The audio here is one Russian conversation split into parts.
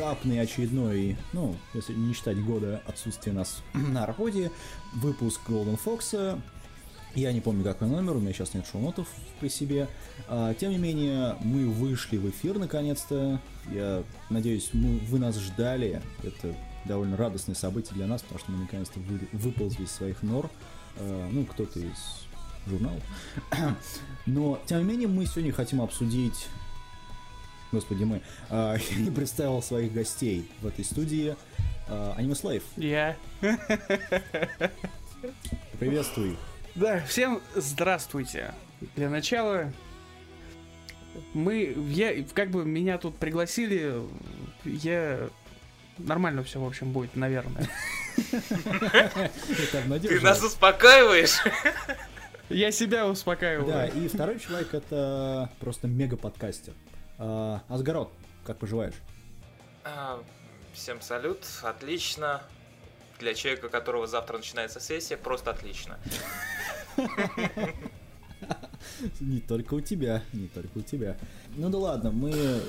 внезапный очередной, ну, если не считать года отсутствия нас на работе, выпуск Golden Fox. Я не помню, какой номер, у меня сейчас нет шоу-нотов при себе. А, тем не менее, мы вышли в эфир наконец-то. Я надеюсь, мы, вы нас ждали. Это довольно радостное событие для нас, потому что мы наконец-то вы, выползли из своих нор. А, ну, кто-то из журналов. Но, тем не менее, мы сегодня хотим обсудить Господи, мы. А, я не представил своих гостей в этой студии. А, Аниме Слайв. Я. Приветствуй. Да, всем здравствуйте. Для начала мы, я, как бы меня тут пригласили, я нормально все, в общем, будет, наверное. Ты нас успокаиваешь? Я себя успокаиваю. Да, и второй человек это просто мега-подкастер. А, как поживаешь? А, всем салют, отлично. Для человека, у которого завтра начинается сессия, просто отлично. Не только у тебя, не только у тебя. Ну да ладно, мы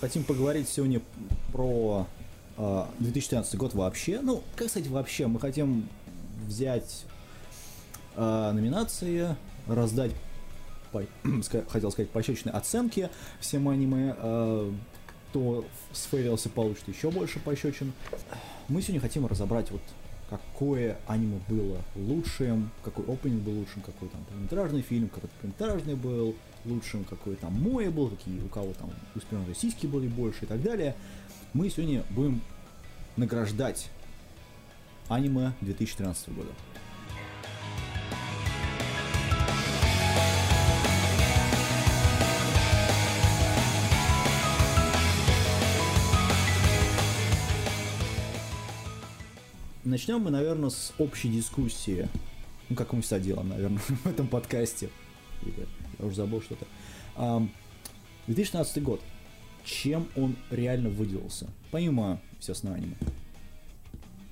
хотим поговорить сегодня про 2013 год вообще. Ну, как сказать вообще, мы хотим взять номинации, раздать хотел сказать, пощечные оценки всем аниме. А, кто сфейлился, получит еще больше пощечин. Мы сегодня хотим разобрать вот какое аниме было лучшим, какой опенинг был лучшим, какой там полнометражный фильм, какой полнометражный был лучшим, какой там мой был, какие у кого там успешные сиськи были больше и так далее. Мы сегодня будем награждать аниме 2013 года. Начнем мы, наверное, с общей дискуссии. Ну, как мы всегда делаем, наверное, в этом подкасте. Я уже забыл что-то. 2016 год. Чем он реально выделился? Помимо, естественно, аниме.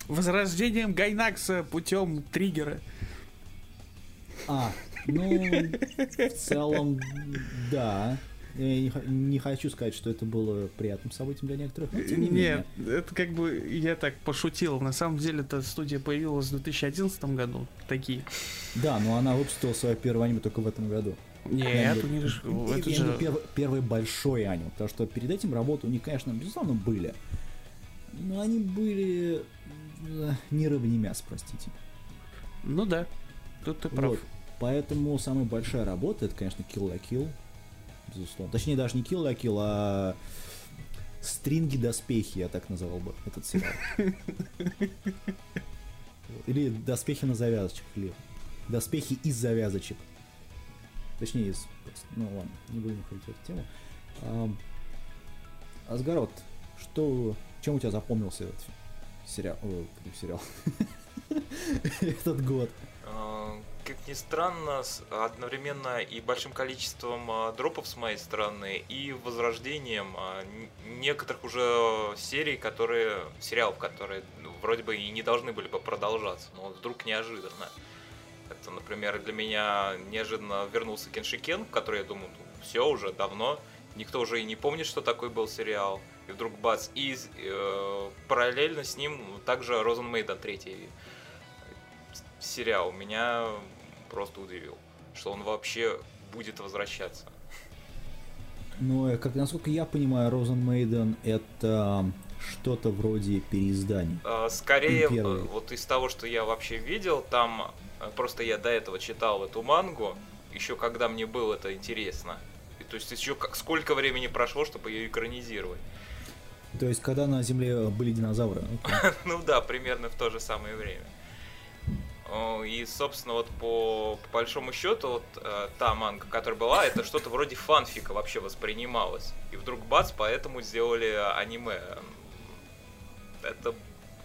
Возрождением Гайнакса путем триггера. А, ну, в целом, да. Я не, хочу сказать, что это было приятным событием для некоторых, но тем не Нет, менее. это как бы я так пошутил. На самом деле эта студия появилась в 2011 году, такие. Да, но она выпустила свое первое аниме только в этом году. Нет, у них же... Это же... Первый, первый большой аниме, потому что перед этим работы у них, конечно, безусловно, были. Но они были э, не рыба, не мясо, простите. Ну да, тут ты прав. Вот. Поэтому самая большая работа, это, конечно, Kill la Kill безусловно. Точнее, даже не Kill la Kill, а Стринги-доспехи, я так называл бы этот сериал. Или доспехи на завязочках, или доспехи из завязочек. Точнее, из... Ну ладно, не будем уходить в эту тему. А, Асгарот, что... Чем у тебя запомнился этот сериал? О, сериал. этот год? Как ни странно, одновременно и большим количеством а, дропов с моей стороны, и возрождением а, некоторых уже серий, которые, сериалов, которые ну, вроде бы и не должны были бы продолжаться, но вдруг неожиданно. Это, например, для меня неожиданно вернулся Кеншикен, который я думаю, ну, все уже давно, никто уже и не помнит, что такой был сериал. И вдруг бац, и э, параллельно с ним также Розен Мейден третий сериал. Меня просто удивил, что он вообще будет возвращаться. Ну, э, как насколько я понимаю, Розен Мейден это что-то вроде переизданий. А, скорее, вот из того, что я вообще видел, там э, просто я до этого читал эту мангу, еще когда мне было это интересно. И, то есть еще как, сколько времени прошло, чтобы ее экранизировать. То есть, когда на Земле были динозавры? ну да, примерно в то же самое время. И, собственно, вот по, по большому счету, вот э, та манга, которая была, это что-то вроде фанфика вообще воспринималось. И вдруг бац, поэтому сделали аниме. Это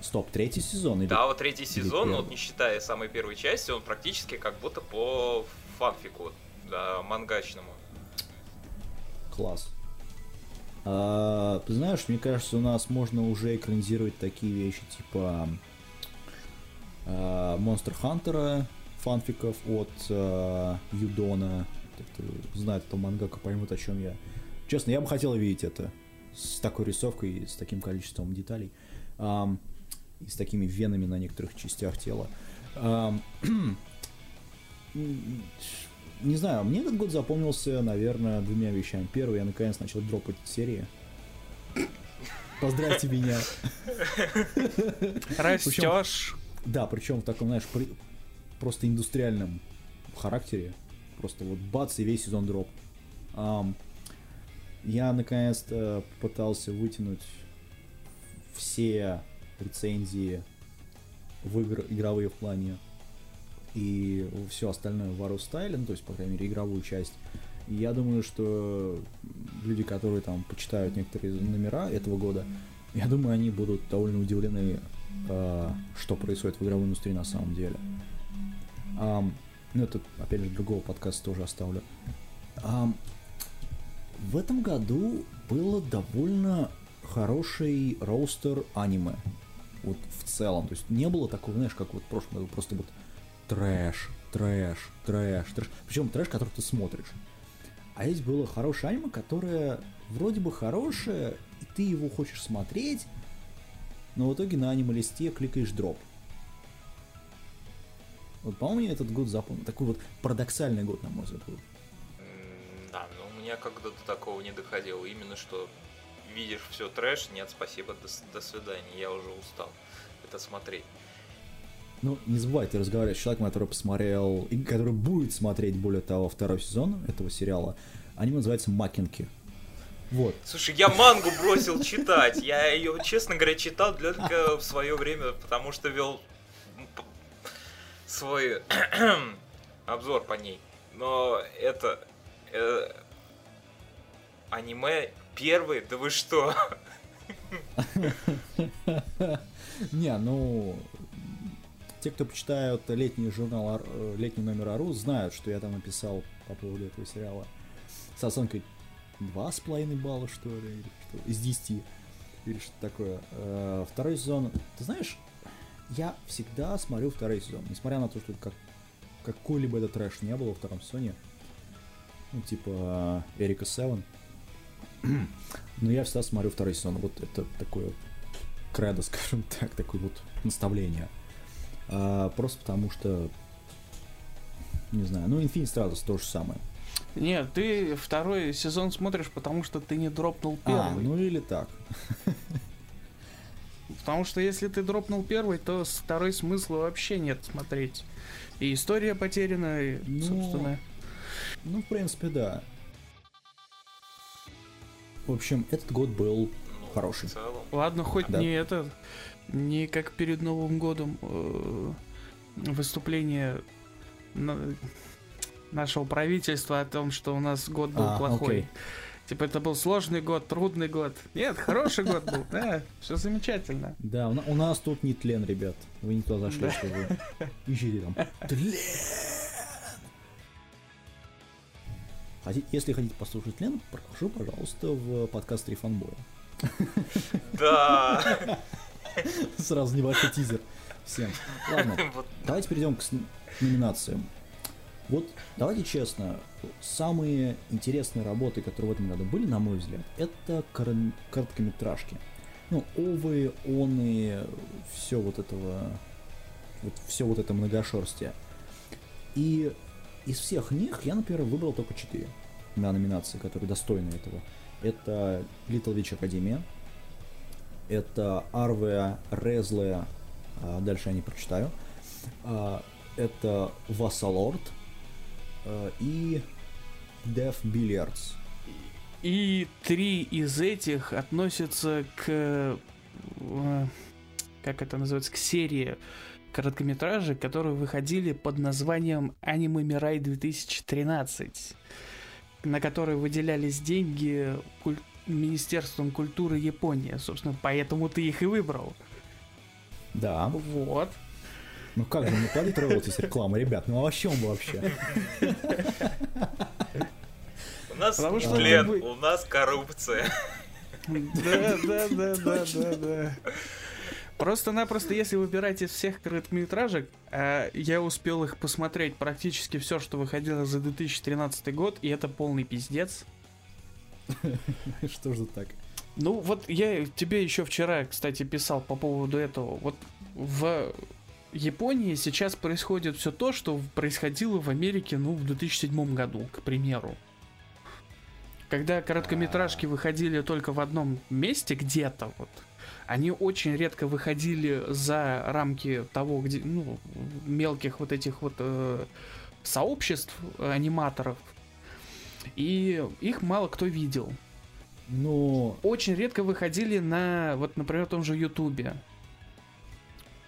Стоп, третий сезон? Или... Да, вот третий сезон, вот не считая самой первой части, он практически как будто по фанфику, да, мангачному. Класс. А, знаешь, мне кажется, у нас можно уже экранизировать такие вещи, типа Монстр Хантера фанфиков от э, Юдона. Кто знает, кто мангака поймут, о чем я. Честно, я бы хотел видеть это с такой рисовкой с таким количеством деталей. Ам, и с такими венами на некоторых частях тела. Ам, не знаю, мне этот год запомнился, наверное, двумя вещами. Первый, я наконец начал дропать серии. Поздравьте меня. Растешь. Да, причем в таком, знаешь, при- просто индустриальном характере. Просто вот бац, и весь сезон дроп. Ам, я наконец-то пытался вытянуть все рецензии в игр, игровые в плане и все остальное в Вару стайле, ну, то есть, по крайней мере, игровую часть. И я думаю, что люди, которые там почитают некоторые номера этого года, я думаю, они будут довольно удивлены, э, что происходит в игровой индустрии на самом деле. Ам, ну, это, опять же, другого подкаста тоже оставлю. Ам, в этом году было довольно хороший роустер аниме. Вот в целом. То есть не было такого, знаешь, как вот в прошлом году, просто вот трэш, трэш, трэш, трэш. Причем трэш, который ты смотришь. А здесь было хорошее аниме, которое вроде бы хорошее, и ты его хочешь смотреть, но в итоге на аниме-листе кликаешь дроп. Вот, по-моему, этот год запомнил. Такой вот парадоксальный год, на мой взгляд, был. Да, но у меня до такого не доходило. Именно что видишь все трэш, нет, спасибо, до, до свидания, я уже устал это смотреть. Ну, не забывай, ты разговариваешь с человеком, который посмотрел, и который будет смотреть, более того, второй сезон этого сериала. Аниме называется «Макинки». Вот. Слушай, я мангу бросил читать. Я ее, честно говоря, читал только в свое время, потому что вел свой обзор по ней. Но это э, аниме первый, да вы что? Не, ну... Те, кто почитают летний журнал, летний номер Ару, знают, что я там написал по поводу этого сериала. С оценкой 2,5 балла, что ли, или что, из 10. Или что такое. Э, Второй сезон... Ты знаешь, я всегда смотрю второй сезон. Несмотря на то, что как, какой-либо это трэш не было во втором сезоне. Ну, типа э, Эрика Севен. Но я всегда смотрю второй сезон. Вот это такое кредо, скажем так, такое вот наставление. А, просто потому что, не знаю, ну Infinite Stratos то же самое. Нет, ты второй сезон смотришь, потому что ты не дропнул А, первый. ну или так. Потому что если ты дропнул первый, то второй смысла вообще нет смотреть. И история потеряна, и, Ну, собственно. Ну, в принципе, да. В общем, этот год был Ну, Хороший. Ладно, хоть Да. не это, не как перед Новым годом э, выступление на- нашего правительства о том, что у нас год был А, плохой. окей. Типа это был сложный год, трудный год. Нет, хороший год был, да, все замечательно. Да, у, у нас тут не тлен, ребят. Вы не туда зашли, Да. что вы ищите там. Тлен! Если хотите послушать тлен, прошу, пожалуйста, в подкаст Три фанбоя. Да. Сразу небольшой тизер всем. Ладно, давайте перейдем к номинациям. Вот, давайте честно, самые интересные работы, которые в этом году были, на мой взгляд, это корон- короткометражки. Ну, овы, оны, все вот этого, вот все вот это многошерстие. И из всех них я, например, выбрал только четыре на номинации, которые достойны этого. Это Little Witch Академия, это Арвеа Резлея, а, дальше я не прочитаю, А, это Вассалорд и Death Billiards. И три из этих относятся к... э, Как это называется? К серии короткометражек, которые выходили под названием Аниме Мирай 2013, на которые выделялись деньги куль- Министерством культуры Японии. Собственно, поэтому ты их и выбрал. Да. Вот. Ну как же, не платить роялти с рекламы, ребят, ну а о чем вы вообще? у нас Потому что тлен, вы- у нас коррупция. Да, да, да, да, да, да. Просто-напросто, если выбирать из всех короткометражек, а я успел их посмотреть практически все, что выходило за 2013 год, и это полный пиздец. Что же так? Ну, вот я тебе еще вчера, кстати, писал по поводу этого. Вот в Японии сейчас происходит все то, что происходило в Америке, ну, в 2007 году, к примеру. Когда короткометражки выходили только в одном месте где-то, вот, они очень редко выходили за рамки того, где, ну, мелких вот этих вот э, сообществ аниматоров, и их мало кто видел. Но... Очень редко выходили на, вот, например, том же Ютубе.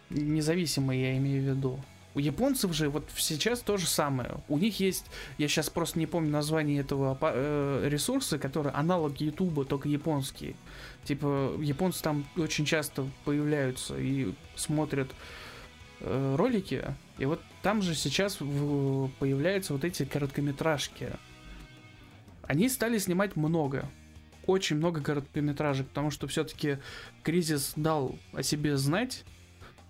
Независимые, я имею в виду. У японцев же вот сейчас то же самое. У них есть, я сейчас просто не помню название этого э, ресурса, который аналог Ютуба, только японский. Типа японцы там очень часто появляются и смотрят э, ролики, и вот там же сейчас в, появляются вот эти короткометражки. Они стали снимать много, очень много короткометражек, потому что все-таки кризис дал о себе знать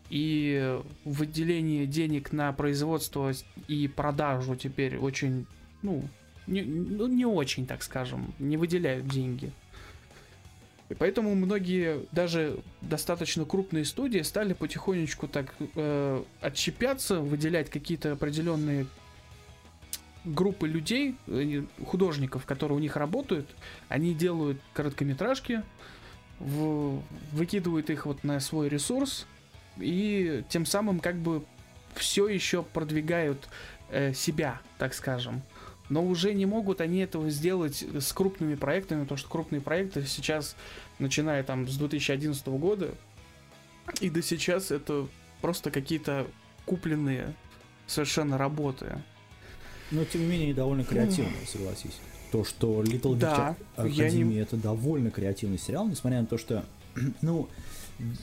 и выделение денег на производство и продажу теперь очень, ну, не, ну, не очень, так скажем, не выделяют деньги. И поэтому многие, даже достаточно крупные студии стали потихонечку так э, отщепяться, выделять какие-то определенные группы людей, э, художников, которые у них работают. Они делают короткометражки, в, выкидывают их вот на свой ресурс, и тем самым как бы все еще продвигают э, себя, так скажем. Но уже не могут они этого сделать с крупными проектами, потому что крупные проекты сейчас, начиная там с 2011 года, и до сейчас это просто какие-то купленные совершенно работы. Но тем не менее довольно креативные, согласись. То, что Little Big Да, Academy не- это довольно креативный сериал, несмотря на то, что, ну,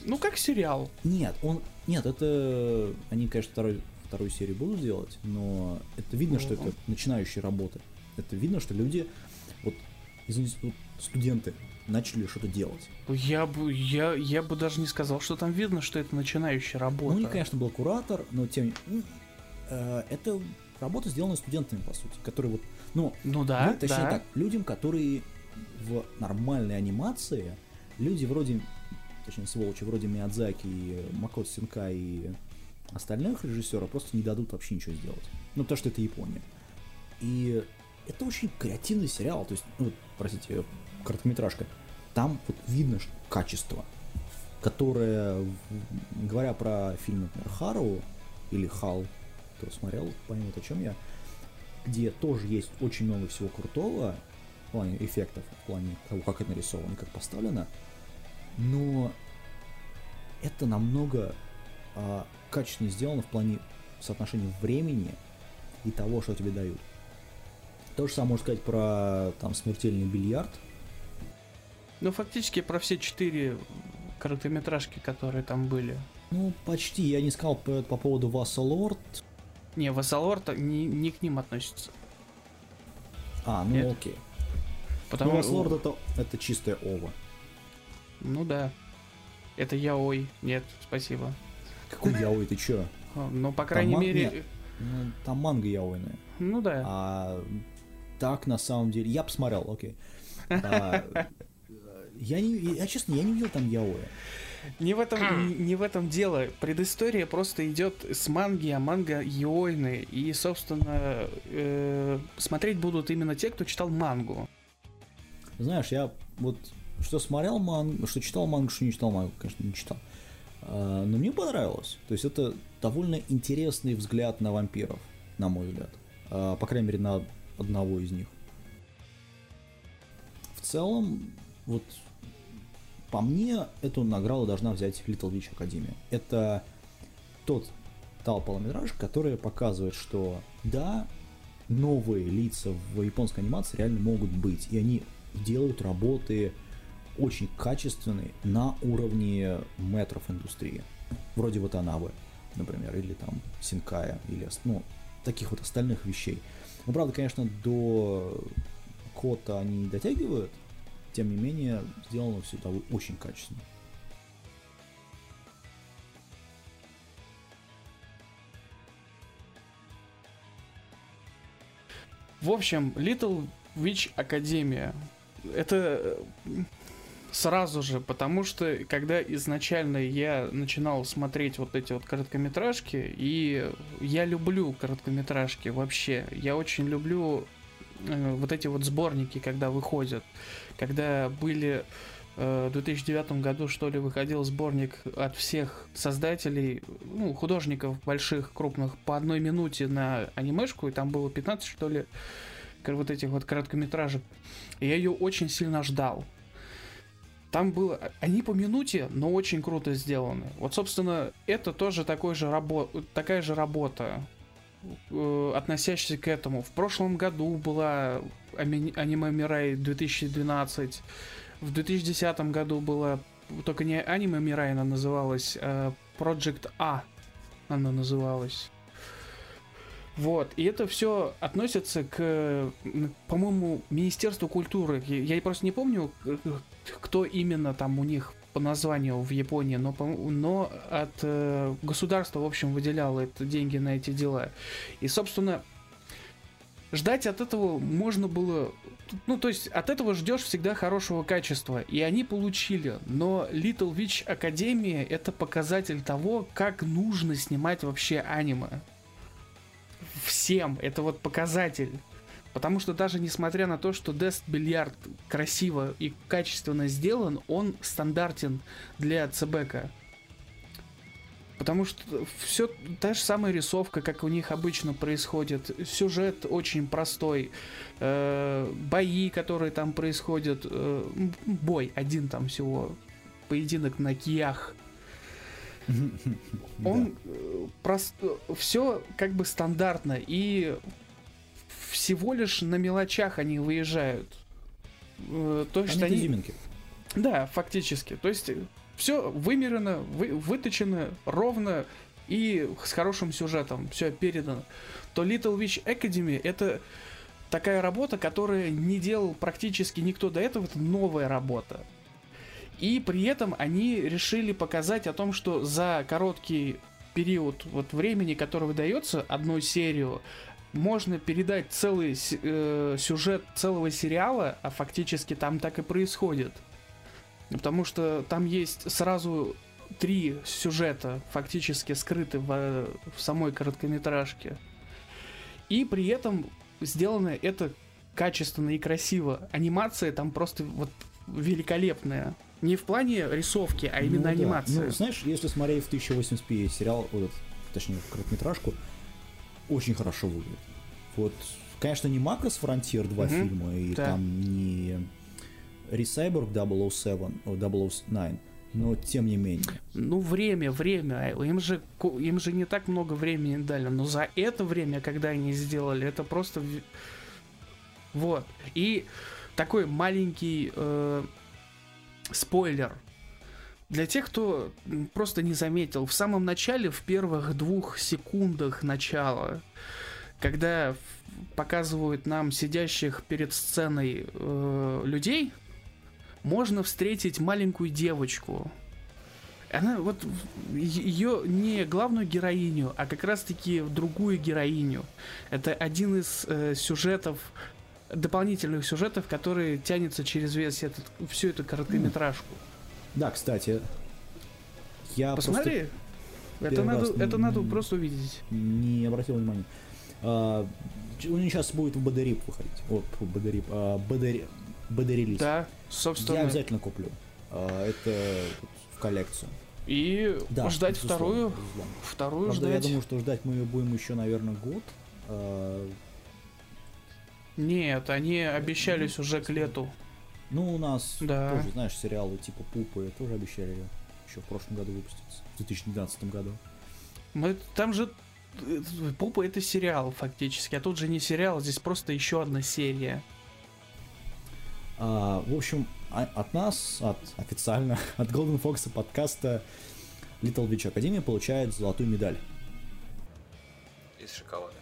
Ну, как сериал. Нет, он. Нет, это. Они, конечно, второй, вторую серию будут делать, но это видно, что это начинающие работы. Это видно, что люди, вот, из института, студенты, начали что-то делать. Я бы, я, я бы даже не сказал, что там видно, что это начинающая работа. Ну, у них, конечно, был куратор, но тем не э, это работа сделана студентами, по сути, которые вот, ну, Ну да, ну, точнее да. так, людям, которые в нормальной анимации, люди вроде, точнее, сволочи, вроде Миядзаки, и Макото Синка и остальных режиссеров просто не дадут вообще ничего сделать. Ну, потому что это Япония. И это очень креативный сериал, то есть, ну, простите, короткометражка. Там вот видно качество, которое, говоря про фильм, например, Хару или Хал, кто смотрел, поймет, о чем я, где тоже есть очень много всего крутого в плане эффектов, в плане того, как это нарисовано, как поставлено, но это намного а, качественнее сделано в плане соотношения времени и того, что тебе дают. То же самое можно сказать про там смертельный бильярд. Ну, фактически про все четыре короткометражки, которые там были. Ну, почти. Я не сказал по, по поводу Васа Лорд. Не, Вассалорд не, не к ним относится. А, ну Нет? окей. Потому Ну, Васа Лорд это, это чистая ова. Ну да. Это яой. Нет, спасибо. Какой яой, ты чё? А, Ну, по крайней ман- мере... нет. Ну, там манга яойная. Ну да. А так на самом деле, я посмотрел, окей. А, я не, я честно, я не видел там яоя. Не в этом, не, не в этом дело. Предыстория просто идет с манги, а манга йойны. И, собственно, э, смотреть будут именно те, кто читал мангу. Знаешь, я вот что смотрел мангу, что читал мангу, что не читал мангу, конечно, не читал. А, но мне понравилось. То есть это довольно интересный взгляд на вампиров, на мой взгляд. А, по крайней мере, на одного из них. В целом, вот по мне, эту награду должна взять Little Witch Academy. Это тот та которая показывает, что да, новые лица в японской анимации реально могут быть, и они делают работы очень качественные на уровне метров индустрии. Вроде вот Анабы, например, или там Синкая, или ну, таких вот остальных вещей. Ну, правда, конечно, до Кота они не дотягивают, тем не менее, сделано все это очень качественно. В общем, Little Witch Академия. это сразу же, потому что когда изначально я начинал смотреть вот эти вот короткометражки, и я люблю короткометражки вообще, я очень люблю э, вот эти вот сборники, когда выходят, когда были э, в 2009 году, что ли, выходил сборник от всех создателей, ну, художников больших, крупных, по одной минуте на анимешку, и там было 15, что ли, вот этих вот короткометражек. Я ее очень сильно ждал. Там было... Они по минуте, но очень круто сделаны. Вот, собственно, это тоже такой же рабо... такая же работа, э, относящаяся к этому. В прошлом году была аниме Мирай 2012. В 2010 году была только не аниме Мирай, она называлась, а Project A она называлась. Вот, и это все относится к, по-моему, Министерству культуры. Я просто не помню, кто именно там у них по названию в Японии, но, но от э, государства, в общем, выделяло это деньги на эти дела. И, собственно, ждать от этого можно было... Ну, то есть от этого ждешь всегда хорошего качества. И они получили. Но Little Witch Академия это показатель того, как нужно снимать вообще аниме всем. Это вот показатель. Потому что даже несмотря на то, что Death Бильярд красиво и качественно сделан, он стандартен для ЦБК. Потому что все та же самая рисовка, как у них обычно происходит. Сюжет очень простой. Э, бои, которые там происходят. Э, бой один там всего. Поединок на киях он э, прост... все как бы стандартно и всего лишь на мелочах они выезжают. Э, то есть они... они... Да, фактически. То есть все вымерено, вы... выточено ровно и с хорошим сюжетом, все передано. То Little Witch Academy это такая работа, которая не делал практически никто до этого, это новая работа. И при этом они решили показать о том, что за короткий период вот времени, который выдается одной серию, можно передать целый э, сюжет целого сериала, а фактически там так и происходит. Потому что там есть сразу три сюжета фактически скрыты в, в самой короткометражке. И при этом сделано это качественно и красиво. Анимация там просто вот великолепная. Не в плане рисовки, а именно ну. Да. Ну, знаешь, если смотреть в 1080p сериал, вот точнее, короткометражку, очень хорошо выглядит. Вот, конечно, не Макрос Frontier 2 угу. фильма, и да. там не Recyborg 007, 009, но тем не менее. Ну, время, время. Им же, им же не так много времени дали, но за это время, когда они сделали, это просто... Вот. И такой маленький э, спойлер. Для тех, кто просто не заметил, в самом начале, в первых двух секундах начала, когда показывают нам сидящих перед сценой э, людей, можно встретить маленькую девочку. Она вот ее не главную героиню, а как раз-таки другую героиню. Это один из э, сюжетов дополнительных сюжетов, которые тянется через весь этот, всю эту короткометражку. Да, кстати, я Посмотри, это надо, это надо просто увидеть. Не обратил внимания. А, у него сейчас будет в Бадерип выходить. Вот, Бадерип. А, Бадери, Бадерилиз. Да, собственно. Я обязательно куплю. А, это в коллекцию. И да, ждать вторую. Вторую Правда, ждать. Я думаю, что ждать мы ее будем еще, наверное, год. А, нет, они обещались уже к лету. Ну, у нас да. тоже, знаешь, сериалы типа Пупы тоже обещали еще в прошлом году выпуститься, в 2012 году. Мы, там же э, Пупа это сериал фактически, а тут же не сериал, здесь просто еще одна серия. А, в общем, а, от нас, от официально, от Golden Fox подкаста Little Witch Academy получает золотую медаль. Из шоколада.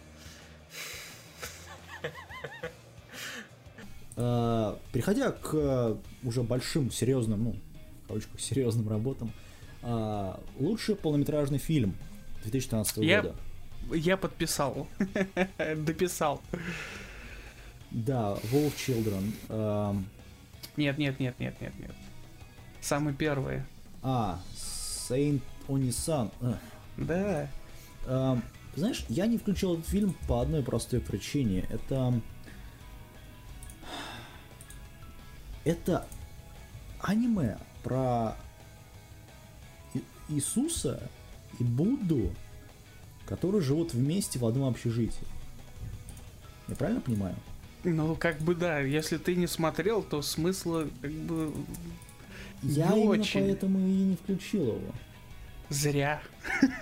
Переходя к э, уже большим, серьезным, ну, в кавычках, серьезным работам, э, лучший полнометражный фильм 2013 я, года. Я подписал, дописал. Да, Wolf Children. Нет, нет, нет, нет, нет, нет. Самый первый. А, Saint Onisan. Да. Знаешь, я не включил этот фильм по одной простой причине. Это... Это аниме про Иисуса и Будду, которые живут вместе в одном общежитии. Я правильно понимаю? Ну, как бы да, если ты не смотрел, то смысла как бы Я Не именно очень. поэтому и не включил его. зря.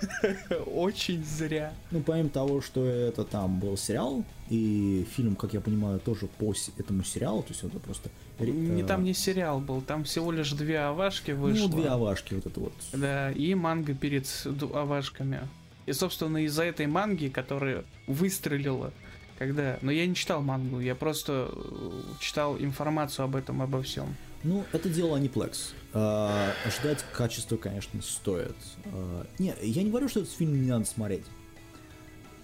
Очень зря. Ну, помимо того, что это там был сериал, и фильм, как я понимаю, тоже по этому сериалу, то есть это просто... Не там не сериал был, там всего лишь две авашки вышло. Ну, две авашки вот это вот. Да, и манга перед авашками. И, собственно, из-за этой манги, которая выстрелила, когда... Но я не читал мангу, я просто э, читал информацию об этом, обо всем. Ну, это дело Aniplex. А, ждать качества, конечно, стоит. А, не, я не говорю, что этот фильм не надо смотреть.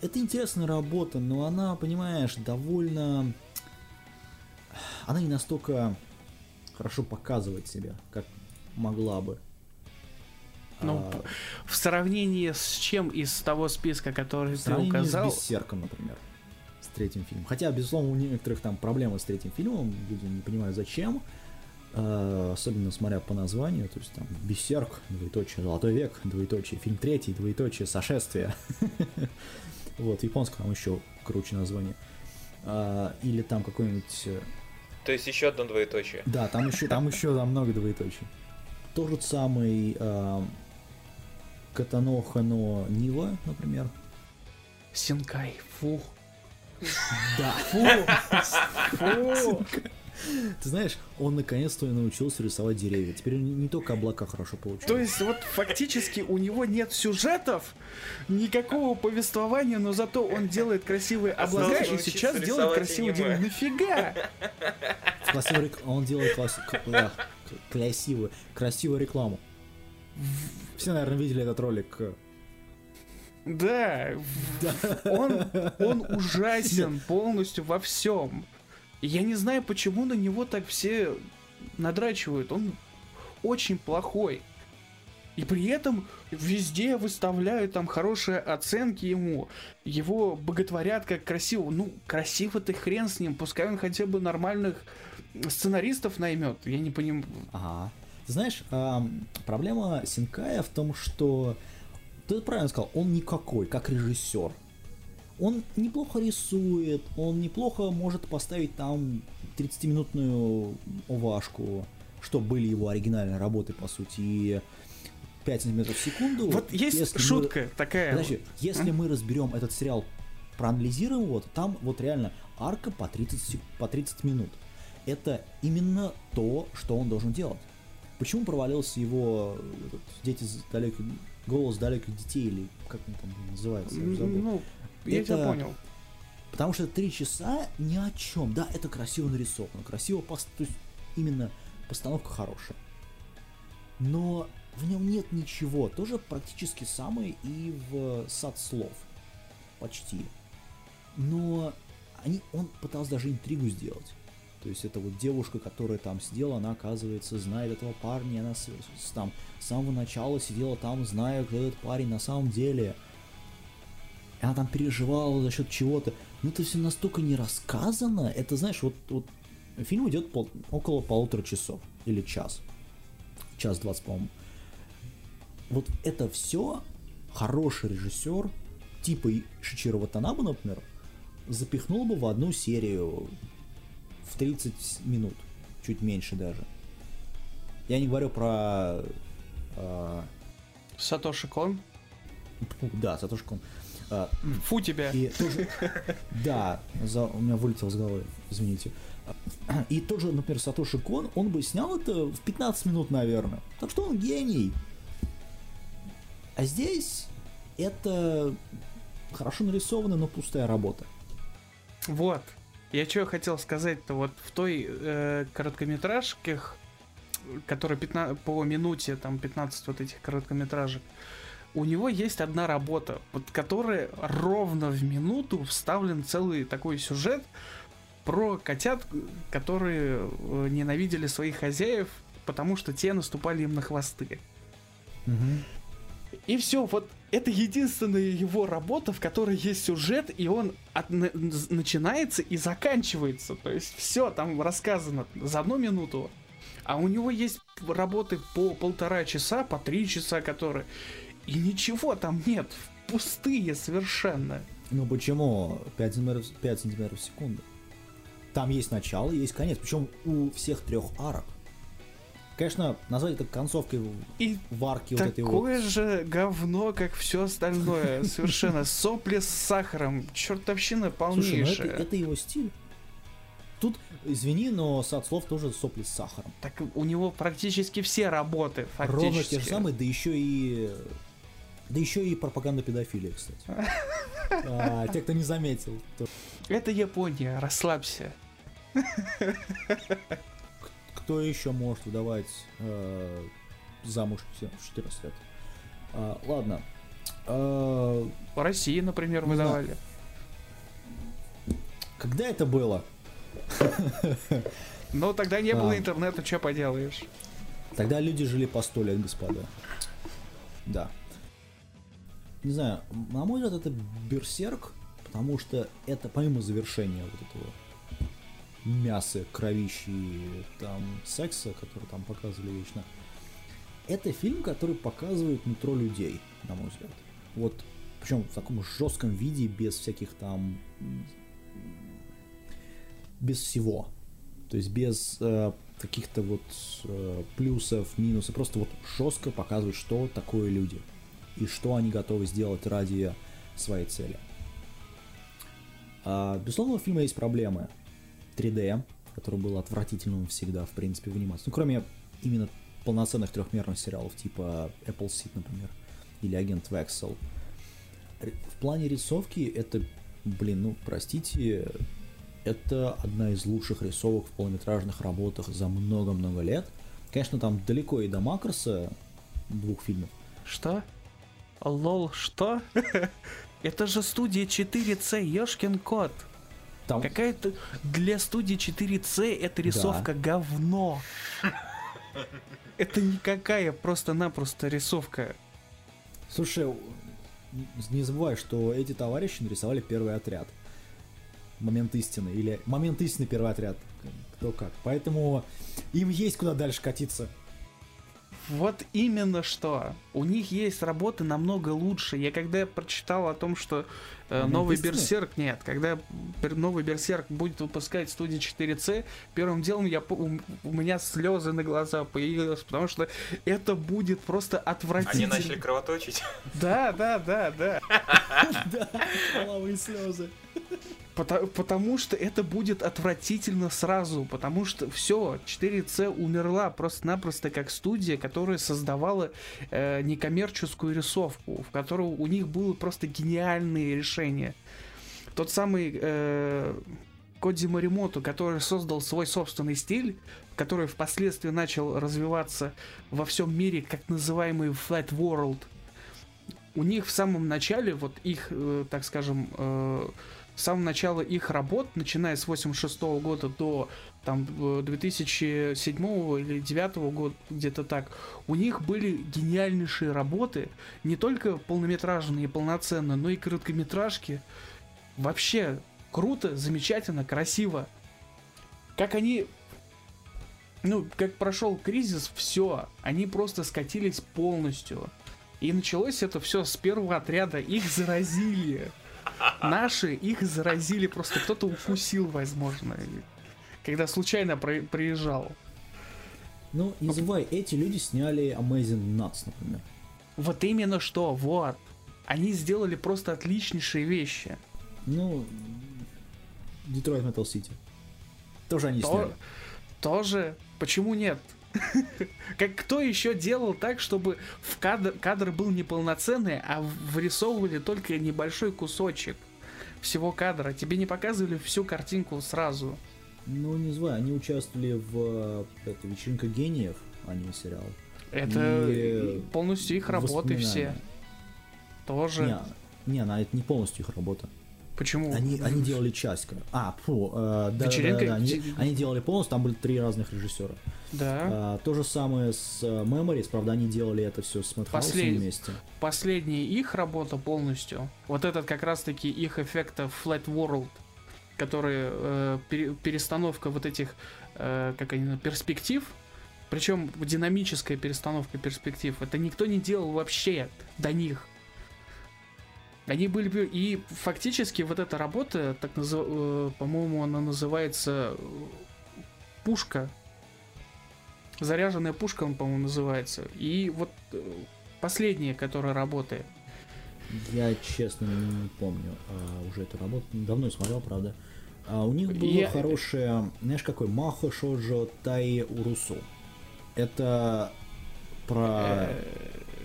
Это интересная работа, но она, понимаешь, довольно... Она не настолько хорошо показывает себя, как могла бы. Ну, А, В сравнении с чем из того списка, который в ты указал... с Берсерком, например. С третьим фильмом. Хотя, безусловно, у некоторых там проблемы с третьим фильмом. Люди не понимают, зачем. Э, Особенно смотря по названию. То есть там Берсерк, двоеточие, Золотой век, двоеточие, фильм третий, двоеточие, сошествие. Вот, в японском там еще круче название. А, Или там какой-нибудь... То есть еще одно двоеточие. Да, там еще, там еще там много двоеточий. Тот же самый э, Катаноха но Нива, например. Синкай, фу. Да. Фу. Ты знаешь, он наконец-то научился рисовать деревья. Теперь не, не только облака хорошо получаются. То есть вот фактически у него нет сюжетов, никакого повествования, но зато он делает красивые облака Осталось и сейчас делает красивые деревья. Нафига? Красивый Он делает класс- красивую, красивую рекламу. Все, наверное, видели этот ролик. Да, он, он ужасен полностью во всем. Я не знаю, почему на него так все надрачивают. Он очень плохой. И при этом везде выставляют там хорошие оценки ему. Его боготворят как красиво. Ну, красиво ты хрен с ним. Пускай он хотя бы нормальных сценаристов наймет. Я не понимаю. Ага. Ты знаешь, проблема Синкая в том, что ты правильно сказал, он никакой, как режиссер. Он неплохо рисует, он неплохо может поставить там 30-минутную овашку, что были его оригинальные работы, по сути, и 5 сантиметров в секунду. Вот есть Если мы- шутка такая. Подожди, если мы разберем этот сериал, проанализируем его, то там вот реально арка по 30, сек- по 30 минут. Это именно то, что он должен делать. Почему провалился его этот, дети далеких, голос далеких детей, или как он там называется? Ну, я тебя Это- понял. Потому что три часа ни о чем. Да, это красиво нарисовано, красиво пос... то есть именно постановка хорошая. Но в нем нет ничего. Тоже практически самое и в сад слов. Почти. Но они, он пытался даже интригу сделать. То есть это вот девушка, которая там сидела, она, оказывается, знает этого парня, она с, с- там с самого начала сидела там, зная, кто этот парень на самом деле. И она там переживала за счет чего-то. Но это все настолько не рассказано. Это, знаешь, вот, вот фильм идет пол- около полутора часов. Или час. Час двадцать, по-моему. Вот это все хороший режиссер, типа Шичиро Ватанаба, например, запихнул бы в одну серию в 30 минут. Чуть меньше даже. Я не говорю про... э, Сатоши Кон. да, Сатоши Кон. Э, Фу тебя. И тоже... Да, за- у меня вылетел с головы, извините. И тот же, например, Сатоши Кон, он бы снял это в 15 минут, наверное. Так что он гений. А здесь это хорошо нарисованная, но пустая работа. Вот. Я что хотел сказать-то, вот в той э, короткометражке, которая 15, по минуте, там 15 вот этих короткометражек, у него есть одна работа, под которой ровно в минуту вставлен целый такой сюжет про котят, которые э, ненавидели своих хозяев, потому что те наступали им на хвосты. И все, вот это единственная его работа, в которой есть сюжет, и он от, на, начинается и заканчивается. То есть все там рассказано за одну минуту. А у него есть работы по полтора часа, по три часа, которые... И ничего там нет. Пустые совершенно. Ну почему? 5 сантиметров, 5 сантиметров в секунду. Там есть начало, есть конец. Причем у всех трех арок. Конечно, назвать это концовкой И в арке вот этой вот. Такое же говно, как все остальное. Совершенно сопли с сахаром. Чертовщина Слушай, ну полнейшая. это, это его стиль. Тут, извини, но сад слов тоже сопли с сахаром. Так у него практически все работы, фактически. Ровно те же самые, да еще и... Да еще и пропаганда педофилии, кстати. А, те, кто не заметил. то- Это Япония, расслабься. Кто еще может выдавать э, замуж в 14 лет? А, ладно. А, В России, например, Не знаю. выдавали. когда это было? Но тогда не было А. интернета, что поделаешь. Тогда люди жили по сто лет, господа. Да. Не знаю, на мой взгляд, это берсерк, потому что это помимо завершения вот этого мяса, кровищи там секса, который там показывали вечно, это фильм, который показывает нутро людей, на мой взгляд. Вот, причем в таком жестком виде, без всяких там без всего. То есть без э, каких-то вот э, плюсов, минусов, просто вот жестко показывает, что такое люди и что они готовы сделать ради своей цели. А, безусловно, у фильма есть проблемы. 3D, который был отвратительным всегда, в принципе, в анимации. Ну, кроме именно полноценных трехмерных сериалов, типа Apple Seed, например, или Агент Вексел. В плане рисовки это, блин, ну, простите, это одна из лучших рисовок в полнометражных работах за много-много лет. Конечно, там далеко и до Макроса двух фильмов. Что? Лол, что? Это же студия 4C, ёшкин кот. Там, Какая-то для студии 4C эта рисовка говно. Это никакая просто-напросто рисовка. Слушай, не забывай, что эти товарищи нарисовали первый отряд. Момент истины. Или момент истины первый отряд. Кто как. Поэтому им есть куда дальше катиться. Вот именно что. У них есть работы намного лучше. Я когда прочитал о том, что э, новый истины? Берсерк, нет, когда новый Берсерк будет выпускать студия 4C, первым делом я, у, у меня слезы на глаза появились, потому что это будет просто Они отвратительно. начали кровоточить. Да, да, да, да. Да, половые слезы. Пота- потому что это будет отвратительно сразу, потому что все, 4C умерла просто-напросто как студия, которая создавала э, некоммерческую рисовку, в которой у них было просто гениальные решения. Тот самый э, Кодзи Маримото, который создал свой собственный стиль, который впоследствии начал развиваться во всем мире как называемый Flat World. У них в самом начале, вот их, э, так скажем, э, с самого начала их работ, начиная с 86 года до там э, 2007 или 2009 года, где-то так, у них были гениальнейшие работы, не только полнометражные и полноценные, но и короткометражки. Вообще круто, замечательно, красиво. Как они ну, как прошел кризис, все, они просто скатились полностью. И началось это все с первого отряда, их заразили. Наши их заразили, просто кто-то укусил, возможно, когда случайно про- приезжал. Ну, не забывай, эти люди сняли Amazing Nuts, например. Вот именно что, вот. Они сделали просто отличнейшие вещи. Ну, Detroit Metal City. Тоже они То- сняли. тоже, почему нет? Как кто еще делал так, чтобы в кадр, кадр был неполноценный, а вырисовывали только небольшой кусочек всего кадра? Тебе не показывали всю картинку сразу. Ну, не знаю, они участвовали в это, «Вечеринка гениев», аниме-сериал. Это И полностью их работы все. Тоже. Не, не, она, это не полностью их работа. Почему? Они, они делали часть. А, фу, э, да, Вечеринка- да, да, они, те- они делали полностью, там были три разных режиссера. Да. А, то же самое с э, Memories, правда, они делали это все с Мэтхаусом Послед- вместе. Последняя их работа полностью, вот этот как раз-таки их эффекта Flat World, который э, пере- перестановка вот этих, э, как они, перспектив, причем динамическая перестановка перспектив, это никто не делал вообще до них. Они были бы- и фактически вот эта работа, так назыв- э, по-моему, она называется э, пушка, заряженная пушка, он, по-моему, называется. И вот э, последняя, которая работает. Я, честно, не помню а, уже эту работу. Давно не смотрел, правда. А у них было Я- хорошее, знаешь, какой Махо Шоджо Тай Урусу. Это про,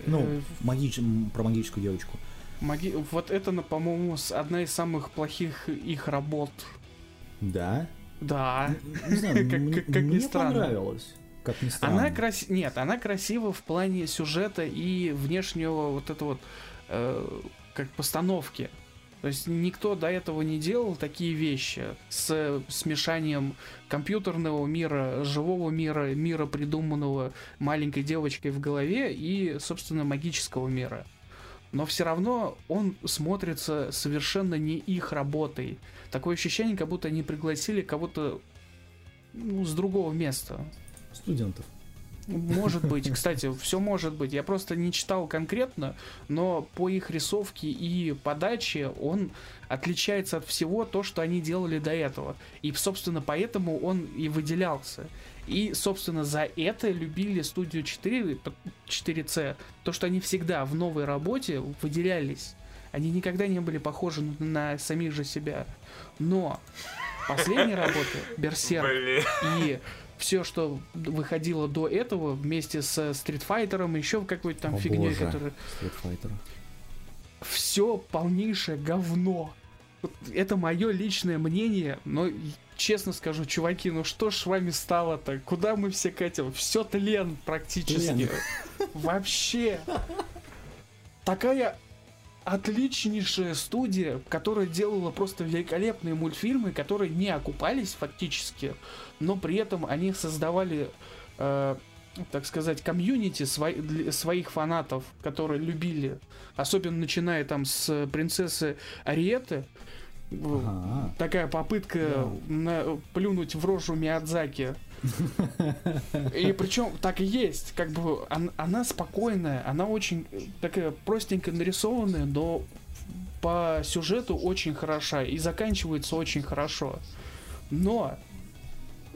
ну, Э, магич... про магическую девочку. маги- Вот это, по-моему, одна из самых плохих их работ. Да? Да. Не знаю, Как- мне, как- как мне странно. понравилось. Как ни странно. Она крас... Нет, она красива в плане сюжета и внешнего вот это вот э, как постановки. То есть никто до этого не делал такие вещи с смешанием компьютерного мира, живого мира, мира придуманного маленькой девочкой в голове и, собственно, магического мира. Но все равно он смотрится совершенно не их работой. Такое ощущение, как будто они пригласили кого-то ну, с другого места. Студентов. Может быть, кстати, все может быть. Я просто не читал конкретно, но по их рисовке и подаче он отличается от всего то, что они делали до этого. И, собственно, поэтому он и выделялся. И, собственно, за это любили студию 4, 4C, то, что они всегда в новой работе выделялись. Они никогда не были похожи на самих же себя. Но последняя работа, Берсерк, и все, что выходило до этого, вместе с стритфайтером, еще какой-то там О, фигней, боже. которая... Fighter. Все полнейшее говно. Это мое личное мнение, но честно скажу, чуваки, ну что ж с вами стало-то? Куда мы все катим? Все тлен практически. Тлен. Вообще. Такая отличнейшая студия, которая делала просто великолепные мультфильмы, которые не окупались фактически, но при этом они создавали, э, так сказать, комьюнити свой- своих фанатов, которые любили, особенно начиная там с принцессы Ариеты, Ага. такая попытка на- плюнуть в рожу Миядзаки. И причем так и есть, как бы он- она спокойная, она очень такая простенько нарисованная, но по сюжету очень хороша и заканчивается очень хорошо. Но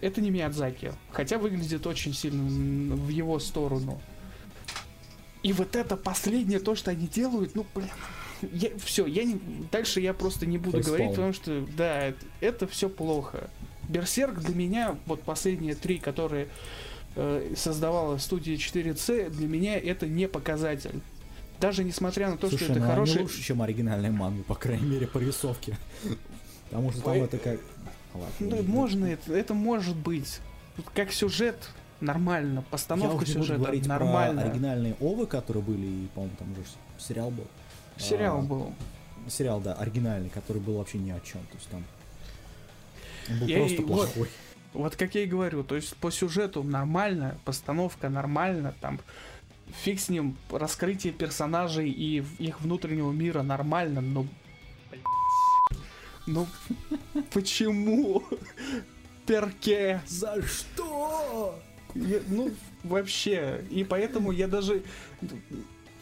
это не Миядзаки, хотя выглядит очень сильно в его сторону. И вот это последнее то, что они делают, ну блин, я, все, я не, дальше я просто не буду Фейспалм. говорить, потому что да, это, это все плохо. Берсерк для меня, вот последние три, которые э, создавала студия 4C, для меня это не показатель. Даже несмотря на то, Слушай, что это ну они хороший... лучше, чем оригинальная манга, по крайней мере, по рисовке. Потому что там это как... Ладно, Ну, можно это, это может быть. Как сюжет нормально, Я постановка уже буду сюжета говорить нормально. про оригинальные овы, которые были, и, по-моему, там уже сериал был. Сериал А, был. Сериал, да, оригинальный, который был вообще ни о чем. То есть там он был Я просто и- вот. плохой. Вот как я и говорю, то есть по сюжету нормально, постановка нормально, там фиг с ним, раскрытие персонажей и их внутреннего мира нормально, но... Ну, почему? Перке? За что? Я- ну, вообще. И поэтому я даже...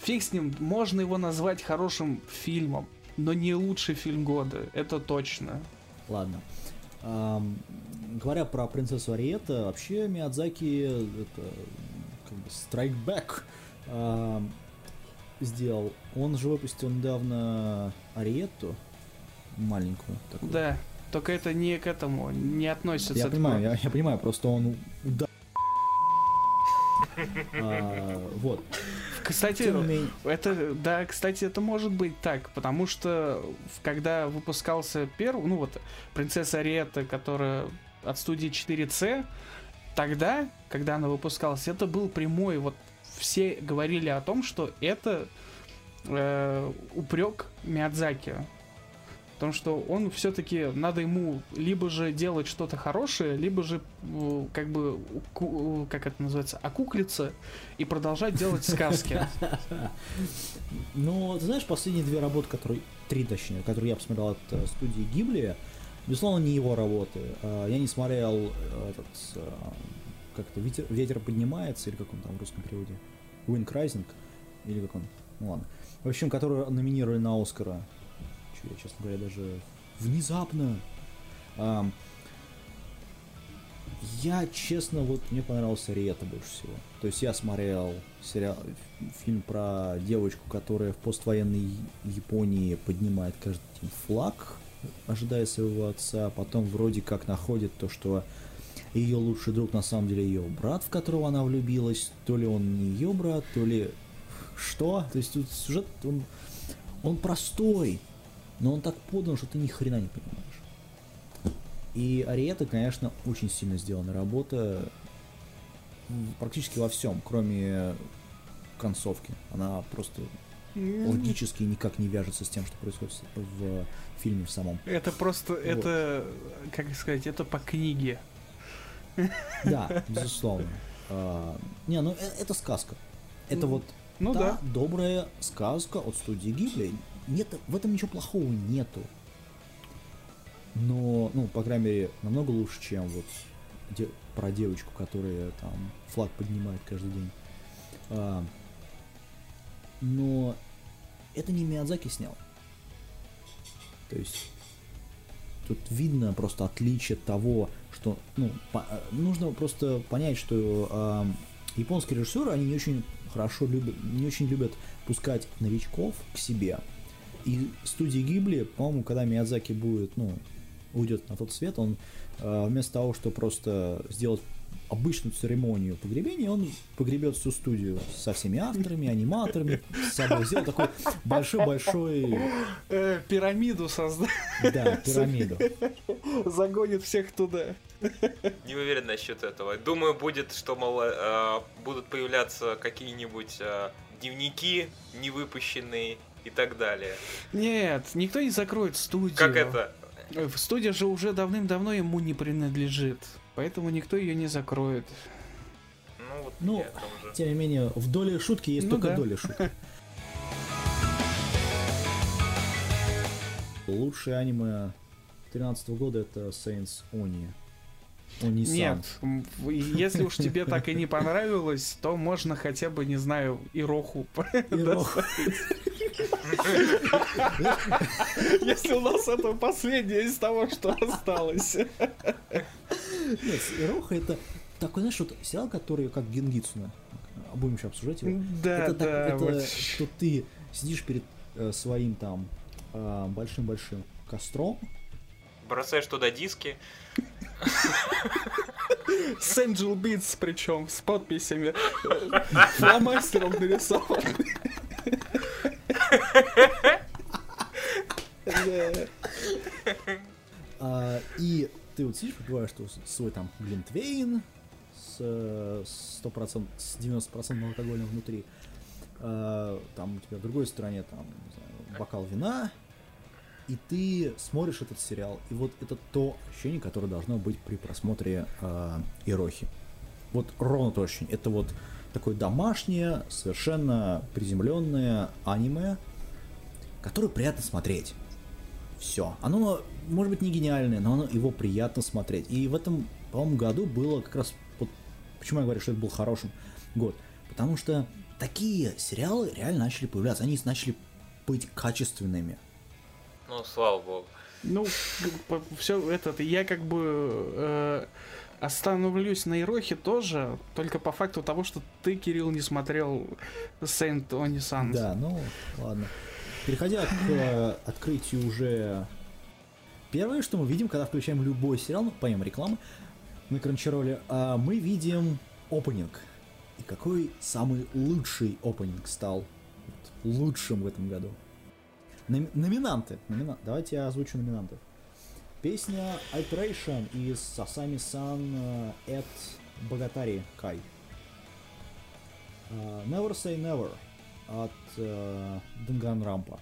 Фиг с ним, можно его назвать хорошим фильмом, но не лучший фильм года, это точно. Ладно. Ам, говоря про принцессу Ариета, вообще Миядзаки это как бы Strike Back ам, сделал. Он же выпустил недавно Ариетту маленькую такую. Да, только это не к этому, не относится. Я понимаю, я, я понимаю, просто он уда- А, Вот. Кстати, это, да, кстати, это может быть так, потому что когда выпускался первый, ну вот, принцесса Ариэта, которая от студии 4C, тогда, когда она выпускалась, это был прямой, вот все говорили о том, что это э, упрек Миядзаки. Потому что он все-таки надо ему либо же делать что-то хорошее, либо же э, как бы э, как это называется, окуклиться и продолжать делать сказки. Ну, ты знаешь, последние две работы, которые три точнее, которые я посмотрел от э, студии Гибли, безусловно, не его работы. А, Я не смотрел этот как это ветер, поднимается или как он там в русском переводе, Wind Rising или как он, ну ладно. В общем, которые номинировали на Оскара. Я, честно говоря, даже внезапно. Ам, я, честно, вот мне понравился Риэта больше всего. То есть я смотрел сериал, фильм про девочку, которая в поствоенной Японии поднимает каждый день флаг, ожидая своего отца, потом вроде как находит то, что ее лучший друг на самом деле ее брат, в которого она влюбилась, то ли он не ее брат, то ли что. То есть тут сюжет, он, он простой, но он так подан, что ты ни хрена не понимаешь. И Ариэта, конечно, очень сильно сделана работа практически во всем, кроме концовки. Она просто логически никак не вяжется с тем, что происходит в фильме в самом. Это просто, это, как сказать, это по книге. Да, безусловно. А, Не, ну э- это сказка. Это Ну, вот Ну та да. добрая сказка от студии Гибли. Нет, в этом ничего плохого нету. Но, ну, по крайней мере, намного лучше, чем вот де- про девочку, которая там флаг поднимает каждый день. А, но это не Миядзаки снял. То есть тут видно просто отличие того, что ну, по- э, нужно просто понять, что а, японские режиссеры, они не очень хорошо любят, не очень любят пускать новичков к себе. И студия Гибли, по-моему, когда Миядзаки будет, ну, уйдет на тот свет, он э, вместо того, что просто сделать обычную церемонию погребения, он погребет всю студию со всеми авторами, аниматорами, с собой сделал такой большой-большой, Э, пирамиду создать, да, пирамиду. загонит всех туда. Не уверен насчет этого. Думаю, будет, что, мол, э, будут появляться какие-нибудь э, дневники невыпущенные и так далее. Нет, никто не закроет студию. Как это? Э, Студия же уже давным-давно ему не принадлежит. Поэтому никто ее не закроет. Ну, вот Ну. Тем не менее, в доле шутки есть Ну только да. доля шутки. Лучшее аниме 13 года это Saints Oni. Oni-сан. Нет, если уж тебе так и не понравилось, то можно хотя бы, не знаю, Ироху. Ироху. Если у нас это последнее из того, что осталось. Нет, Ироха это такой, знаешь, вот сериал, который как Генгицуна. Будем еще обсуждать его. Да, это так- да. это вот. что ты сидишь перед э, своим там э, большим-большим костром, Бросаешь туда диски. С Angel Beats причем, с подписями. э, Фломастером нарисован. А, и ты вот сидишь, попиваешь что свой там глинтвейн с э, 100%, с 90% алкоголем внутри. А, там у тебя в другой стороне там, бокал вина, и ты смотришь этот сериал. И вот это то ощущение, которое должно быть при просмотре а, Ирохи. Вот ровно то ощущение. Это вот такое домашнее, совершенно приземленное аниме, которое приятно смотреть. Все. Оно, может быть, не гениальное, но оно, его приятно смотреть. И в этом, по-моему, году было как раз... Вот, почему я говорю, что это был хорошим год? Потому что такие сериалы реально начали появляться. Они начали быть качественными. Ну, слава богу. Ну, все это, я как бы э, остановлюсь на Ирохе тоже, только по факту того, что ты, Кирилл, не смотрел Saint Oni Sans. Да, ну, ладно. Переходя к э, открытию уже... Первое, что мы видим, когда включаем любой сериал, ну, помимо рекламы, на Кранчероле, а, мы видим опенинг. И какой самый лучший опенинг стал вот лучшим в этом году? Номи- номинанты. Номина- Давайте я озвучу номинантов. Песня Alteration из Сасами-сан Эт Богатари Кай. Never Say Never от э, Данганрампа.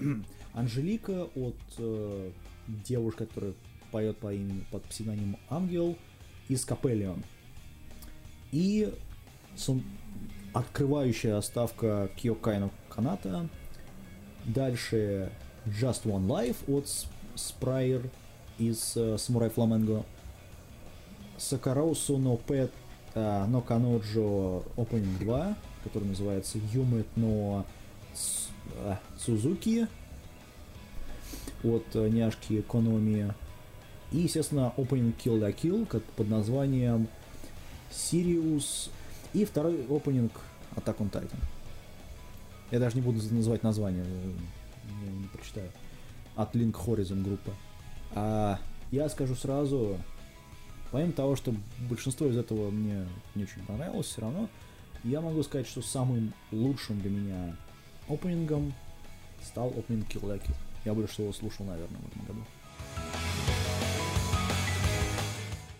Анжелика от э, девушки, которая поет по имени, под псевдонимом Ангел из Капеллион. И сум- открывающая ставка Киокайну Каната. Дальше Just One Life от Спрайер из э, Самурай Фламенго. Сакараусу но Пэт э, но Каноджо Opening 2, который называется Юмет но э, Сузуки от няшки Кономи. И, естественно, Opening Kill la Kill как под названием Сириус. И второй opening Attack on Titan. Я даже не буду называть название, я не прочитаю. От Link Horizon группы. А я скажу сразу, помимо того, что большинство из этого мне не очень понравилось, все равно я могу сказать, что самым лучшим для меня опенингом стал опенинг Kill la Kill. Я больше всего слушал, наверное, в этом году.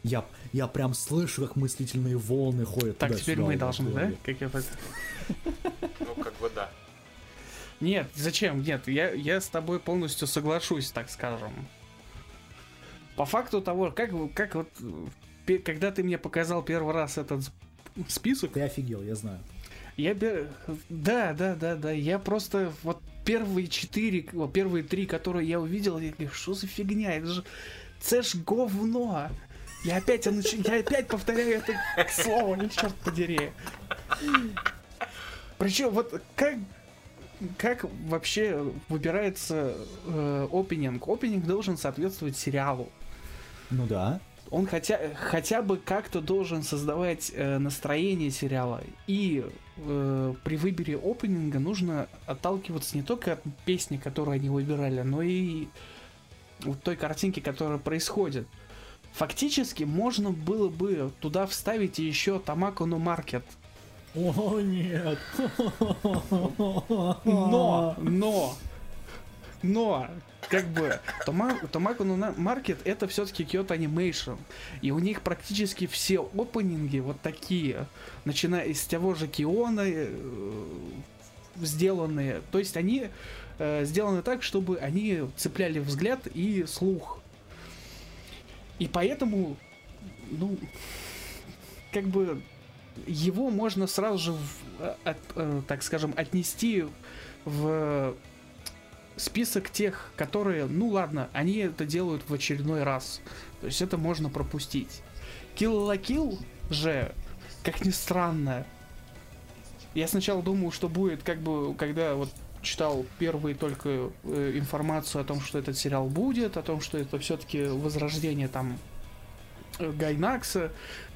Я, я прям слышу, как мыслительные волны ходят Так, туда-сюда теперь мы в должны, да? Как я Ну, как бы да. Нет, зачем? Нет, я, я с тобой полностью соглашусь, так скажем. По факту того, как, как вот, когда ты мне показал первый раз этот список, Ты офигел, я знаю. я Да, да, да, да. Я просто вот первые четыре, первые три, которые я увидел, я говорю, что за фигня? Это же. Это ж говно! Я опять, нач- я опять повторяю это слово, ну черт подери. Причем вот как как вообще выбирается э, опенинг? Опенинг должен соответствовать сериалу. Ну да. Он хотя, хотя бы как-то должен создавать э, настроение сериала. И э, при выборе опенинга нужно отталкиваться не только от песни, которую они выбирали, но и вот той картинки, которая происходит. Фактически можно было бы туда вставить еще Тамако но Маркет. О, нет. Но, но, но, как бы, Тома- Томако Маркет это все-таки Kyoto Animation. И у них практически все опенинги вот такие, начиная из того же Киона, э, сделанные. То есть они э, сделаны так, чтобы они цепляли взгляд и слух. И поэтому, ну, как бы его можно сразу же, в- э, от- э, так скажем, отнести в список тех, которые, ну ладно, они это делают в очередной раз. То есть это можно пропустить. Kill la Kill же, как ни странно, я сначала думал, что будет как бы, когда вот читал первые только э, информацию о том, что этот сериал будет, о том, что это все-таки возрождение там э, Гайнакса.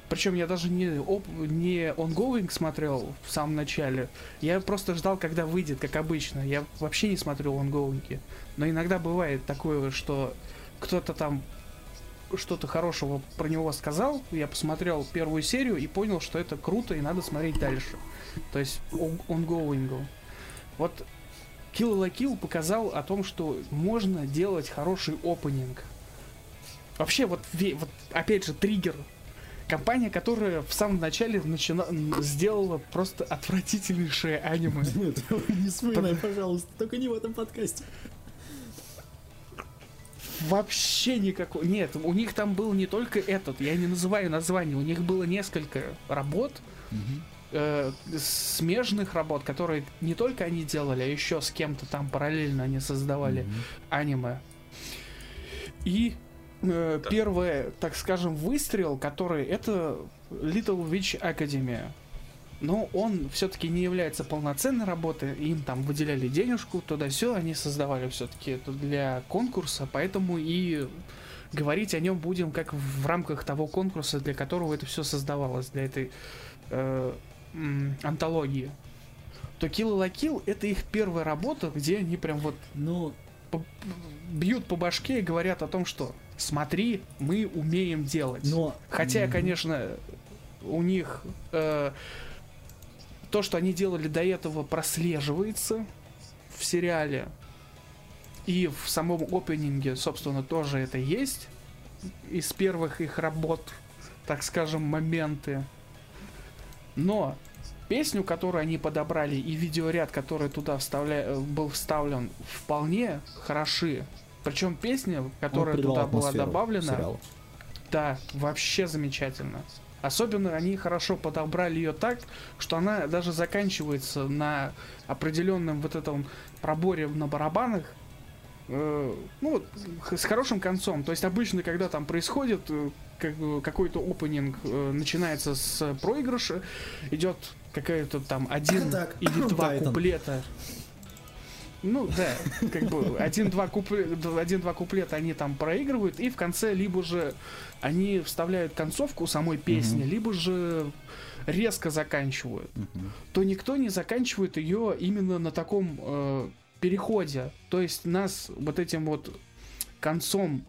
Причем я даже не, оп- не ongoing смотрел в самом начале. Я просто ждал, когда выйдет, как обычно. Я вообще не смотрел онгоинги. Но иногда бывает такое, что кто-то там что-то хорошего про него сказал. Я посмотрел первую серию и понял, что это круто и надо смотреть дальше. То есть онгоингу. Вот Kill la Kill показал о том, что можно делать хороший опенинг. Вообще, вот, вот опять же, триггер. Компания, которая в самом начале начина... сделала просто отвратительнейшее аниме. Нет, не вспоминай, пожалуйста, только не в этом подкасте. Вообще никакой. Нет, у них там был не только этот, я не называю название, у них было несколько работ, э, смежных работ, которые не только они делали, а еще с кем-то там параллельно они создавали аниме. И э, Да. первый, так скажем, выстрел, который это Little Witch Academy. Но он все-таки не является полноценной работой. Им там выделяли денежку, туда все, они создавали все-таки это для конкурса, поэтому и говорить о нем будем как в рамках того конкурса, для которого это все создавалось, для этой э, м, антологии. То Kill la Kill это их первая работа, где они прям вот Ну, по- бьют по башке и говорят о том, что смотри, мы умеем делать. но... Хотя, конечно, у них э, то, что они делали до этого, прослеживается в сериале. И в самом опенинге, собственно, тоже это есть. Из первых их работ, так скажем, моменты. Но песню, которую они подобрали, и видеоряд, который туда вставля... Э, был вставлен, вполне хороши. Причем песня, которая туда была добавлена, сериала. да, вообще замечательно. Особенно они хорошо подобрали ее так, что она даже заканчивается на определенном вот этом проборе на барабанах, э, ну, с хорошим концом. То есть обычно, когда там происходит э, как, какой-то опенинг, э, начинается с проигрыша, идет какая-то там один или два куплета. Ну да, как бы один-два куплета, один-два куплета они там проигрывают, и в конце либо же они вставляют концовку самой песни, угу. либо же резко заканчивают. Угу. То никто не заканчивает ее именно на таком э, переходе. То есть нас вот этим вот концом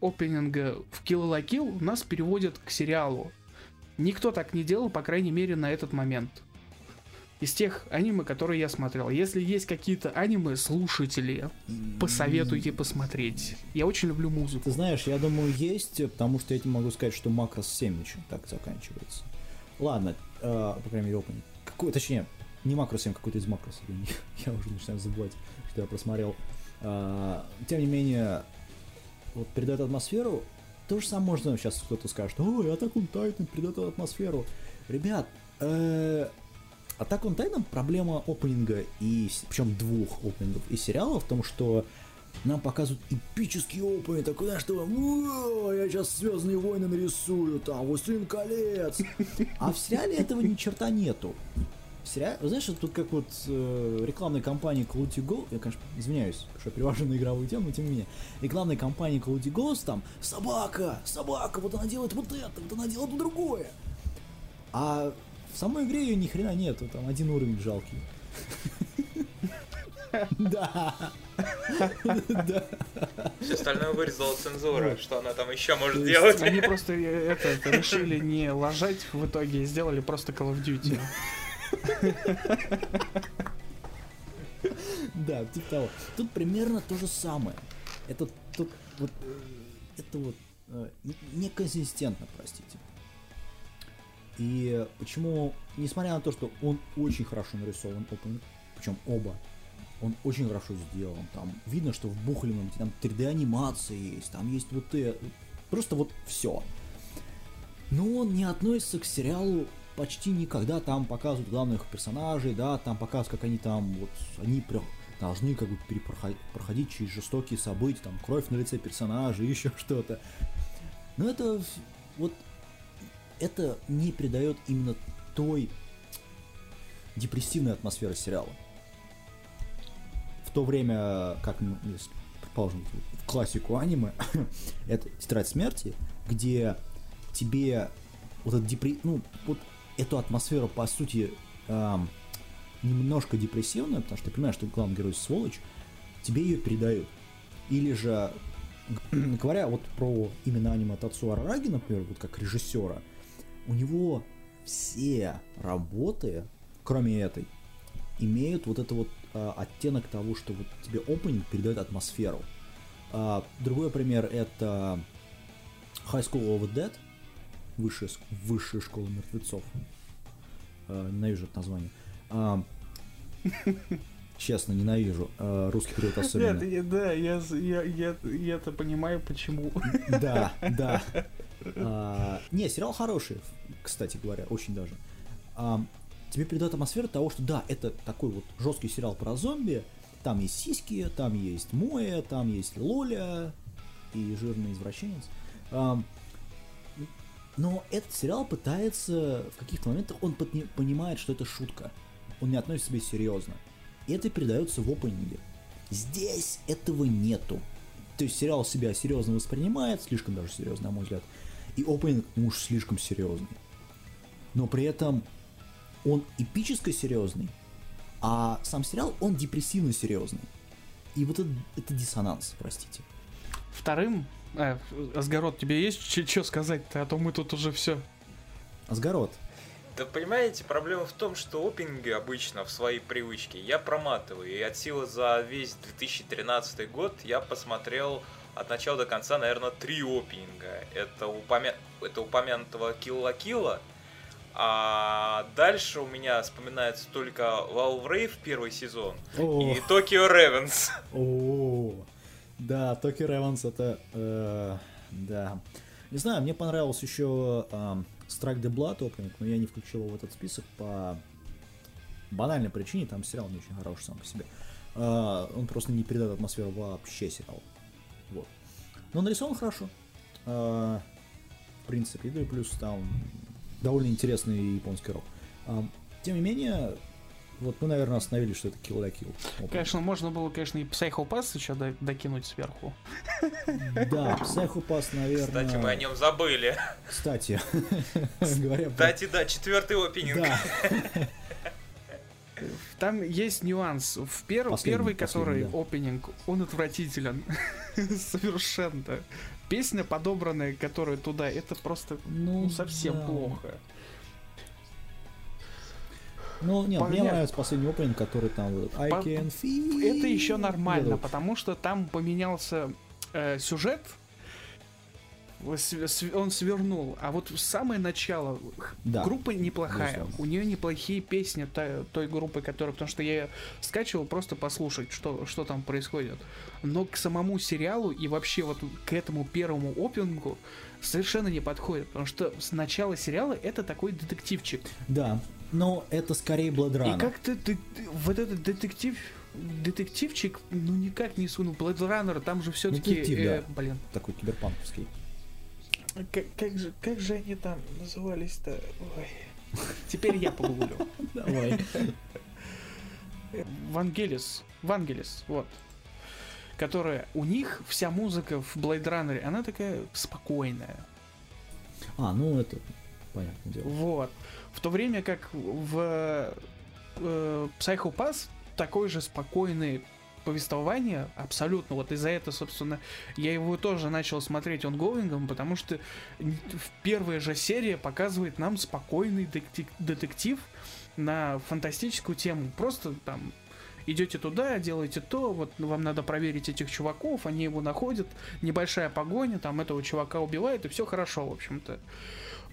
опенинга в Kill la Kill нас переводят к сериалу. Никто так не делал, по крайней мере, на этот момент. Из тех аниме, которые я смотрел. Если есть какие-то аниме, слушатели, посоветуйте посмотреть. Я очень люблю музыку. Ты знаешь, я думаю, есть, потому что я тебе могу сказать, что Макрос 7 еще так заканчивается. Ладно, э, по крайней мере, опенинг. Какой, точнее, не макро 7, какой-то из макросов. Я уже начинаю забывать, что я просмотрел. А, тем не менее, вот передает атмосферу. То же самое можно сейчас кто-то скажет, ой, on Titan передает атмосферу. Ребят, э, Attack on Titan проблема опенинга и причем двух опенингов и сериала в том, что нам показывают эпический опенинг, такой, знаешь, что я сейчас Звездные войны нарисую, там, Властелин колец. А в сериале этого ни черта нету сериал, знаешь, тут как вот э, рекламной кампании Call of Ghost, я, конечно, извиняюсь, что перевожу на игровую тему, но тем не менее, рекламной кампании Call of Ghost там собака, собака, вот она делает вот это, вот она делает другое. А в самой игре ее ни хрена нету, там один уровень жалкий. Да. Все остальное вырезала цензура, что она там еще может делать. Они просто э, это решили не ложать в итоге и сделали просто Call of Duty. Да, типа того. Тут примерно то же самое. Это тут вот э, это вот э, неконсистентно, простите. И почему, несмотря на то, что он очень хорошо нарисован, причем оба, он очень хорошо сделан, там видно, что в Бухлином там 3D анимация есть, там есть вот это, просто вот все. Но он не относится к сериалу почти никогда там показывают главных персонажей, да, там показывают, как они там, вот, они прям должны как бы проходить через жестокие события, там, кровь на лице персонажа, еще что-то. Но это, вот, это не придает именно той депрессивной атмосферы сериала. В то время, как, ну, предположим, в классику аниме, это «Тетрадь смерти», где тебе вот этот депресс... Ну, вот эту атмосферу, по сути, эм, немножко депрессивную, потому что ты понимаешь, что главный герой сволочь, тебе ее передают. Или же, говоря вот про именно аниме Тацу Арараги, например, вот как режиссера, у него все работы, кроме этой, имеют вот это вот э, оттенок того, что вот тебе опенинг передает атмосферу. Э, другой пример это High School of the Dead, высшая, высшая школа мертвецов. Э, ненавижу это название. А, честно, ненавижу. А, русский перевод особенно. Нет, да, я, я, я, я это понимаю, почему. Да, да. А, не, сериал хороший, кстати говоря, очень даже. А, тебе передает атмосферу того, что да, это такой вот жесткий сериал про зомби. Там есть сиськи, там есть Моя, там есть Лоля и жирный извращенец. А, но этот сериал пытается, в каких-то моментах он понимает, что это шутка. Он не относится к себе серьезно. И это передается в опенинге. Здесь этого нету. То есть сериал себя серьезно воспринимает, слишком даже серьезно, на мой взгляд. И опенинг ну уж слишком серьезный. Но при этом он эпически серьезный, а сам сериал, он депрессивно серьезный. И вот это, это диссонанс, простите. Вторым а, Асгород, тебе есть что сказать-то? А то мы тут уже все. Асгород. Да понимаете, проблема в том, что опенинги обычно в своей привычке я проматываю. И от силы за весь 2013 год я посмотрел от начала до конца, наверное, три опенинга. Это, упомя... это упомянутого Килла Килла, А дальше у меня вспоминается только Valve Rave первый сезон О, и Tokyo Revenge. о, да, Токи Реванс это, э, да. Не знаю, мне понравился еще э, Strike the Blood Opening, но я не включил его в этот список по банальной причине, там сериал не очень хороший сам по себе. Э, он просто не передает атмосферу вообще сериала. Вот. Но нарисован хорошо. Э, в принципе, да и плюс там довольно интересный японский рок. А, тем не менее, вот мы, наверное, остановились, что это Kill la Kill. Opening. Конечно, можно было, конечно, и Psycho Pass еще до- докинуть сверху. Да, Psycho Pass, наверное... Кстати, мы о нем забыли. Кстати, говоря. Кстати, да, четвертый опенинг. Да, Там есть нюанс. В пер- Последний, первый, который да. опенинг, он отвратителен. Совершенно. Песня, подобранная, которая туда, это просто ну, совсем да. плохо. Ну, нет, мне Понятно. нравится последний опенинг, который там вот I По- can feel... Это еще нормально, потому что там поменялся э, сюжет, он свернул, а вот самое начало, Да, группа неплохая, безусловно. у нее неплохие песни той, той группы, которая, потому что я скачивал просто послушать, что, что там происходит. Но к самому сериалу и вообще вот к этому первому опенингу совершенно не подходит, потому что с начала сериала это такой детективчик. Да, но это скорее Runner. И как-то ты, ты- вот этот детектив детективчик, ну никак не сунул. Blade Runner, там же все-таки, детектив, да. блин, Такой киберпанковский. Как, как же, как же они там назывались-то? Ой. Теперь я погуглю. Давай. Вангелис, Вангелис, вот. Которая, у них вся музыка в Blade Runner, она такая спокойная. А, ну это понятное дело. Вот. В то время как в э, Psycho Pass такое же спокойное повествование, абсолютно. Вот из-за этого, собственно, я его тоже начал смотреть онгоингом, потому что в первая же серия показывает нам спокойный детек- детектив на фантастическую тему. Просто там идете туда, делаете то, вот вам надо проверить этих чуваков, они его находят, небольшая погоня, там этого чувака убивают, и все хорошо, в общем-то.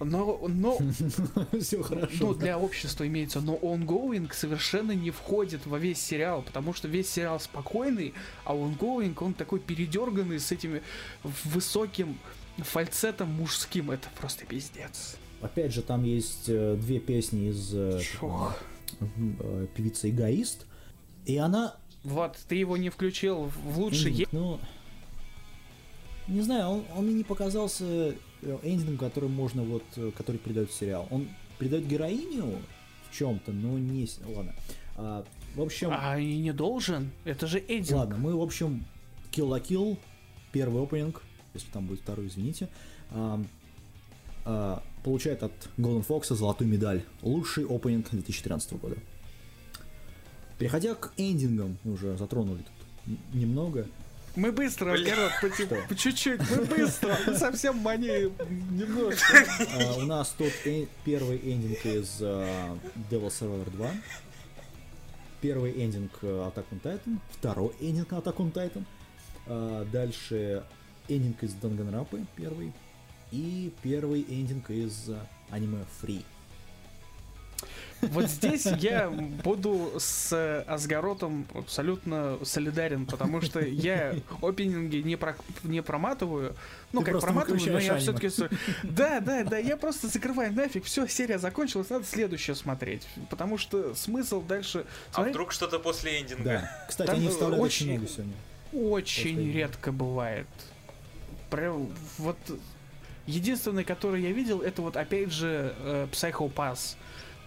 Но, но Все хорошо. ну, для общества имеется, но ongoing совершенно не входит во весь сериал, потому что весь сериал спокойный, а ongoing, он такой передерганный с этими высоким фальцетом мужским. Это просто пиздец. Опять же, там есть э, две песни из э, э, певицы Эгоист. И она Вот, ты его не включил в лучший... Эндинг, ну, не знаю, он, он мне не показался эндингом, который можно вот, э, который передает сериал. Он передает героиню в чем-то, но не... Ладно. А, в общем, А и не должен. Это же Эддинг. ладно, мы, в общем, Kill la Kill, первый опенинг, если там будет второй, извините, ам, а, получает от Golden Fox золотую медаль. Лучший опенинг 2013 года. Переходя к эндингам, мы уже затронули тут немного. Мы быстро, Бля. народ, по, чуть-чуть, мы быстро, мы совсем манеем немножко. А, у нас тут первый эндинг из а, Devil Survivor 2. Первый эндинг э, Attack on Titan. Второй эндинг Attack on Titan. А, дальше эндинг из Данганрапы, первый. И первый эндинг из аниме Free. Вот здесь я буду с Асгаротом абсолютно солидарен, потому что я опенинги не, про, не проматываю. Ну, Ты как проматываю, но я все-таки... Да, да, да, я просто закрываю нафиг, все, серия закончилась, надо следующее смотреть. Потому что смысл дальше... А смотреть вдруг что-то после эндинга? Да. Кстати, Там они вставляют очень- очень много сегодня. очень редко бывает. Прям вот единственный, который я видел, это вот опять же э, Psycho Pass.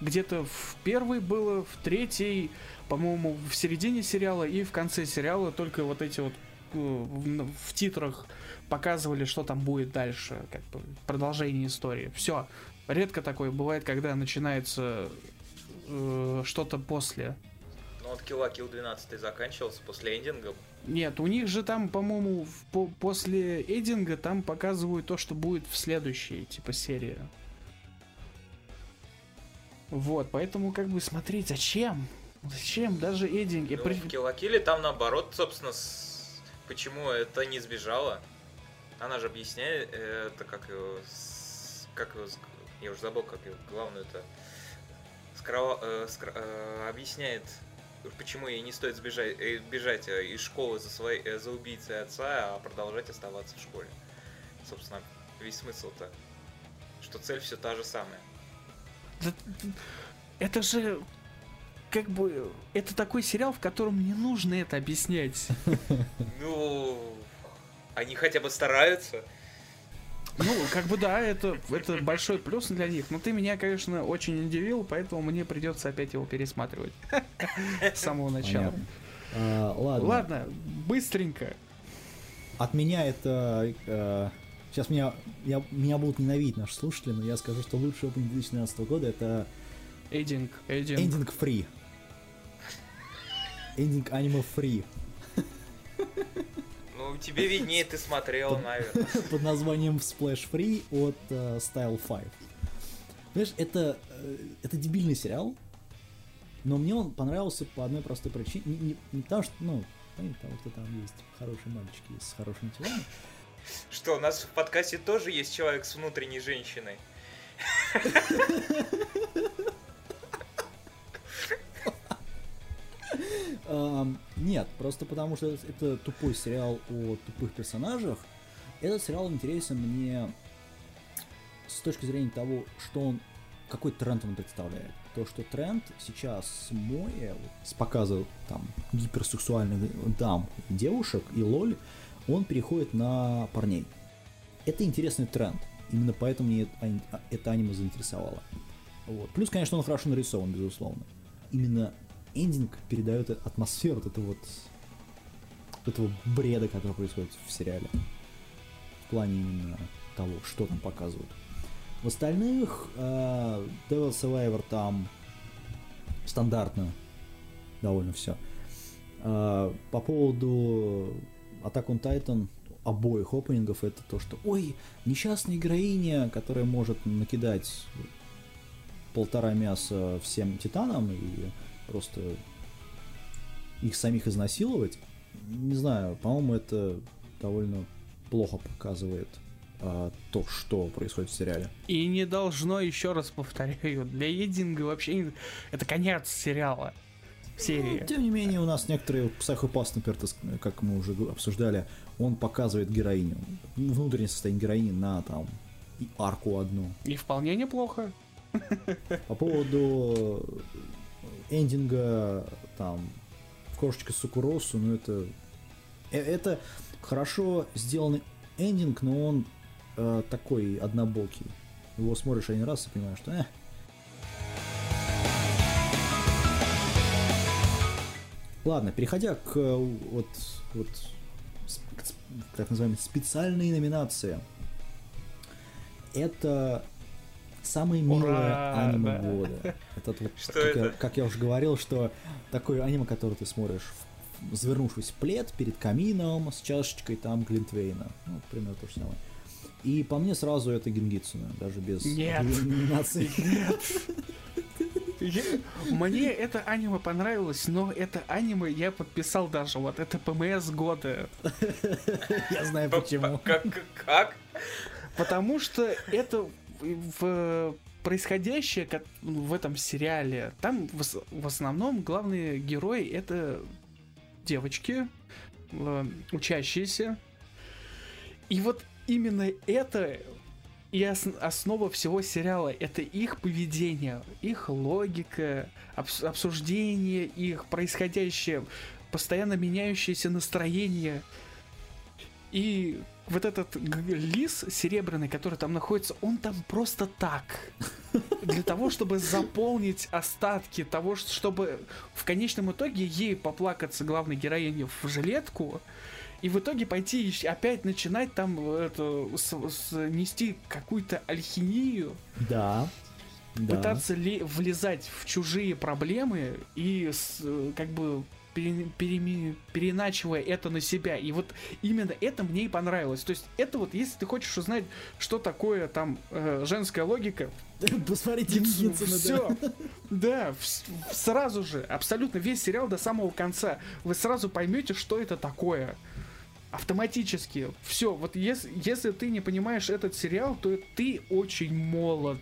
Где-то в первой было, в третьей, по-моему, в середине сериала и в конце сериала только вот эти вот э, в, титрах показывали, что там будет дальше, как бы продолжение истории. Все. Редко такое бывает, когда начинается э, что-то после. Ну вот Kill la Kill 12 заканчивался после эндинга. Нет, у них же там, по-моему, по- после Эдинга там показывают то, что будет в следующей, типа, серии. Вот, поэтому, как бы, смотреть, зачем? Зачем даже Эдинг? Я Ну, при- в Kill там наоборот, собственно, с- почему это не сбежала. Она же объясняет, э, это как его, как его, я уже забыл, как его главную это скро... э, скро... э, объясняет, почему ей не стоит сбежать, э, бежать э, из школы за, своей, э, за убийцей отца, а продолжать оставаться в школе. Собственно, весь смысл-то, что цель все та же самая. Это же как бы это такой сериал, в котором не нужно это объяснять. Ну, они хотя бы стараются. Ну, как бы да, это, это большой плюс для них. Но ты меня, конечно, очень удивил, поэтому мне придется опять его пересматривать. С самого начала. А, ладно. Ладно, быстренько. От меня это... Сейчас меня, я, меня будут ненавидеть наши слушатели, но я скажу, что лучший опыт 2012 года это... Эйдинг, эйдинг. Эндинг фри. Эндинг аниме фри. Ну, тебе виднее, ты смотрел, наверное. Под названием Splash Free от uh, Style 5. Знаешь, это, э, это дебильный сериал, но мне он понравился по одной простой причине. Не, не, не потому что, ну, не потому что там есть хорошие мальчики с хорошими телами. Что, у нас в подкасте тоже есть человек с внутренней женщиной? Нет, просто потому что это тупой сериал о тупых персонажах. Этот сериал интересен мне с точки зрения того, что он, какой тренд он представляет. То, что тренд сейчас с Моя, с показа там гиперсексуальных дам, девушек и лоль, он переходит на парней. Это интересный тренд. Именно поэтому мне это аниме заинтересовало. Вот. Плюс, конечно, он хорошо нарисован, безусловно. Именно эндинг передает атмосферу вот этого вот этого бреда, который происходит в сериале. В плане именно того, что там показывают. В остальных э, Devil Survivor там стандартно довольно все. Э, по поводу Attack on Titan обоих опенингов это то, что ой, несчастная героиня, которая может накидать полтора мяса всем титанам и просто их самих изнасиловать, не знаю, по-моему, это довольно плохо показывает а, то, что происходит в сериале. И не должно, еще раз повторяю, для Единга вообще это конец сериала. Серии. Ну, тем не менее, у нас некоторые Psychopath, например, как мы уже обсуждали, он показывает героиню, внутреннее состояние героини на там арку одну. И вполне неплохо. По поводу эндинга там кошечка Сукуросу, ну это э, это хорошо сделанный эндинг, но он э, такой однобокий. Его смотришь один раз и понимаешь, что э. Ладно, переходя к вот, вот к так называемой специальной номинации. Это самое милое аниме да. года. Этот вот, что как, это? Я, как я уже говорил, что такое аниме, которое ты смотришь, завернувшись в плед перед камином с чашечкой там Глинтвейна. Ну, примерно то же самое. И по мне сразу это Гингитсуна, даже без Нет. номинации. Нет. Мне это аниме понравилось, но это аниме я подписал даже. Вот это ПМС года. Я знаю почему. Как? Как? Потому что это в происходящее в этом сериале, там в основном главные герои это девочки, э, учащиеся. И вот именно это и основа всего сериала это их поведение, их логика, обсуждение их, происходящее, постоянно меняющееся настроение. И вот этот лис серебряный, который там находится, он там просто так. Для того, чтобы заполнить остатки того, чтобы в конечном итоге ей поплакаться главной героине в жилетку, и в итоге пойти опять начинать там это, с, с, нести какую-то алхимию. Да. Пытаться да. ли, влезать в чужие проблемы и с, как бы пере, пере, переначивая это на себя. И вот именно это мне и понравилось. То есть это вот, если ты хочешь узнать, что такое там э, женская логика, посмотрите Все, да, сразу же, абсолютно весь сериал до самого конца, вы сразу поймете, что это такое. Автоматически. Все, вот если, если ты не понимаешь этот сериал, то ты очень молод.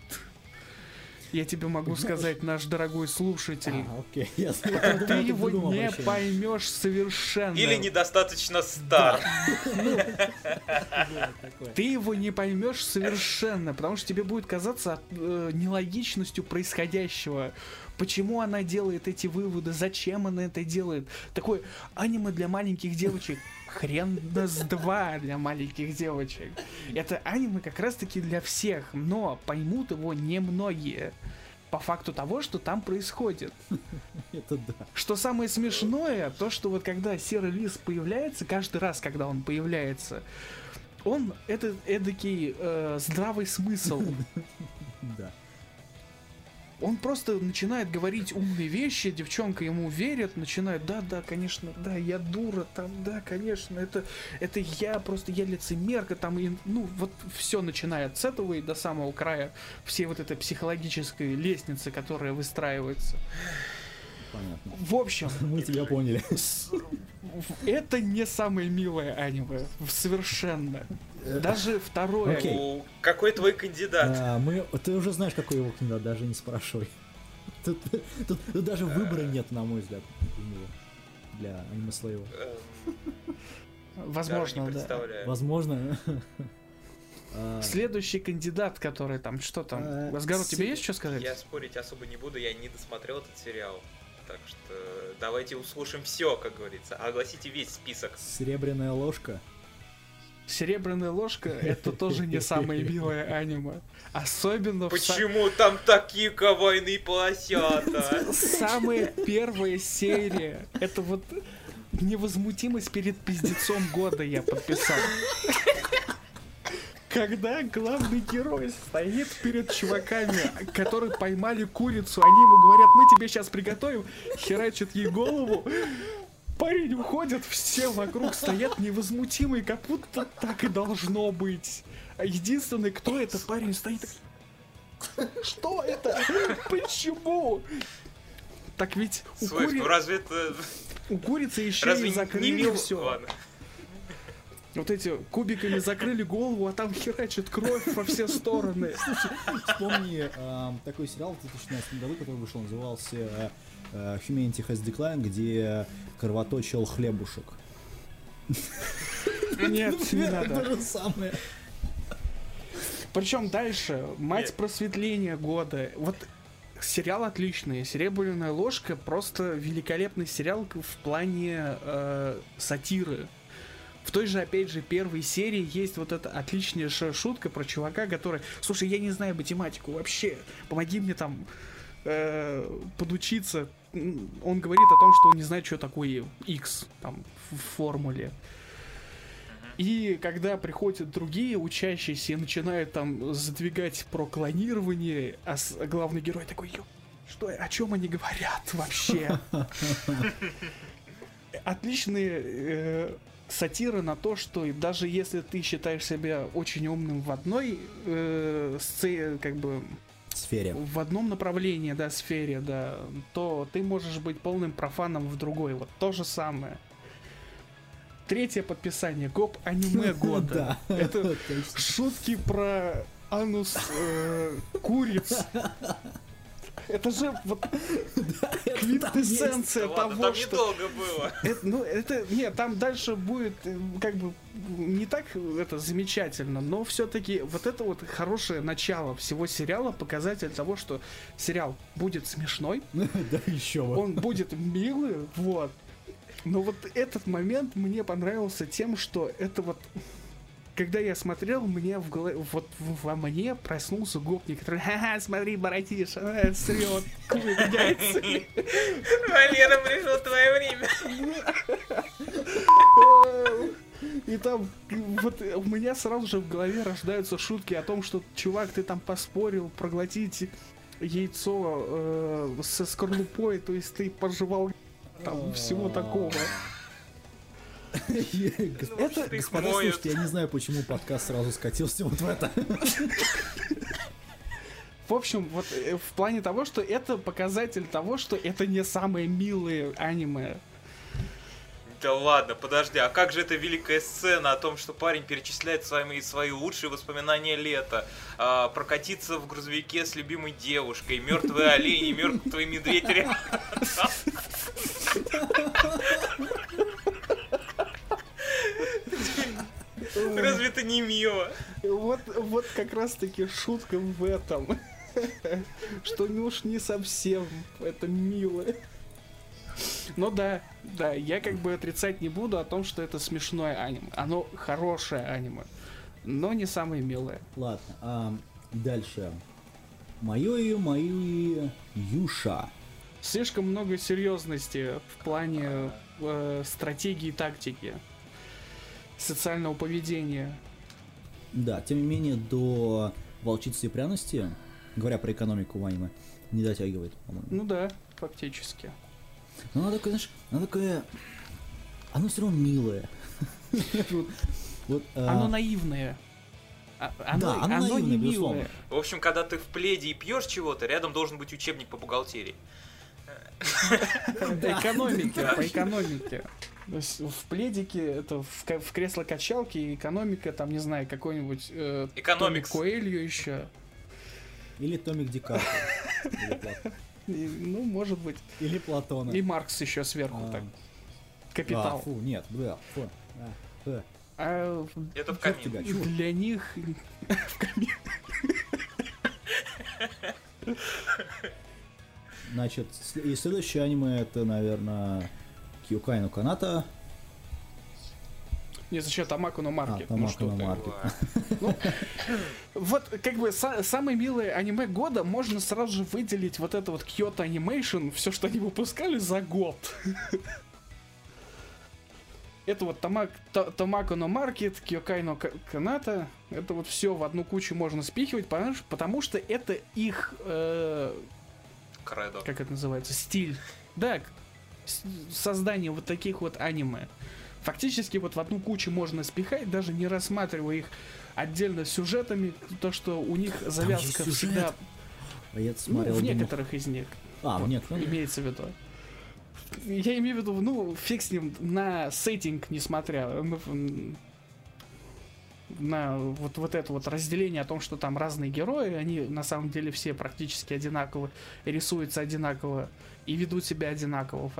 Я тебе могу сказать, наш дорогой слушатель. А, окей, я Ты его не поймешь совершенно. Или недостаточно стар. Ты его не поймешь совершенно, потому что тебе будет казаться э, нелогичностью происходящего. Почему она делает эти выводы? Зачем она это делает? Такое аниме для маленьких девочек. Хрен с два для маленьких девочек. Это аниме как раз таки для всех, но поймут его немногие по факту того, что там происходит. Это да. Что самое смешное, то, что вот когда серый лис появляется, каждый раз, когда он появляется, он это эдакий э, здравый смысл. Да. Он просто начинает говорить умные вещи, девчонка ему верит, начинает, да, да, конечно, да, я дура, там, да, конечно, это, это я, просто я лицемерка, там, и, ну, вот все начинает с этого и до самого края всей вот этой психологической лестницы, которая выстраивается. Понятно. В общем, Мы тебя поняли. с- это не самое милое аниме, совершенно. Даже второе. Окей. Ну, Какой твой кандидат? А, мы, ты уже знаешь, какой его книга, даже не спрашивай. Тут, тут- тут даже выбора нет, на мой взгляд, у него для аниме слейва. Эм, Возможно, да. Возможно. А, Следующий кандидат, который там, что там? А, с- тебя есть что сказать? Я спорить особо не буду, я не досмотрел этот сериал. Так что давайте услышим все, как говорится. Огласите весь список. Серебряная ложка. Серебряная ложка это тоже не самое милое аниме. Особенно в Почему там такие кавайные поросята? самая первая серия. Это вот невозмутимость перед пиздецом года я подписал. Когда главный герой стоит перед чуваками, которые поймали курицу, они ему говорят, мы тебе сейчас приготовим, херачат ей голову, парень уходит, все вокруг стоят невозмутимые, как будто так и должно быть. А единственный, кто это, парень стоит Что это? Почему? Так ведь у, Слышь, кури- ну разве это... у курицы еще Разве и не закрыли мил? все. Ладно. Вот эти кубиками закрыли голову, а там херачит кровь во все стороны. Вспомни ам, такой сериал в 2016 году, который вышел, назывался э, Humanity Has Decline, где кровоточил хлебушек. Нет, не надо. То же самое. Причем дальше, мать Нет. просветления года. Вот сериал отличный. Серебряная ложка просто великолепный сериал в плане э, сатиры. В той же, опять же, первой серии есть вот эта отличнейшая шутка про чувака, который, слушай, я не знаю математику вообще, помоги мне там э, подучиться. Он говорит о том, что он не знает, что такое x там в формуле. И когда приходят другие учащиеся и начинают там задвигать про клонирование, а главный герой такой, «Ё, что, о чем они говорят вообще? Отличные э, сатиры на то, что даже если ты считаешь себя очень умным в одной э, сце- как бы Сфере. в одном направлении, да, сфере, да, то ты можешь быть полным профаном в другой. Вот то же самое. Третье подписание. Гоп аниме года. Да, Это шутки про анус э, куриц. Это же вот квинтэссенция того, там что... недолго было. Ну, это, нет, там дальше будет э, как бы не так это замечательно, но все-таки вот это вот хорошее начало всего сериала, показатель того, что сериал будет смешной, Да еще вот. он будет милый, вот. Но вот этот момент мне понравился тем, что это вот когда я смотрел, мне в голове, вот во мне проснулся гопник, который, ха-ха, смотри, братиш, она срет. Валера, пришло твое время. И там вот у меня сразу же в голове рождаются шутки о том, что чувак, ты там поспорил проглотить яйцо э, со скорлупой, то есть ты пожевал там всего такого. Это, господа, слушайте, я не знаю, почему подкаст сразу скатился вот в это. В общем, вот э, в плане того, что это показатель того, что это не самые милые аниме. Да ладно, подожди, а как же эта великая сцена о том, что парень перечисляет свои, свои лучшие воспоминания лета, а, прокатиться в грузовике с любимой девушкой, мертвые олени, мертвый медведь рядом. Разве это не мило? Вот, вот как раз таки шутка в этом. Что ну уж не совсем это мило. Ну да, да, я как бы отрицать не буду о том, что это смешное аниме. Оно хорошее аниме, но не самое милое. Ладно, а дальше. Мое и мою Юша. Слишком много серьезности в плане э, стратегии и тактики, социального поведения. Да, тем не менее, до волчицы и пряности, говоря про экономику аниме, не дотягивает, по-моему. Ну да, фактически. Но она такая, знаешь, она такая... Оно все равно милое. Вот, а, Оно наивное. А- Оно, Да, оно оно не наивное, безусловно. милое. В общем, когда ты в пледе и пьешь чего-то, рядом должен быть учебник по бухгалтерии. По экономике, по экономике. То есть в пледике, это в, ка- в кресло-качалке, экономика, там, не знаю, какой-нибудь э, Экономикс. Томи Коэльо еще. Или Томик Ди Каприо. Или Плат- И, ну, может быть. Или Платона. И Маркс еще сверху А, так. а, Капитал. фу, нет, бля, фу. а. А Это в камин. тебя, для них... в камин. Значит, и следующее аниме это, наверное, Кьюкай no Каната. Не, зачем Тамако на маркет? А, ну no ты. Market. Ой. Вот, как бы, са- самое милое аниме года можно сразу же выделить вот это вот Kyoto Animation, все, что они выпускали за год. Это вот Тамак, Та- Тамако но Маркет, Кьокай но Ка- Каната, это вот все в одну кучу можно спихивать, потому что, потому что это их, э, Кредо. как это называется, стиль. Да, создание вот таких вот аниме. Фактически вот в одну кучу можно спихать, даже не рассматривая их отдельно сюжетами, то, что у них завязка всегда, А я ну, смотрел, в думал, некоторых из них А, вот, нет, ну, имеется в виду. Я имею в виду, ну, фиг с ним, на сеттинг несмотря, ну, м, на вот, вот это вот разделение о том, что там разные герои, они на самом деле все практически одинаково, рисуются одинаково и ведут себя одинаково.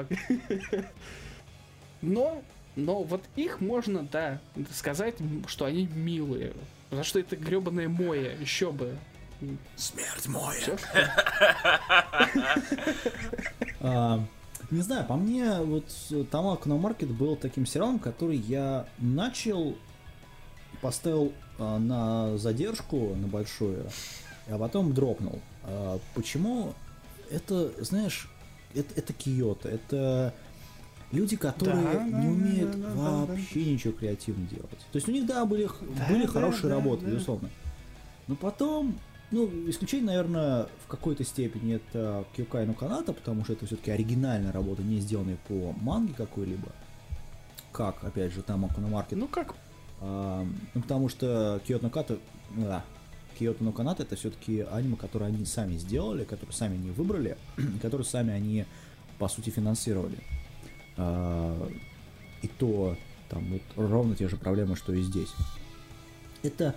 Но, но вот их можно, да, сказать, что они милые. Потому что это гребаное мое, еще бы. Смерть моя. А, не знаю, по мне, вот Тамако no Market был таким сериалом, который я начал, поставил а, на задержку, на большую, а потом дропнул. А, почему? Это, знаешь, это, это Киото, это люди, которые Да, да, не умеют да, да, да, вообще ничего креативно делать. То есть у них, да, были, Да, были да, хорошие да, работы, да. безусловно. Но потом, ну, исключение, наверное, в какой-то степени это Кьюкай Каната, потому что это все-таки оригинальная работа, не сделанная по манге какой-либо. Как, опять же, там no Market. Ну как ну, потому что Киото no Ката, да, Киото no Каната это все-таки аниме, которое они сами сделали, которое сами они выбрали, и которое сами они, по сути, финансировали. А, и то там вот ровно те же проблемы, что и здесь. Это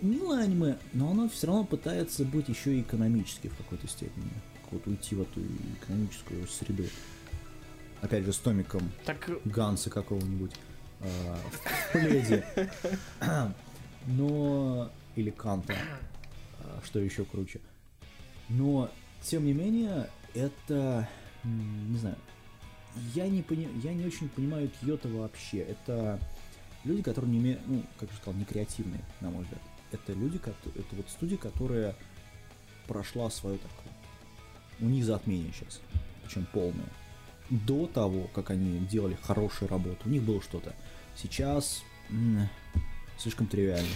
милое аниме, но оно все равно пытается быть еще и экономически в какой-то степени. Вот уйти в эту экономическую среду. Опять же, с томиком так Ганса какого-нибудь а, в. Но... Или Канта, а, что еще круче. Но, тем не менее, это... Не знаю. Я не, пони... я не очень понимаю Киото вообще. Это люди, которые не умеют, ну, как я сказал, не креативные, на мой взгляд. Это люди, кото- это вот студия, которая прошла свое такое. У них затмение сейчас, причем полное до того, как они делали хорошую работу, у них было что-то. Сейчас м, слишком тривиально.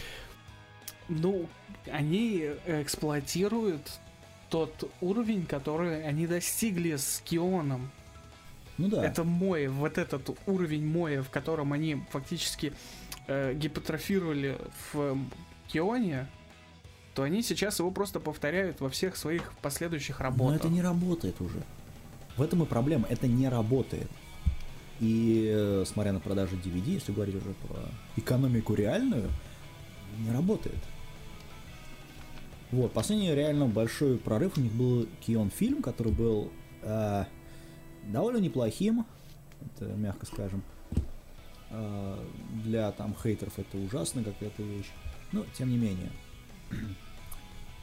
Ну, они эксплуатируют тот уровень, который они достигли с Кионом. Ну да. Это мой, вот этот уровень моя, в котором они фактически э, гипотрофировали в Кионе, то они сейчас его просто повторяют во всех своих последующих Но работах. это не работает уже. В этом и проблема. Это не работает. И э, смотря на продажи DVD, если говорить уже про экономику реальную, не работает. Вот, последний реально большой прорыв у них был Кион фильм, который был э, довольно неплохим, это мягко скажем. Э, для там хейтеров это ужасно какая-то вещь. Но тем не менее.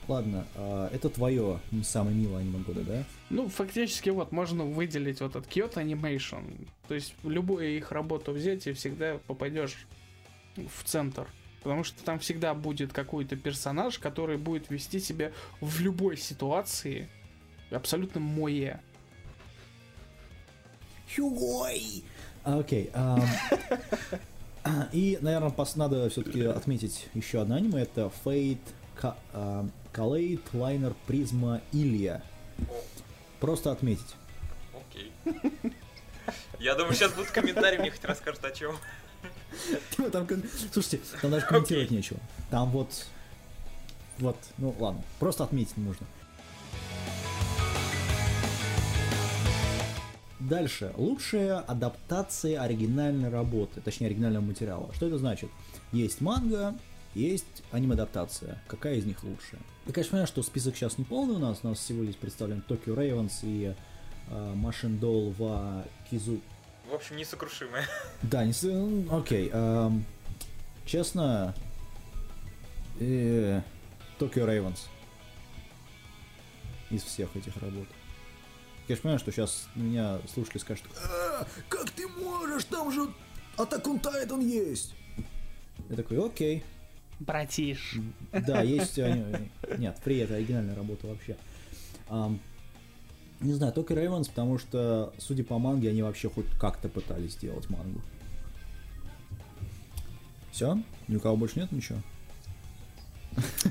Ладно, э, это твое самое милое аниме года, да? Ну, фактически вот можно выделить вот этот Kyoto Animation. То есть любую их работу взять и всегда попадешь в центр. Потому что там всегда будет какой-то персонаж, который будет вести себя в любой ситуации абсолютно мое. Хюгой! Окей. ам, И, наверное, надо все-таки отметить еще одно аниме. Это Fate Калейт Лайнер Призма Илья. Просто отметить. Окей. Я думаю, сейчас будут комментарии, мне хоть расскажут о чем. Там Слушайте, там даже комментировать нечего. Там вот... Вот, ну ладно, просто отметить нужно. Дальше. Лучшая адаптация оригинальной работы, точнее оригинального материала. Что это значит? Есть манга, есть аниме-адаптация. Какая из них лучшая? Я, конечно, понимаю, что список сейчас не полный у нас. У нас всего здесь представлен Токио Рейвенс и э, Машин Дол в Кизу. В общем, несокрушимые. Да, не м, окей. эм, честно, э, Токио Рейвенс из всех этих работ. Я же понимаю, что сейчас меня слушатели скажут, «А, как ты можешь, там же on Titan есть. Я такой, окей, Братиш. да, есть... они- Нет, при это оригинальная работа вообще. Не знаю, только Рейвенс, потому что, судя по манге, они вообще хоть как-то пытались сделать мангу. Все? Ни у кого больше нет ничего?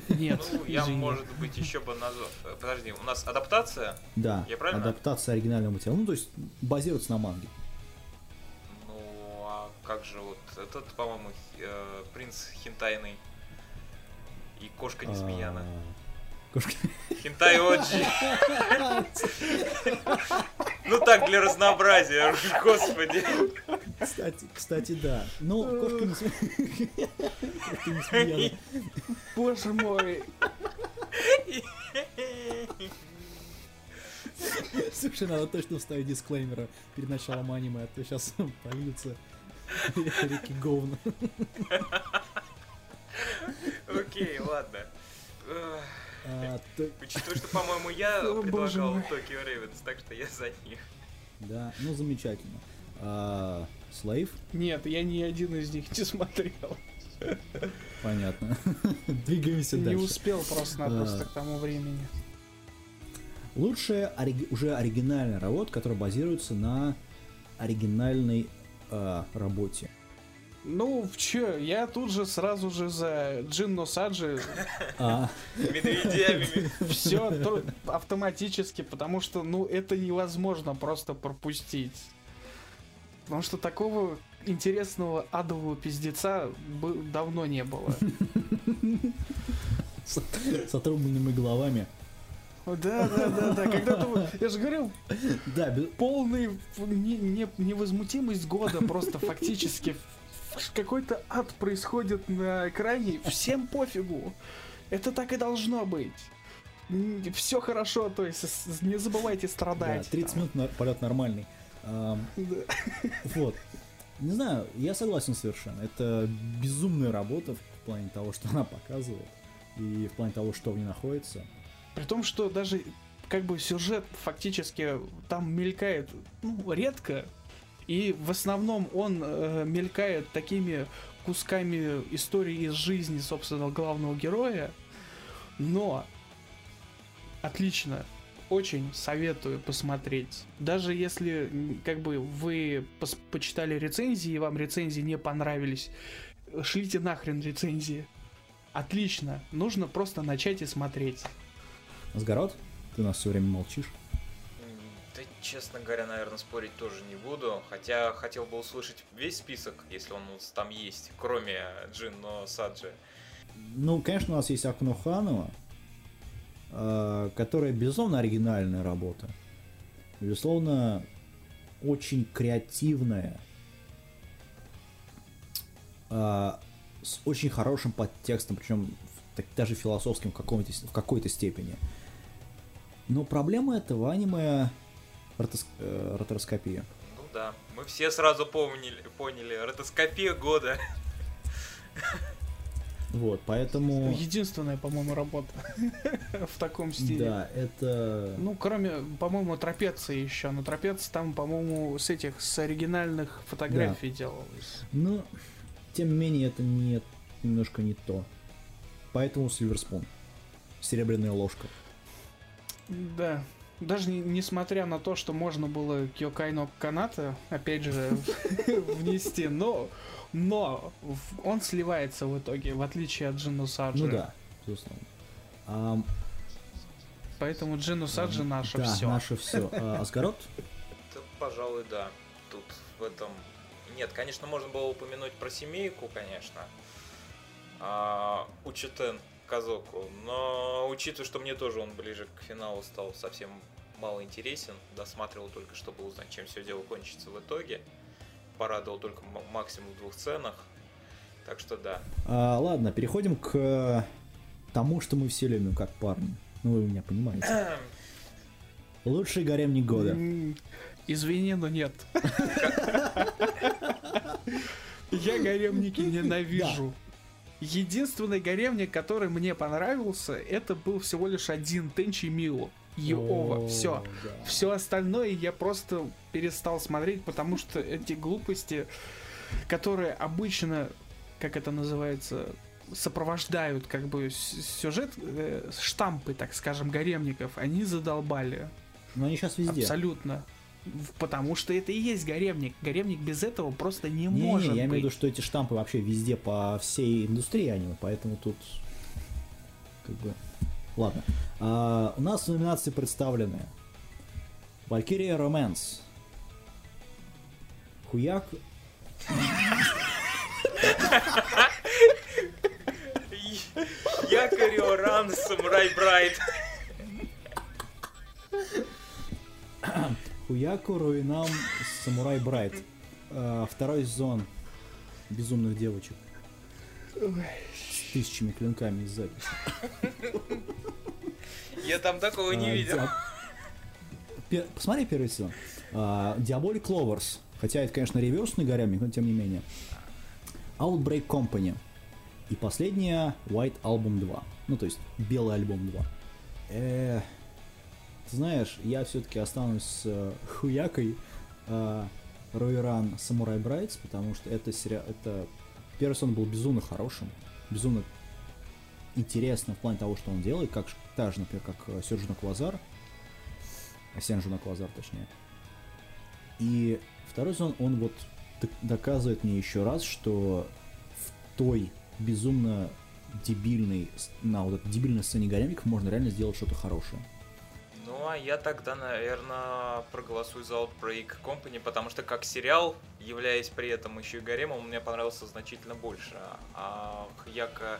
Нет, Ну, я, извини. может быть, еще бы назвал... э, Подожди, у нас адаптация? Да, Я правильно? адаптация оригинального материала. Ну, то есть, базируется на манге. Ну, а как же вот этот, по-моему, э, принц хентайный и кошка Несмеяна. А, Кошка... Хентай Оджи. Ну так, для разнообразия, господи. Кстати, кстати, да. Ну, кошка не сме- Кошка не смеяна. Боже мой. Слушай, надо точно вставить дисклеймера перед началом аниме, а то сейчас появится реки говна. Окей, ладно. А, Учитывая, что, по-моему, я предлагал. Токио Рейвенс, так что я за них. Да, ну замечательно. А, Слейв? Нет, я ни один из них не смотрел. Понятно. Двигаемся Не дальше. успел просто-напросто Да. к тому времени. Лучшая ори- уже оригинальная работа, которая базируется на оригинальной а, работе. Ну, в чё, я тут же сразу же за Джинно Саджи А, Медведями. все автоматически, потому что, ну, это невозможно просто пропустить. Потому что такого интересного адового пиздеца давно не было. с, с отрубленными головами. Да, да, да, да. Когда-то, вы- я же говорил, Да, бе- полный не- не- невозмутимость года просто фактически. Какой-то ад происходит на экране, всем пофигу. Это так и должно быть. Все хорошо, то есть не забывайте да, страдать. 30 там. минут на- полет нормальный. Да. Вот. Не знаю, я согласен совершенно. Это безумная работа в плане того, что она показывает. И в плане того, что в ней находится. При том, что даже как бы сюжет фактически там мелькает ну, редко, и в основном он э, мелькает такими кусками истории из жизни, собственно, главного героя. Но отлично, очень советую посмотреть. Даже если как бы вы пос- почитали рецензии и вам рецензии не понравились, шлите нахрен рецензии. Отлично, нужно просто начать и смотреть. Сгород, ты у нас все время молчишь. Честно говоря, наверное, спорить тоже не буду. Хотя хотел бы услышать весь список, если он у нас там есть, кроме Джин, но Саджи. Ну, конечно, у нас есть Акуно Ханова, которая, безусловно, оригинальная работа. Безусловно, очень креативная, а, с очень хорошим подтекстом, причем даже философским в, в какой-то степени. Но проблема этого аниме ротос, э, ротороскопия. Ну да, мы все сразу помнили, поняли, ротоскопия года. Вот, поэтому... Единственная, по-моему, работа в таком стиле. Да, это... Ну, кроме, по-моему, трапеции еще. Но трапеция там, по-моему, с этих, с оригинальных фотографий да. делалась. Ну, тем не менее, это не, немножко не то. Поэтому Сильверспун. Серебряная ложка. Да. Даже не, несмотря на то, что можно было Кьокайно Каната, опять же, внести, но но он сливается в итоге, в отличие от Джину Саджи. Ну да, безусловно. А, Поэтому Джину Саджи наше да, все. наше все. А, Асгарот? Пожалуй, да. Тут в этом... Нет, конечно, можно было упомянуть про семейку, конечно. А, Учитен Казоку. Но учитывая, что мне тоже он ближе к финалу стал совсем мало интересен, досматривал только, чтобы узнать, чем все дело кончится в итоге порадовал только максимум в двух сценах. Так что да. А, ладно, переходим к тому, что мы все любим как парни. Ну, вы меня понимаете. Лучший гаремник года. Извини, но нет. Я гаремники ненавижу. Единственный гаремник, который мне понравился, это был всего лишь один Тенчи Мио. Иова. Все. Да. Все остальное я просто перестал смотреть, потому что эти глупости, которые обычно, как это называется, сопровождают как бы сюжет, э, штампы, так скажем, гаремников, они задолбали. Но они сейчас везде. Абсолютно. Потому что это и есть гаремник. Гаремник без этого просто не, не может не, я быть. имею в виду, что эти штампы вообще везде по всей индустрии аниме, поэтому тут как бы Ладно. А, у нас в номинации представлены Valkyria Romance. Хуяк. Якорь Ран, Самурай Брайт. Хуяку Руинам Самурай Брайт. А, второй сезон безумных девочек. С тысячами клинками из записи. Я там такого не а, видел. Посмотри первый сезон. Diabolic Clovers. Хотя это, конечно, реверсный горямик, но тем не менее. Outbreak Company. И последняя White Album 2. Ну, то есть, Белый альбом 2. Э, знаешь, я все-таки останусь с э, хуякой э, Ройран Samurai Брайтс, потому что это сериал, это первый сезон был безумно хорошим, безумно интересно в плане того, что он делает, как та же, например, как э, Сержина Квазар, Сенжина Квазар, точнее. И второй сезон, он вот доказывает мне еще раз, что в той безумно дебильной, на вот этой дебильной сцене гаремиков можно реально сделать что-то хорошее. Ну, а я тогда, наверное, проголосую за Outbreak Company, потому что как сериал, являясь при этом еще и гаремом, мне понравился значительно больше. А Хьяка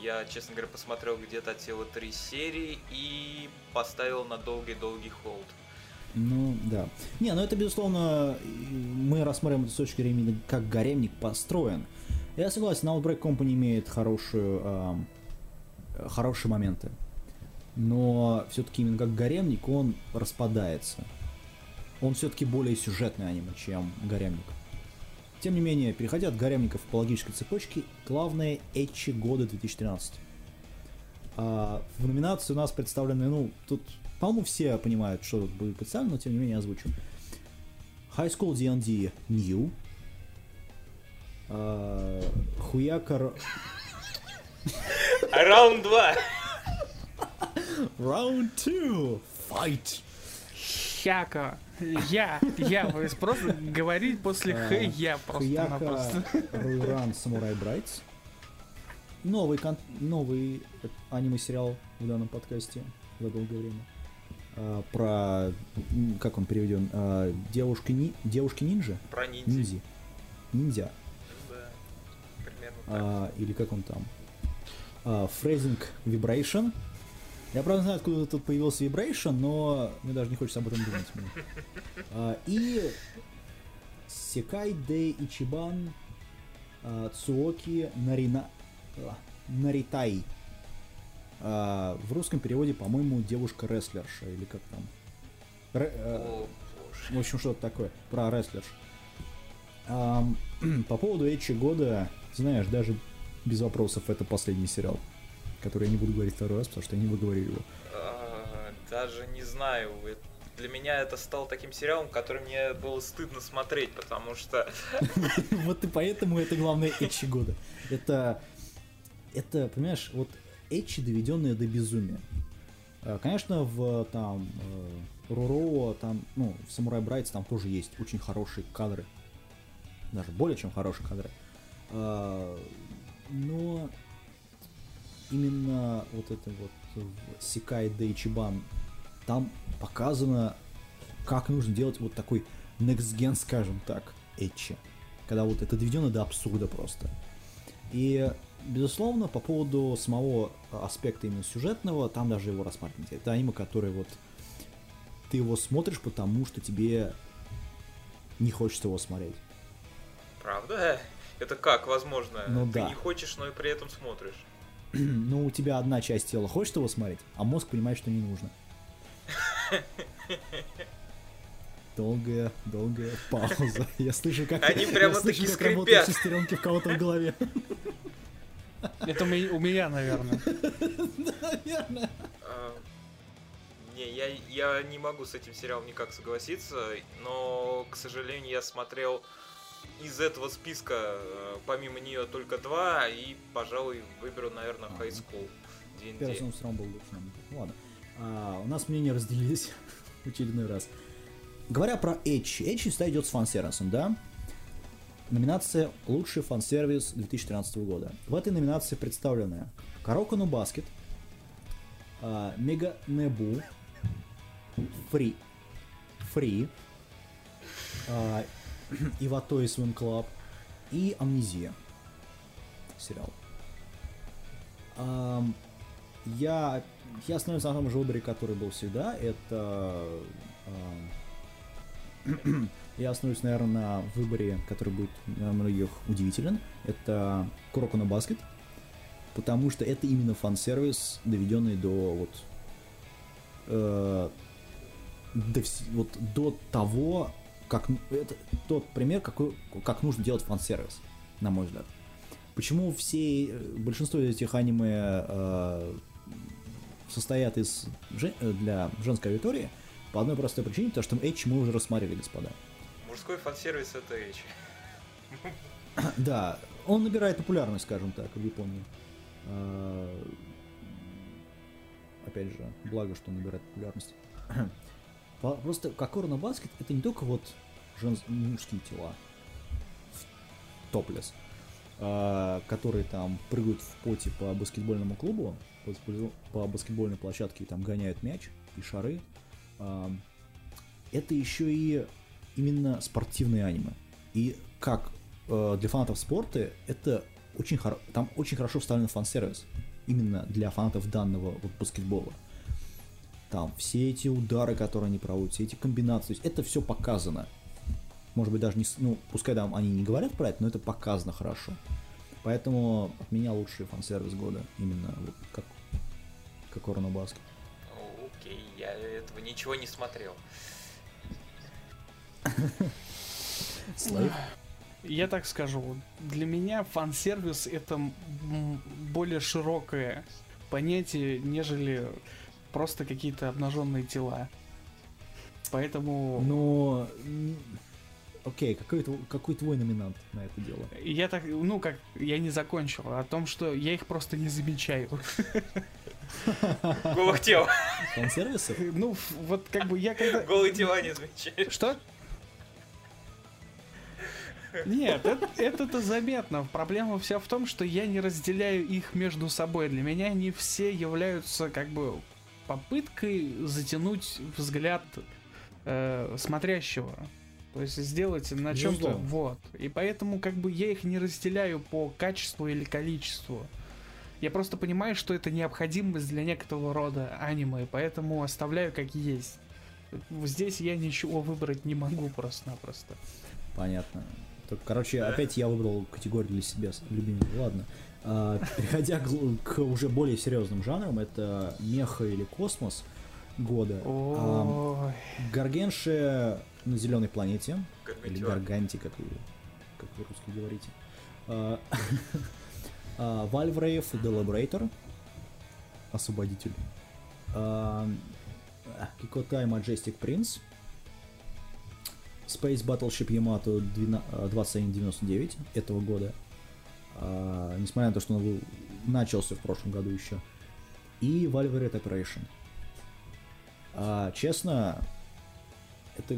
я, честно говоря, посмотрел где-то от силы три серии и поставил на долгий-долгий холд. Ну, да. Не, ну это, безусловно, мы рассмотрим это с точки зрения, как гаремник построен. Я согласен, Outbreak Company имеет хорошую, э, хорошие моменты. Но все-таки именно как гаремник он распадается. Он все-таки более сюжетный аниме, чем гаремник. Тем не менее, переходя от гаремников по логической цепочке, главное Эчи года 2013. А, в номинации у нас представлены, ну, тут, по-моему, все понимают, что тут будет представлено, но тем не менее озвучу. High School D&D New. А, Хуякар... Раунд 2. Раунд 2. Fight. Хяка. Я, я, просто говорить после Х я просто-напросто. Руйран Самурай Брайтс. Новый, кон- новый аниме-сериал в данном подкасте за долгое время. А, про, как он переведен, а, девушки, ни, девушки ниндзя? Про ниндзя. Ниндзя. Ниндзя. Да, примерно а, Или как он там? Фрейзинг Vibration. Я правда знаю, откуда тут появился Vibration, но мне даже не хочется об этом думать. А, и Секай Дэй Ичибан а, Цуоки Нарина... а, Наритай. А, в русском переводе, по-моему, девушка-рестлерша, или как там. Ре- э, О, в общем, что-то такое. Про рестлерш. Ам, по поводу Эчи года, знаешь, даже без вопросов, это последний сериал, который я не буду говорить второй раз, потому что я не выговорю его. А, Даже не знаю. э, Для меня это стал таким сериалом, который мне было стыдно смотреть, потому что Вот и поэтому это главное Эчи года. Это, это, понимаешь, вот Эчи, доведенные до безумия. А, Конечно, в там э, Руро, там, ну, в Самурай Брайтс там тоже есть очень хорошие кадры. Даже более чем хорошие кадры. А, Но именно вот это вот в Секай Дейчибан, там показано, как нужно делать вот такой next gen, скажем так, Эчи. Когда вот это доведено до абсурда просто. И, безусловно, по поводу самого аспекта именно сюжетного, там даже его рассматривать. Это аниме, которое вот ты его смотришь, потому что тебе не хочется его смотреть. Правда? Это как возможно? Ну Ты да. не хочешь, но и при этом смотришь. Но у тебя одна часть тела хочет его смотреть, а мозг понимает, что не нужно. Долгая, долгая пауза. Я слышу, как, Они как работают скрипят. шестеренки в кого-то в голове. Это у меня, у меня, наверное. Наверное. А, Не, я, я не могу с этим сериалом никак согласиться, но, к сожалению, я смотрел из этого списка, э, помимо нее, только два, и, пожалуй, выберу, наверное, High School Первый равно был. Ну Ладно. А, у нас мнения разделились в очередной раз. Говоря про Эчи. Эчи всегда идет с фан-сервисом, да? Номинация «Лучший фан-сервис 2013 года». В этой номинации представлены Kuroko no Basket, а, Meganebu, Free, Free, а, Иватой Swim Club и Амнезия. Сериал. Ам, я, я остановлюсь на том же выборе, который был всегда. Это... ам, я остановлюсь, наверное, на выборе, который будет для многих удивителен. Это Kuroko no Basket. Потому что это именно фан-сервис, доведенный до вот... э, до, вот до того, как... Это тот пример, какой, как нужно делать фан-сервис, на мой взгляд. Почему все, э, большинство из этих аниме э, состоят из э, для женской аудитории по одной простой причине, потому что Эйч мы уже рассмотрели, господа. Мужской фан-сервис это Эйч. Да, он набирает популярность, скажем так, в Японии. А, Опять же, благо, что он набирает популярность. По- Просто Кокоро на баскет это не только вот жен- мужские тела, топлес, а, которые там прыгают в поте по баскетбольному клубу, по баскетбол- по баскетбольной площадке и там гоняют мяч и шары. А, Это еще и именно спортивные аниме. И как э, для фанатов спорта это очень хоро... там очень хорошо вставлен фан-сервис именно для фанатов данного вот баскетбола. Там все эти удары, которые они проводят, все эти комбинации, то есть это все показано. Может быть даже не, ну пускай там они не говорят про это, но это показано хорошо. Поэтому от меня лучший фан-сервис года именно вот как Kuroko no Basket. Окей, я этого ничего не смотрел. Слайв. Я так скажу, для меня фан-сервис это более широкое понятие, нежели просто какие-то обнаженные тела. Поэтому Но окей, какой, какой твой номинант на это дело? я так, ну как, я не закончил, о том, что я их просто не замечаю. Голых тел. Фан-сервисов? Ну, вот как бы я когда... Голые тела не замечаешь. Что? Нет, это- это-то заметно. Проблема вся в том, что я не разделяю их между собой. Для меня они все являются как бы попыткой затянуть взгляд э, смотрящего. То есть сделать на чем-то. Вот. И поэтому как бы я их не разделяю по качеству или количеству. Я просто понимаю, что это необходимость для некоторого рода аниме, поэтому оставляю как есть. Здесь я ничего выбрать не могу просто-напросто. Понятно. Так, короче, опять я выбрал категорию для себя любимую. Ладно. А, переходя к, к уже более серьезным жанрам, это меха или космос года. Ой. Гаргенши на зеленой планете. Или Гаргантюа. Гарганти, как вы, как вы русские говорите. А, а, The Liberator. Освободитель. А, Кикотай Majestic Prince. Space Battleship Yamato 12 а, 2199 этого года. А, несмотря на то, что он был- начался в прошлом году еще. И Valve Red Operation. А, честно, это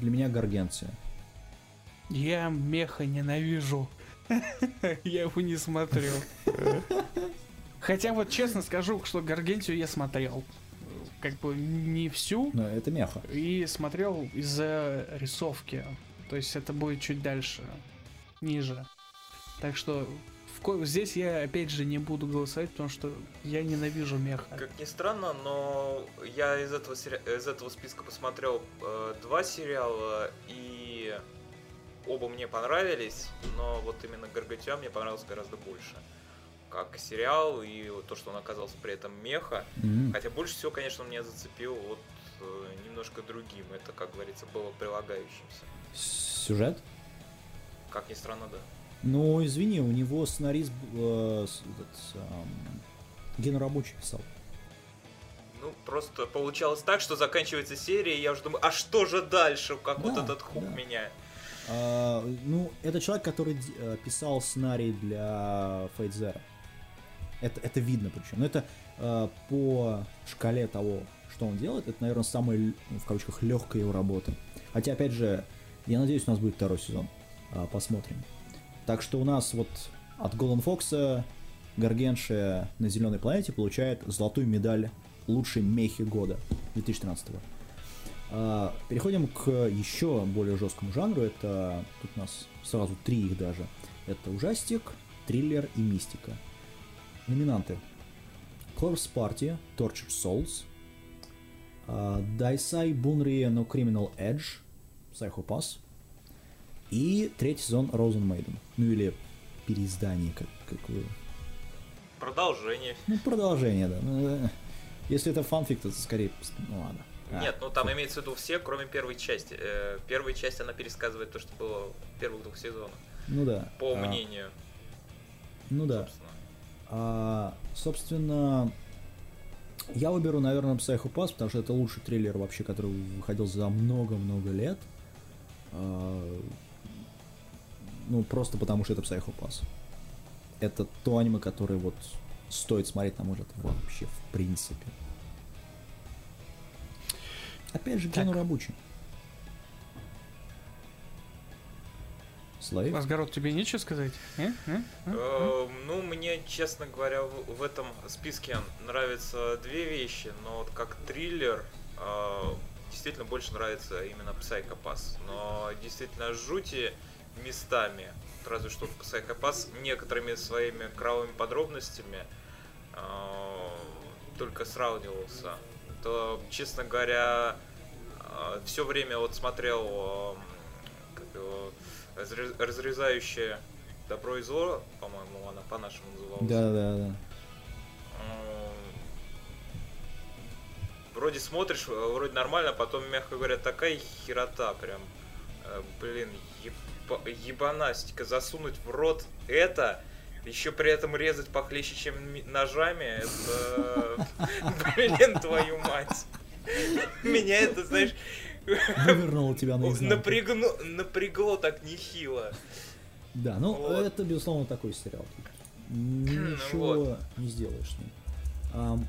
для меня гаргенция. Я меха ненавижу. Я его не смотрел. Хотя вот честно скажу, что Гаргентию я смотрел. Как бы не всю, Но это меха. и смотрел из-за рисовки. То есть это будет чуть дальше, ниже. Так что здесь я опять же не буду голосовать, потому что я ненавижу меха. Как ни странно, но я из этого, сери- из этого списка посмотрел э, два сериала, и оба мне понравились, но вот именно Гаргатюа мне понравился гораздо больше. Как сериал, и вот то, что он оказался при этом меха. М. Хотя больше всего, конечно, меня зацепил вот э, немножко другим. Это, как говорится, было прилагающимся. Сюжет? Как ни странно, да. Ну, извини, у него сценарист э, этот, ам, Гена Рабочий писал. Ну, просто получалось так, что заканчивается серия, и я уже думаю, а что же дальше? Как вот Да, этот хук да. меня. А, ну, это человек, который э, писал сценарий для Fate Zero. Это, это видно причем. Но это э, по шкале того, что он делает, это, наверное, самая, ну, в кавычках, легкая его работа. Хотя, опять же, я надеюсь, у нас будет второй сезон. А, посмотрим. Так что у нас вот от Golden Fox Гаргенши на Зеленой планете получает золотую медаль лучшей мехи года 2013 а, Переходим к еще более жесткому жанру. Это тут у нас сразу три их даже. Это ужастик, триллер и мистика. Номинанты. Corpse Party, Tortured Souls, а, Daisai Bunri No Criminal Edge, Psycho Pass и третий сезон Rosen Maiden. Ну или переиздание, как, как вы... Продолжение. Ну, продолжение, да. Ну, э, если это фанфик, то скорее... Ну ладно. А, Нет, ну там имеется в виду все, кроме первой части. Э, Первая часть, она пересказывает то, что было в первых двух сезонах. Ну да. По А, мнению, Ну да. собственно. А, собственно, я выберу, наверное, Psycho Pass, потому что это лучший триллер вообще, который выходил за много-много лет. А, ну, просто потому что это Pass. Это то аниме, которое вот стоит смотреть, на мой взгляд, вообще в принципе. Опять же, Джану Так. рабочий. Слайв? Асгарот, тебе нечего сказать? Э? Э? Э? Э, Ну, мне, честно говоря, в этом списке нравятся две вещи, но вот как триллер действительно больше нравится именно Psycho Pass. Но действительно жути местами, разве что Psycho Pass некоторыми своими кровавыми подробностями э, только сравнивался. То, честно говоря, все время вот смотрел э, как его, разре- разрезающее добро и зло, по-моему, она по-нашему называлась. Да, да, да. Вроде смотришь, вроде нормально, а потом, мягко говоря, такая херота прям. Э, Блин, ебанастика, засунуть в рот это, еще при этом резать похлеще, чем ми- ножами, это... Блин, твою мать. Меня это, знаешь, Вывернуло тебя наизнанку. напрягно, напрягло так нехило. Да, ну Вот. это, безусловно, такой сериал. Ничего Вот. не сделаешь с ним.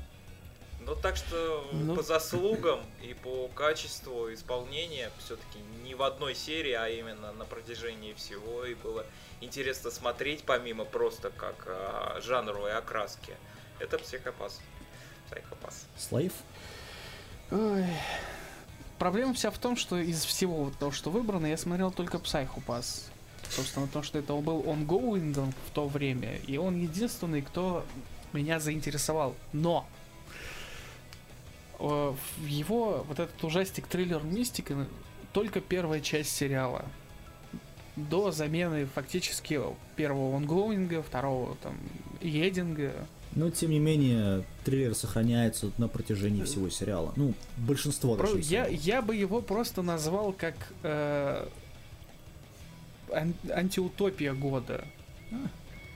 Ну так что Ну. по заслугам и по качеству исполнения все-таки не в одной серии, а именно на протяжении всего и было интересно смотреть помимо просто как а, жанровой окраски. Это психопас. Психопас. Слейв? Ой. Проблема вся в том, что из всего вот того, что выбрано, я смотрел только Pass. Собственно, то, что это был ongoing в то время, и он единственный, кто меня заинтересовал. Но его вот этот ужастик триллер мистика только первая часть сериала. До замены фактически первого онглоинга, второго там единга. Но, тем не менее, триллер сохраняется на протяжении всего сериала. Ну, большинство Про, я, я бы его просто назвал как э, ан, антиутопия года. А.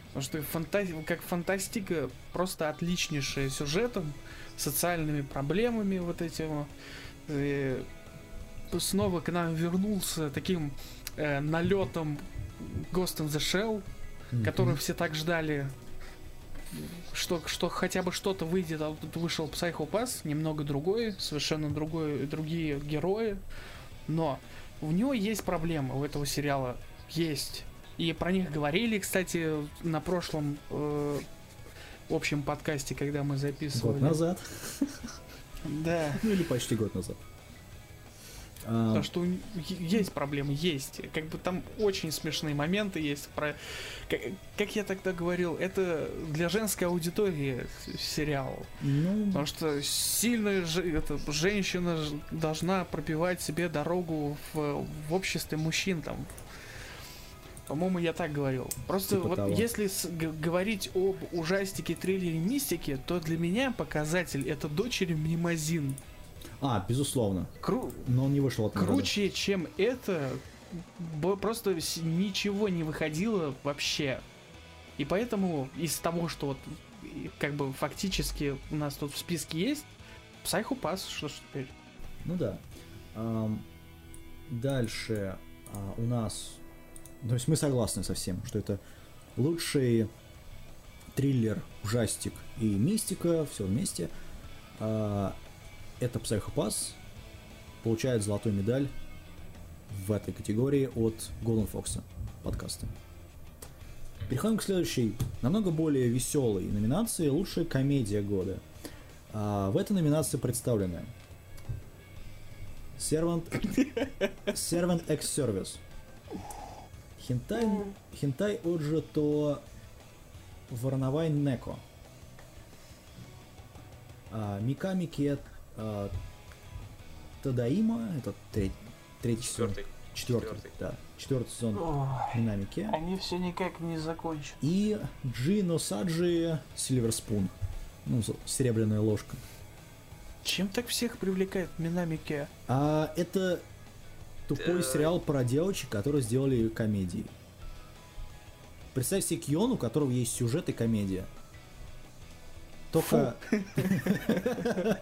Потому что фанта... как фантастика просто отличнейшая сюжетом, социальными проблемами вот этим. И снова к нам вернулся таким э, налетом Ghost in the Shell, mm-hmm. который все так ждали, что, что хотя бы что-то выйдет, а тут вышел Psycho Pass, немного другой, совершенно другой, другие герои, но у него есть проблемы, у этого сериала есть. И про них говорили, кстати, на прошлом э, общем подкасте, когда мы записывали. Год назад. Да. Ну или почти год назад. Потому что есть проблемы, есть. Как бы там очень смешные моменты есть. Про... Как, как я тогда говорил, это для женской аудитории сериал. Ну... Потому что сильная ж... это, женщина должна пробивать себе дорогу в, в обществе мужчин там. По-моему, я так говорил. Просто типа вот того. если с, говорить об ужастике, триллере, мистике, то для меня показатель это дочери Мнемозин. А, безусловно. Кру... Но он не вышел от Круче, года. чем это, просто ничего не выходило вообще. И поэтому из того, что вот как бы фактически у нас тут в списке есть, Psycho Pass, что ж теперь? Ну да. Um, дальше uh, у нас... То есть мы согласны со всем, что это лучший триллер, ужастик и мистика, все вместе. Uh, это Psychopass получает золотую медаль в этой категории от Golden Fox подкаста. Переходим к следующей, намного более веселой номинации «Лучшая комедия года». А, в этой номинации представлены Servant, Servant X Service, Хентай, Хентай Оджи то Вороновай Неко, а, Миками Кет э, Тадаима, это треть, третий сезон. Четвертый. Четвертый, да. Четвертый сезон Минамики. Они все никак не закончат. И Джино Саджи Сильвер Спун. Ну, серебряная ложка. Чем так всех привлекает Минамики? А это тупой сериал про девочек, которые сделали комедии. Представь себе Кион, у которого есть сюжет и комедия. Только...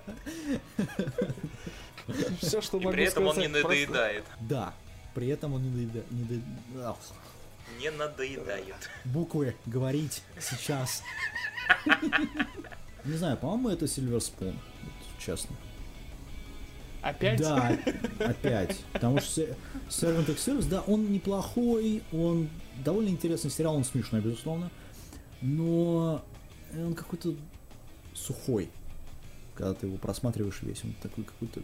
Все, что могу При этом он не надоедает. Да, при этом он не надоедает. Не надоедает. Буквы говорить сейчас. Не знаю, по-моему, это Silver Spoon, честно. Опять? Да, опять. Потому что Servant X Service, да, он неплохой, он довольно интересный сериал, он смешной, безусловно. Но он какой-то сухой. Когда ты его просматриваешь весь, он такой какой-то...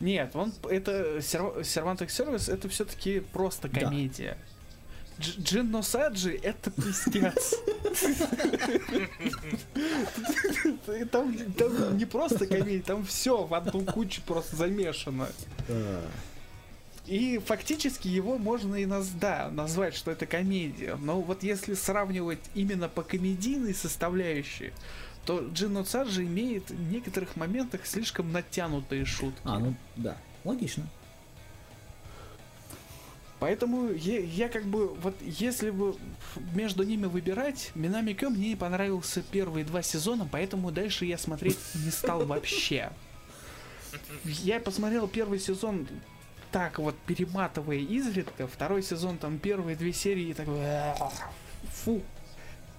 Нет, он это Сервант Сервис это все-таки просто комедия. Да. Джин Носаджи это пиздец. Там, там не просто комедия, там все в одну кучу просто замешано. И фактически его можно и нас, да, назвать, что это комедия. Но вот если сравнивать именно по комедийной составляющей, то Джино Цаджи имеет в некоторых моментах слишком натянутые шутки. А, ну да, логично. Поэтому я, я как бы, вот если бы между ними выбирать, Минами Кё мне не понравился первые два сезона, поэтому дальше я смотреть не стал вообще. Я посмотрел первый сезон так вот перематывая изредка, второй сезон там первые две серии такой фу,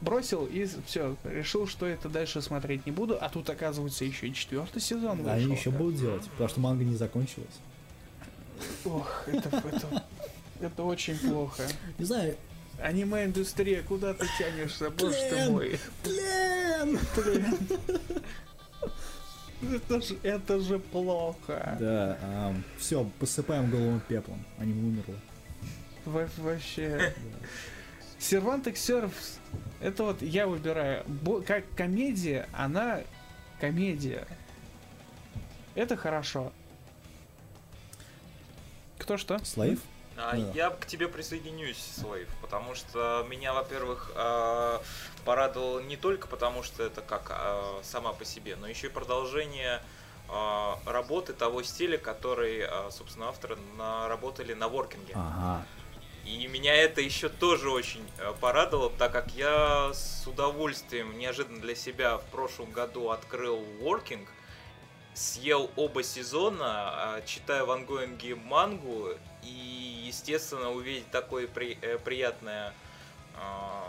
бросил и все, решил, что это дальше смотреть не буду, а тут оказывается еще и четвертый сезон. Да, они еще будут делать, потому что манга не закончилась. Ох, это, это, это очень плохо. Не знаю. Аниме-индустрия, куда ты тянешься, боже ты мой. Плен! Плен! Это же, это же плохо. Да, а, все, посыпаем голову пеплом. Они умерли. Во вообще. Сервант Сервс Это вот я выбираю. Бо- как комедия, она комедия. Это хорошо. Кто что? Слейв? А. Я к тебе присоединюсь, Слейв, потому что меня, во-первых, а, порадовало не только потому, что это как а, сама по себе, но еще и продолжение работы того стиля, который, собственно, авторы наработали на воркинге. Ага. И меня это еще тоже очень порадовало, так как я с удовольствием неожиданно для себя в прошлом году открыл Working, съел оба сезона, а, читаю в ангоинге мангу, и, естественно, увидеть такое при- э, приятное а,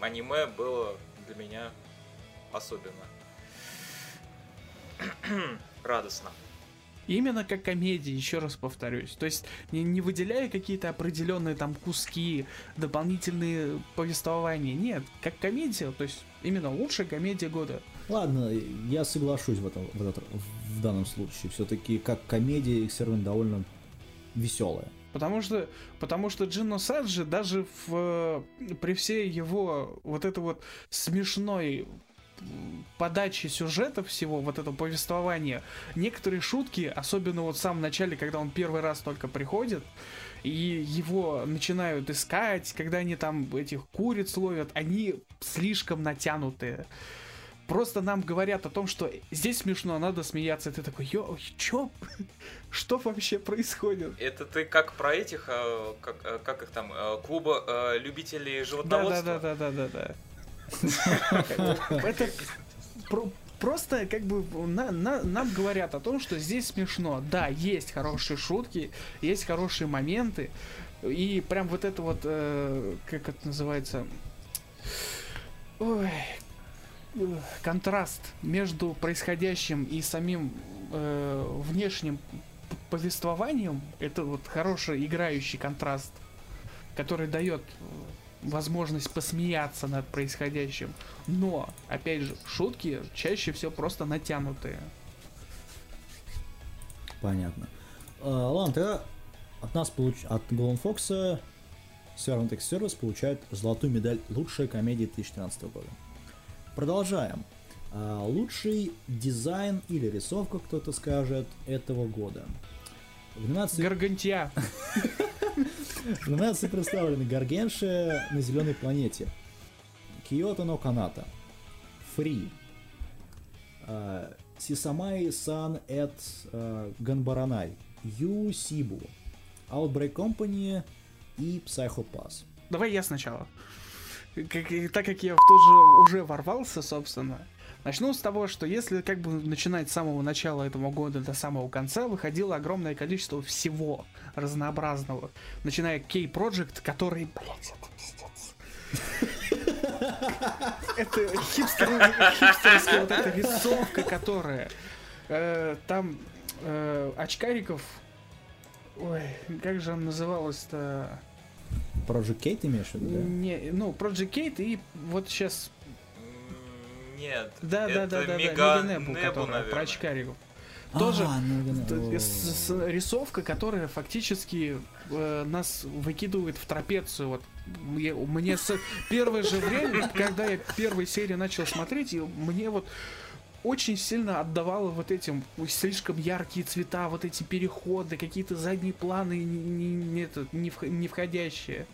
аниме было для меня особенно радостно. Именно как комедия, еще раз повторюсь. То есть не, не выделяя какие-то определенные там куски, дополнительные повествования. Нет, как комедия, то есть именно лучшая комедия года. Ладно, я соглашусь в, этом, в, этот- в данном случае. Все-таки как комедия X-Servant довольно веселая. Потому что, потому что Джино Саджи даже в, при всей его вот это вот смешной м, подаче сюжета всего, вот это повествование, некоторые шутки, особенно вот в самом начале, когда он первый раз только приходит, и его начинают искать, когда они там этих куриц ловят, они слишком натянутые. Просто нам говорят о том, что здесь смешно, надо смеяться. И ты такой, ё, чё? Что вообще происходит? Это ты как про этих, э, как, э, как их там, э, клуба любителей животноводства? да, да, да, да, да, да. Это про- просто как бы на- на- нам говорят о том, что здесь смешно. Да, есть хорошие шутки, есть хорошие моменты. И прям вот это вот, э, как это называется, ой, контраст между происходящим и самим э, внешним повествованием, это вот хороший играющий контраст, который дает э, возможность посмеяться над происходящим. Но, опять же, шутки чаще всего просто натянутые. Понятно. А, ладно, тогда от нас получ... от Golden Fox Servant X Service получает золотую медаль лучшая комедия 2013 года. Продолжаем. А, лучший дизайн или рисовка, кто-то скажет, этого года. В номинации, Гаргантия. в номинации представлены Гаргенши на зеленой планете, Киото но Каната, Фри, а, Сисамай Сан Эт а, Ганбаранай, Ю Сибу, Outbreak Company и Psycho Pass. Давай я сначала. Как- так как я в тот же уже ворвался, собственно, начну с того, что если как бы начинать с самого начала этого года до самого конца, выходило огромное количество всего разнообразного. Начиная K-Project, который, блядь, это пиздец. Это хипстер- хипстерская вот эта рисовка, которая э, там э, очкариков Ой, как же она называлась-то? Project Kate имеешь в виду, да? Не, ну, Project Kate и вот сейчас... Нет. Да, да, это да, да, да, Мега Мега Небу, Небу, которая про наверное. очкариков. Тоже А, ну, да, с- с- рисовка, которая фактически э, нас выкидывает в трапецию. Вот мне, мне с первое же время, когда я первой серии начал смотреть, и мне вот очень сильно отдавало вот этим слишком яркие цвета, вот эти переходы, какие-то задние планы не, не, не это, не не входящие.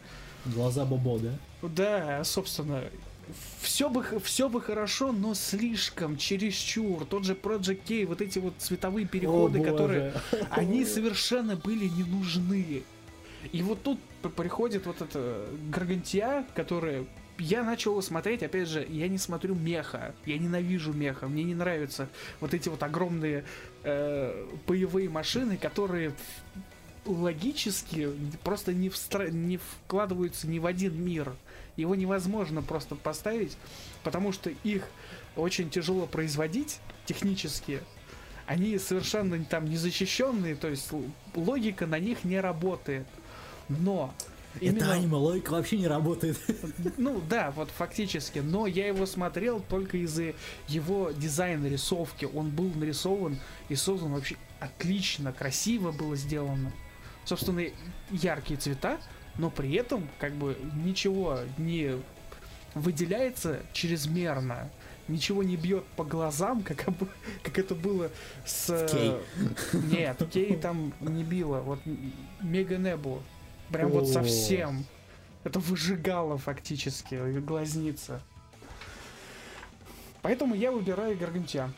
Глаза Бобо, да? Да, собственно, все бы, все бы хорошо, но слишком, чересчур. Тот же Project K, вот эти вот цветовые переходы, О, которые, боже. они совершенно были не нужны. И вот тут приходит вот эта Гаргантия, которая... Я начал смотреть, опять же, я не смотрю меха, я ненавижу меха, мне не нравятся вот эти вот огромные э, боевые машины, которые логически просто не, встра- не вкладываются ни в один мир. Его невозможно просто поставить, потому что их очень тяжело производить технически. Они совершенно там незащищенные, то есть логика на них не работает. Но Это именно- аниме, логика вообще не работает. ну да, вот фактически. Но я его смотрел только из-за его дизайна рисовки. Он был нарисован и создан вообще отлично, красиво было сделано. Собственно, яркие цвета, но при этом как бы ничего не выделяется чрезмерно. Ничего не бьет по глазам, как, об- как это было с... Кей. Нет, Кей там не било. Вот Мега Небу. Прям вот совсем. Это выжигало фактически глазница. Поэтому я выбираю Гаргантия.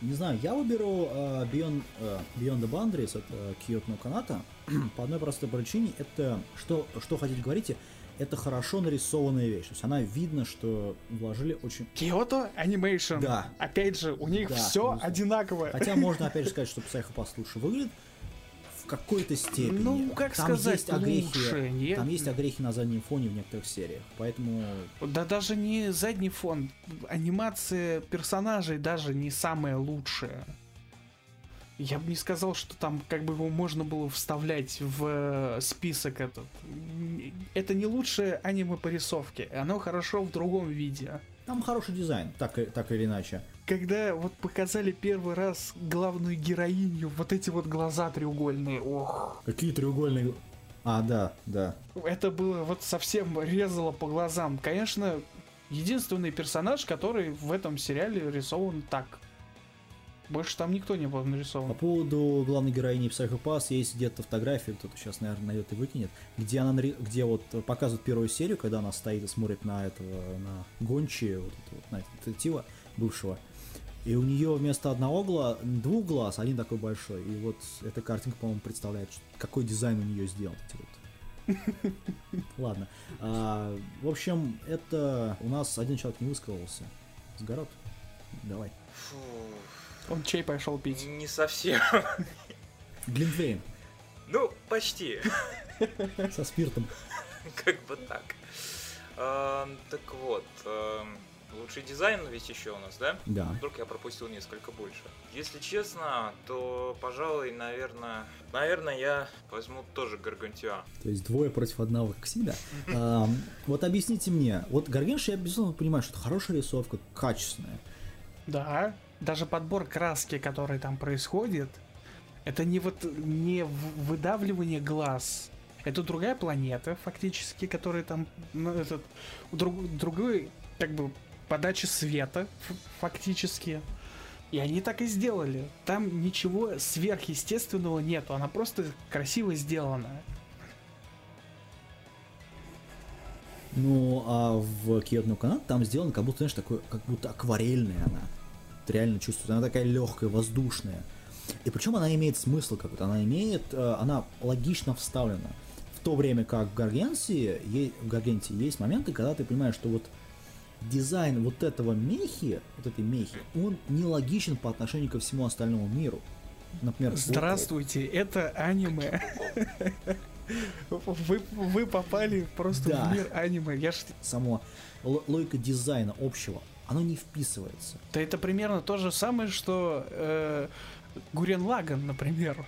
Не знаю, я выберу э, Beyond, э, Beyond the Boundaries от э, Киото Каната по одной простой причине. Это, что, что хотите говорите, это хорошо нарисованная вещь. То есть она видно, что вложили очень... Киото Анимейшн. Да. Опять же, у них Да, все одинаковое. Хотя можно опять же сказать, что Psychopath лучше выглядит в какой-то степени. Ну, как Там сказать, есть огрехи, лучше? Там есть огрехи на заднем фоне в некоторых сериях. Поэтому Да даже не задний фон. Анимация персонажей даже не самая лучшая. Я бы не сказал, что там как бы его можно было вставлять в э, список этот. Это не лучшее аниме по рисовке. Оно хорошо в другом виде. там хороший дизайн, так, так или иначе. Когда вот показали первый раз главную героиню, вот эти вот глаза треугольные, ох, Какие треугольные... А, да, да. это было вот совсем резало по глазам. Конечно, единственный персонаж, который в этом сериале рисован так. Больше там никто не был По нарисован. поводу главной героини Psychopath есть где-то фотография, кто-то сейчас, наверное, найдет и выкинет, где она, нари- где вот показывают первую серию, когда она стоит и смотрит на этого, на Гончи, вот вот, на этого детектива бывшего. И у нее вместо одного глаза, двух глаз, один такой большой. И вот эта картинка, по-моему, представляет, какой дизайн у нее сделан. эти вот. Ладно. А, в общем, это у нас один человек не высказался. Сгород. Давай. Фу, Он чай пошел пить. не совсем. Глинтвейн Ну, почти. со спиртом. Как бы так. Эм, Так вот, эм, лучший дизайн ведь еще у нас, да? Да. Вдруг я пропустил несколько больше. Если честно, то, пожалуй, наверное, наверное, я возьму тоже Гаргантюа. То есть двое против одного, как всегда. Вот объясните мне, вот Гаргенш, я безусловно понимаю, что это хорошая рисовка, качественная. Да, даже подбор краски, который там происходит, это не вот не выдавливание глаз. Это другая планета, фактически, которая там, ну, этот, друг- другой, как бы, подача света, фактически. И они так и сделали. Там ничего сверхъестественного нету, она просто красиво сделана. Ну, а в Киотну Канат там сделано как будто, знаешь, такой, как будто акварельная она. Ты реально чувствуешь, она такая легкая, воздушная. И причем она имеет смысл какой-то, она имеет, э, она логично вставлена. В то время как в Гаргенсии, в Гаргенте есть моменты, когда ты понимаешь, что вот дизайн вот этого мехи, вот этой мехи, он нелогичен по отношению ко всему остальному миру. Например, вот- Здравствуйте, это аниме. Вы, вы попали просто Да. в мир аниме. Я ж само логика дизайна общего, оно не вписывается. Да это примерно то же самое, что э, Гурен Лаган, например.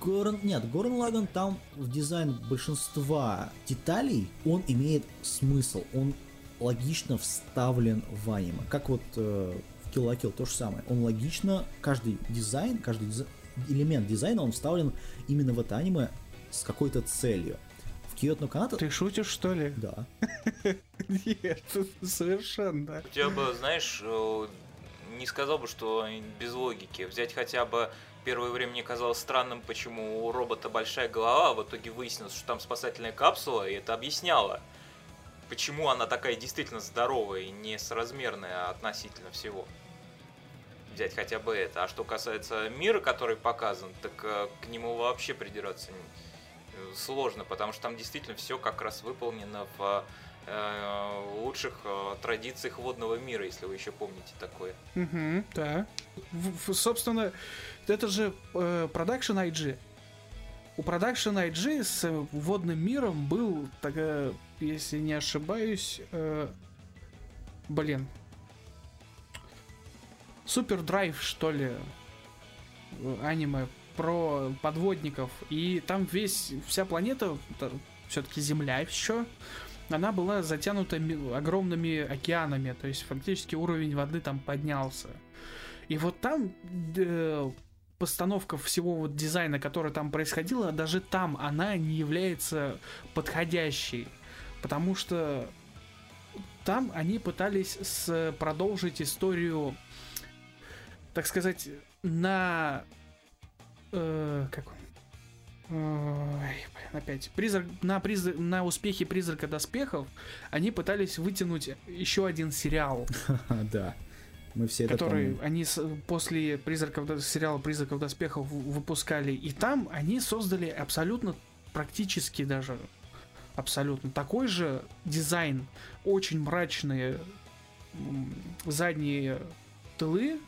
Гурен, нет, Гурен Лаган там в дизайн большинства деталей, он имеет смысл, он логично вставлен в аниме. Как вот э, в Kill la Kill то же самое. Он логично, каждый дизайн, каждый диза- элемент дизайна, он вставлен именно в это аниме с какой-то целью. В Kyoukai no Kanata... Ты шутишь, что ли? Да. Нет, совершенно. У тебя бы, знаешь, э, не сказал бы, что без логики. Взять хотя бы первое время мне казалось странным, почему у робота большая голова, а в итоге выяснилось, что там спасательная капсула, и это объясняло, почему она такая действительно здоровая и несоразмерная относительно всего. Взять хотя бы это. А что касается мира, который показан, так э, к нему вообще придираться э, сложно, потому что там действительно все как раз выполнено в э, лучших э, традициях водного мира, если вы еще помните такое. Угу, да. Собственно, это же э, Production IG. У Production IG с э, водным миром был, так, э, если не ошибаюсь, э, блин, Супер Драйв, что ли, э, аниме про подводников. И там весь, вся планета, все-таки Земля еще, она была затянута ми- огромными океанами, то есть фактически уровень воды там поднялся. И вот там э, постановка всего вот дизайна, который там происходила, даже там она не является подходящей. Потому что там они пытались с, продолжить историю, так сказать, на... Э, как? Ой, блин, опять. Призрак, на, призрак, на успехе призрака доспехов они пытались вытянуть еще один сериал. Да. Мы все это который помним. они после призраков сериала призраков доспехов выпускали и там они создали абсолютно практически даже абсолютно такой же. Дизайн очень мрачные задние тылы.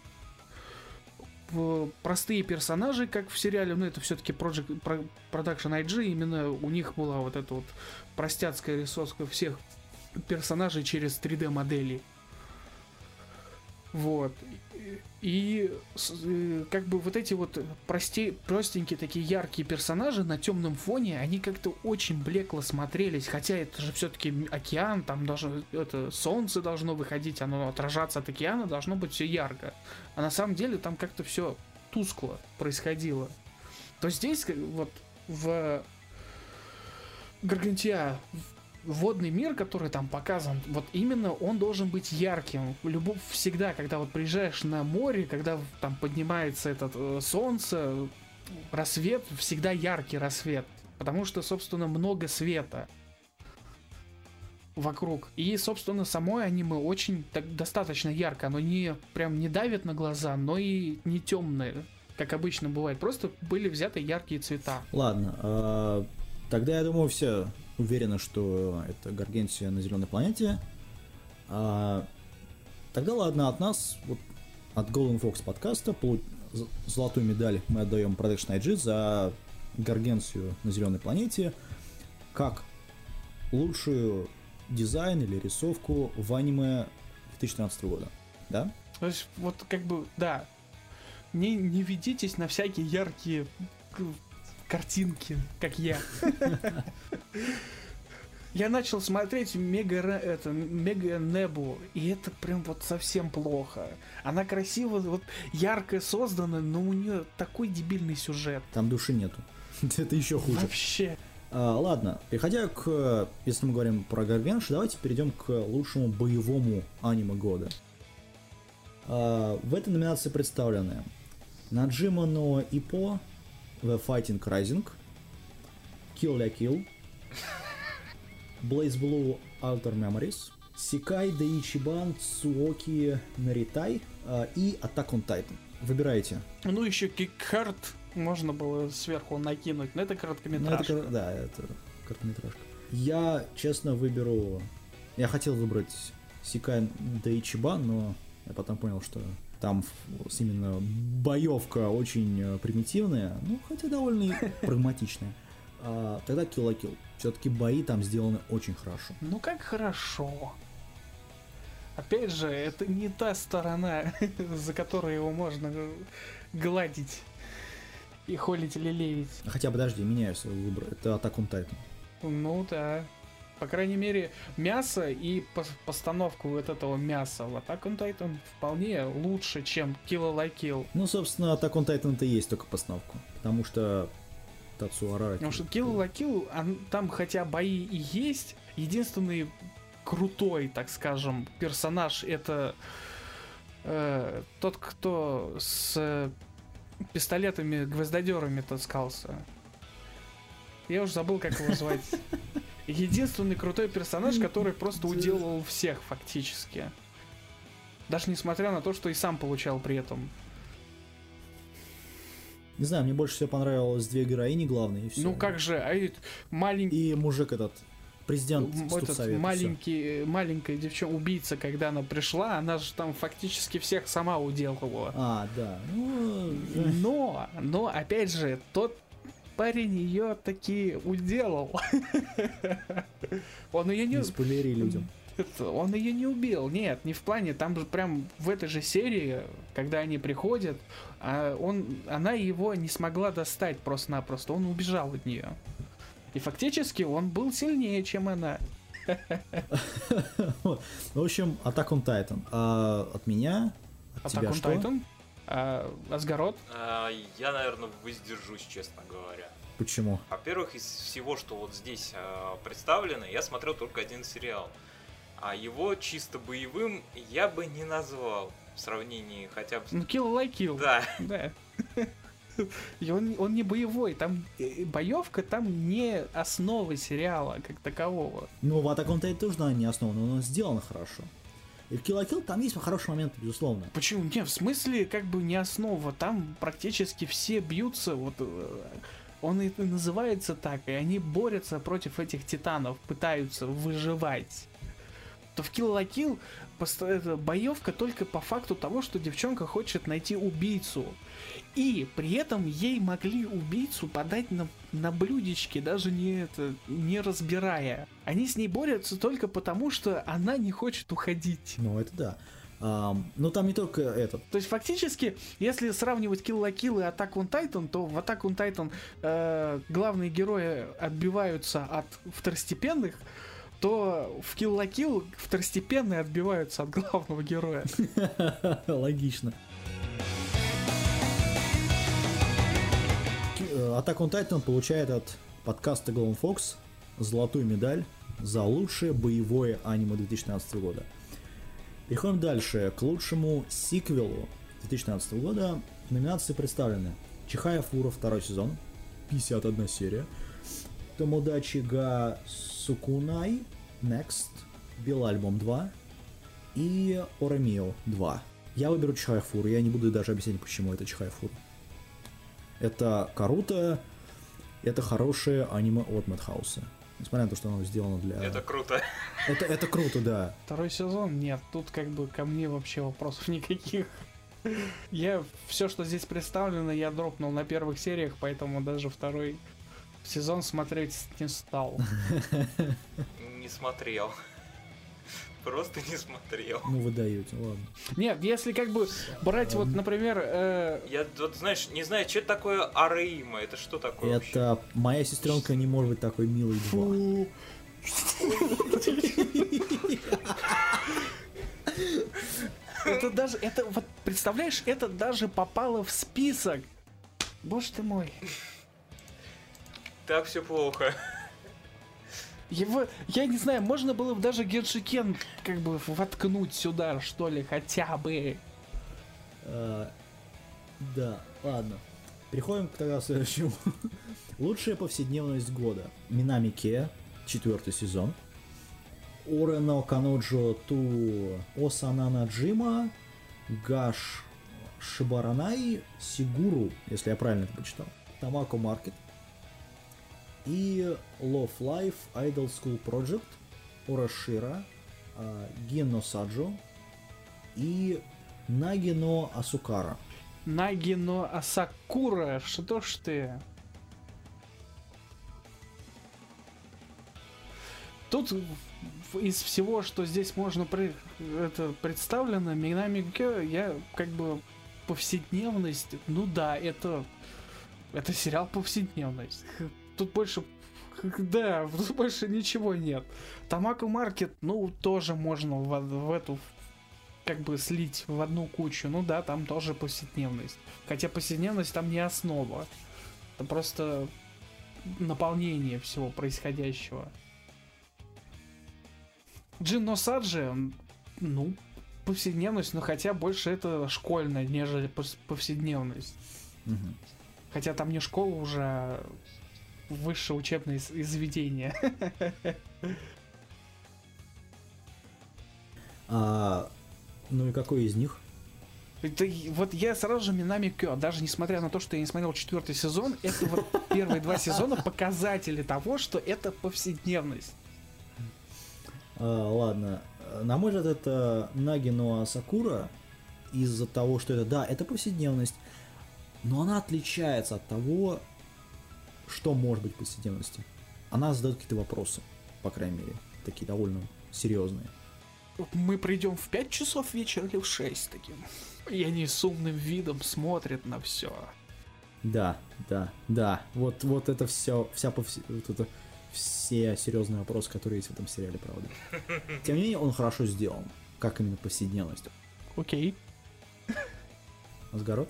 Простые персонажи, как в сериале, но это все-таки Project, Pro- Production IG, именно у них была вот эта вот простяцкая рисовка всех персонажей через 3D модели. Вот. И э, как бы вот эти вот прости, простенькие такие яркие персонажи на темном фоне, они как-то очень блекло смотрелись, хотя это же все-таки океан, там даже это солнце должно выходить, оно отражаться от океана, должно быть все ярко. А на самом деле там как-то все тускло происходило. То здесь как- вот в Гаргантия водный мир, который там показан, вот именно он должен быть ярким. Любовь всегда, когда вот приезжаешь на море, когда там поднимается этот э, солнце, рассвет, всегда яркий рассвет. Потому что, собственно, много света вокруг. И, собственно, самое аниме очень так, достаточно ярко. Оно не прям не давит на глаза, но и не темное, как обычно бывает. Просто были взяты яркие цвета. Ладно, а, тогда я думаю, все уверены, что это Гаргентия на зеленой планете. А, тогда ладно, от нас, вот, от Golden Fox подкаста, полу- з- золотую медаль мы отдаем Production IG за Гаргенцию на зеленой планете, как лучшую дизайн или рисовку в аниме 2013 года. Да? То есть, вот как бы, да, не, не ведитесь на всякие яркие картинки, как я. Я начал смотреть Мега, это, Мега Небу, и это прям вот совсем плохо. Она красиво, вот ярко создана, но у нее такой дебильный сюжет. Там души нету. Это еще хуже. Вообще. А, ладно, переходя к, если мы говорим про Гаргенш, давайте перейдем к лучшему боевому аниме года. А, в этой номинации представлены Наджима но Ипо, The Fighting Rising, Kill la Kill, Blaze Blue Alter Memories, Сикай Даичибан Цуоки Наритай и Attack on Titan. Выбирайте. Ну, еще Кикхарт можно было сверху накинуть, но это Ну, это короткометражка. да, это короткометражка. Я, честно, выберу... Я хотел выбрать Сикай Даичиба, но я потом понял, что там именно боевка очень э, примитивная, ну, хотя довольно и прагматичная. А, тогда Kill la Kill. Все-таки бои там сделаны очень хорошо. Ну как хорошо. Опять же, это не та сторона, за которой его можно гладить и холить или лелеять. Хотя, подожди, меняю свой выбор. Это Attack on Titan. Ну да. По крайней мере, мясо и пос- постановку вот этого мяса в Attack on Titan вполне лучше, чем Kill la Kill. Ну, собственно, Attack on Titan это и есть только постановку. Потому что Тацу Арара... Потому что Kill la Kill, он- там хотя бои и есть, единственный крутой, так скажем, персонаж это э, тот, кто с э, пистолетами гвоздодерами таскался. Я уже забыл, как его звать. Единственный крутой персонаж, который просто уделывал всех фактически. Даже несмотря на то, что и сам получал при этом. Не знаю, мне больше всего понравилось две героини главные, и все. Ну как же, а маленький И мужик этот, президент этот маленький, маленькая девчонка, убийца, когда она пришла, она же там фактически всех сама уделывала. А, да. Ну, Но, но, опять же, тот парень ее таки уделал. Он ее не... не спойлери людям. он ее не убил. Нет, не в плане. Там же прям в этой же серии, когда они приходят, а он, она его не смогла достать просто-напросто. Он убежал от нее. И фактически он был сильнее, чем она. В общем, Attack on Titan. А от меня, от тебя что? А Асгарот? А, Я, наверное, воздержусь, честно говоря. Почему? Во-первых, из всего, что вот здесь а, представлено, я смотрел только один сериал. А его чисто боевым я бы не назвал в сравнении хотя бы. Ну, kill like kill. Да, Да. И он, он не боевой, там э, боевка там не основа сериала как такового. Ну, в on Titan тоже она не основана, но сделано хорошо. И в Kill Kill там есть хороший момент, безусловно. Почему? Не, в смысле, как бы не основа. Там практически все бьются, вот э, он и называется так, и они борются против этих титанов, пытаются выживать. То в Kill la Kill это боевка только по факту того, что девчонка хочет найти убийцу. И при этом ей могли убийцу подать на, на блюдечке, даже не это, не разбирая. Они с ней борются только потому, что она не хочет уходить. Ну, это да. Ам, но там не только этот. То есть фактически, если сравнивать Kill la Kill и Attack on Titan, то в Attack on Titan э, главные герои отбиваются от второстепенных, то в Kill la Kill второстепенные отбиваются от главного героя. Логично. Attack on Titan получает от подкаста Golden Fox золотую медаль за лучшее боевое аниме 2013 года. Переходим дальше к лучшему сиквелу 2013 года. Номинации представлены Чихая Фура второй сезон, 51 серия. Томодачи га Сукунай Next, Белый альбом 2 и Орамио 2. Я выберу Чихая Фуру, я не буду даже объяснять, почему это Чихая Фура. Это Каруто, это хорошее аниме от Мадхауса. Несмотря на то, что оно сделано для... это круто. это, это круто, да. Второй сезон, нет, тут как бы ко мне вообще вопросов никаких. Я все, что здесь представлено, я дропнул на первых сериях, поэтому даже второй сезон смотреть не стал. Не смотрел. Просто не смотрел. Ну вы даете, ладно. Нет, если как бы брать вот, например, э, Я вот, знаешь, не знаю, что это такое Араима, это что такое вообще? Это моя сестренка не может быть такой милой два. это даже, это вот представляешь, это даже попало в список. Боже ты мой. Так все плохо. Его, я не знаю, можно было бы даже Геншикен как бы воткнуть сюда, что ли, хотя бы. А, да, ладно. Переходим к тогда следующему. Лучшая повседневность года. Минами Ке, четвертый сезон. Орено Каноджо Ту Осанана Джима, Гаш Шибаранай, Сигуру, если я правильно это прочитал. Тамако Маркет. И Love Life Idol School Project, Орашира, а, Генно Саджо и Нагино Асукара. Нагино Асакура, что ж ты? Тут из всего, что здесь можно при- это представлено, Минами я как бы повседневность, ну да, это это сериал повседневность. Тут больше да, тут больше ничего нет. Тамако Маркет, ну, тоже можно в, в эту как бы слить в одну кучу. Ну да, там тоже повседневность. Хотя повседневность там не основа. Это просто наполнение всего происходящего. Джин Носаджи, он, ну, повседневность, но хотя больше это школьная, нежели повседневность. Мгм. Хотя там не школа уже, а высшее учебное заведение. А, ну и какой из них? Это вот я сразу же Минами Кё, даже несмотря на то, что я не смотрел четвертый сезон, это вот первые два сезона показатели того, что это повседневность. А, ладно. На мой взгляд, это Нагино Сакура из-за того, что это, да, это повседневность, но она отличается от того, что может быть повседневностью. Она задает какие-то вопросы, по крайней мере, такие довольно серьезные. Мы придем в 5 часов вечера или в 6 таким. И они с умным видом смотрят на все. Да, да, да. Вот, вот это все, вся повсе- вот это все серьезные вопросы, которые есть в этом сериале, правда. Тем не менее, он хорошо сделан, как именно повседневность. Окей. Асгарот?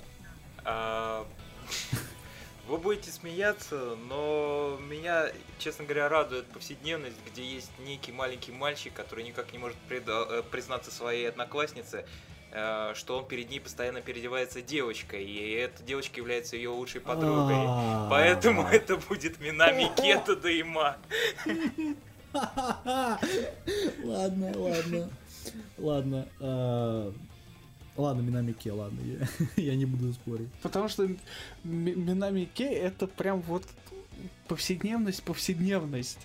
А, Вы будете смеяться, но меня, честно говоря, радует повседневность, где есть некий маленький мальчик, который никак не может преда- э, признаться своей однокласснице, э, что он перед ней постоянно переодевается девочкой, и эта девочка является ее лучшей подругой. А. Поэтому это будет Минами Кета Дайма. Ладно, ладно. Ладно. Ладно, Минамике, ладно, я, я не буду спорить. Потому что Минами Кей это прям вот повседневность, повседневность.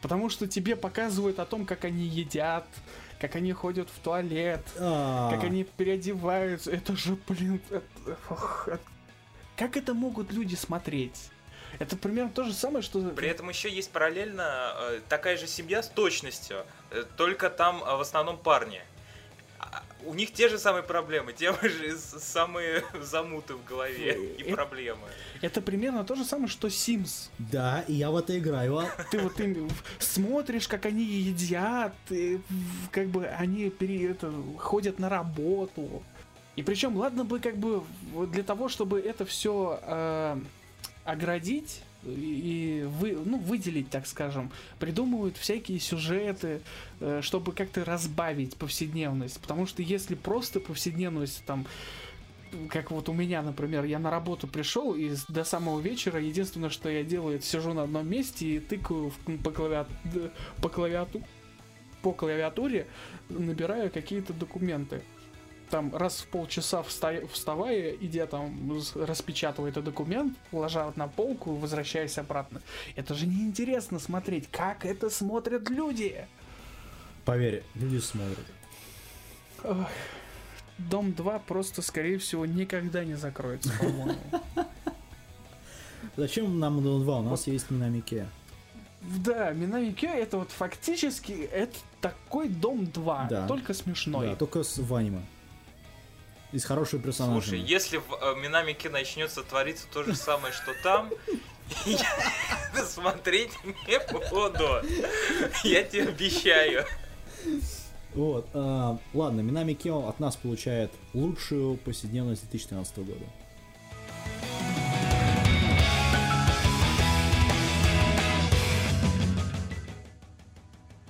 Потому что тебе показывают о том, как они едят, как они ходят в туалет, А, как они переодеваются. Это же, блин, это- ох, это- как это могут люди смотреть? Это примерно то же самое, что... При этом еще есть параллельно э, такая же семья с точностью, э, только там э, в основном парни. У них те же самые проблемы, те же самые замуты в голове и Это- проблемы. Это примерно то же самое, что Sims. Да, и я в это играю. а? Ты вот ты смотришь, как они едят, и как бы они пере, это, ходят на работу. И причем, ладно бы как бы вот для того, чтобы это все оградить и вы, ну, выделить, так скажем, придумывают всякие сюжеты, э, чтобы как-то разбавить повседневность. Потому что если просто повседневность там как вот у меня, например, я на работу пришел и до самого вечера единственное, что я делаю, это сижу на одном месте и тыкаю в- по, клавиат- д- по, клавиату- по клавиатуре, набираю какие-то документы. Там раз в полчаса вста- вставая, идя там, с- распечатывая этот документ, ложа на полку, возвращаясь обратно. Это же неинтересно смотреть, как это смотрят люди. Поверь, люди смотрят. Ох, Дом 2 просто, скорее всего, никогда не закроется, по-моему. Зачем нам Дон 2? У нас есть Минамике. Да, Минами Кё это вот фактически это такой Дом 2, Да. только смешной. Да, только с в аниме. И с хорошими персонажами. Слушай, если в э, Минамике начнется твориться то же самое, что там, я смотреть не буду. Я тебе обещаю. Вот, а, ладно, Минами Кео от нас получает лучшую повседневность 2013 года.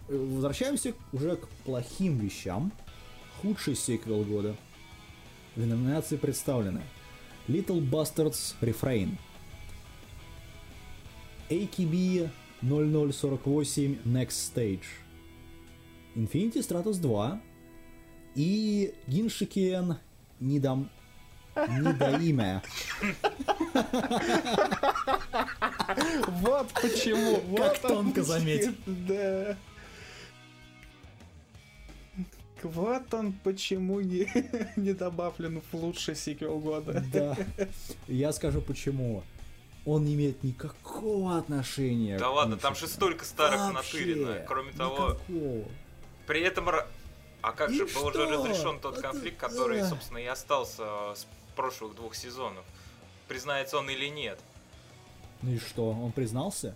Э, Возвращаемся уже к плохим вещам. Худший сиквел года. В номинации представлены Little Bastards Refrain, AKB 0048 Next Stage, Infinity Stratos 2 и Гиншикен Нидам... Нидаиме. Вот почему. Как тонко заметил. Да. Вот он почему не, не добавлен в лучший сиквел года. Да. Я скажу почему. Он не имеет никакого отношения Да к ладно, там же столько старых Вообще натырено. Кроме того, никакого. при этом... А как И же был уже разрешен тот Это- конфликт, который, Эх. собственно, и остался с прошлых двух сезонов? Признается он или нет? Ну и что, он признался?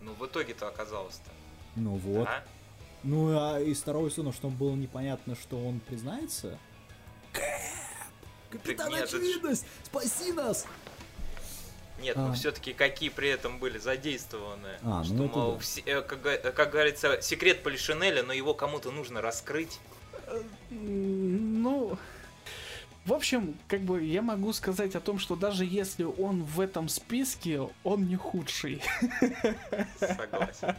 Ну, в итоге-то оказалось-то. Ну вот. А? Ну а из второго сезона, что было непонятно, что он признается? Кэп! Капитан нет, это Очевидность! Спаси нас! Нет, А. ну все-таки какие при этом были задействованы. А, ну что, это мол, да. все- э, как, э, как говорится, секрет Полишинеля, но его кому-то нужно раскрыть. Ну, в общем, как бы я могу сказать о том, что даже если он в этом списке, он не худший. Согласен.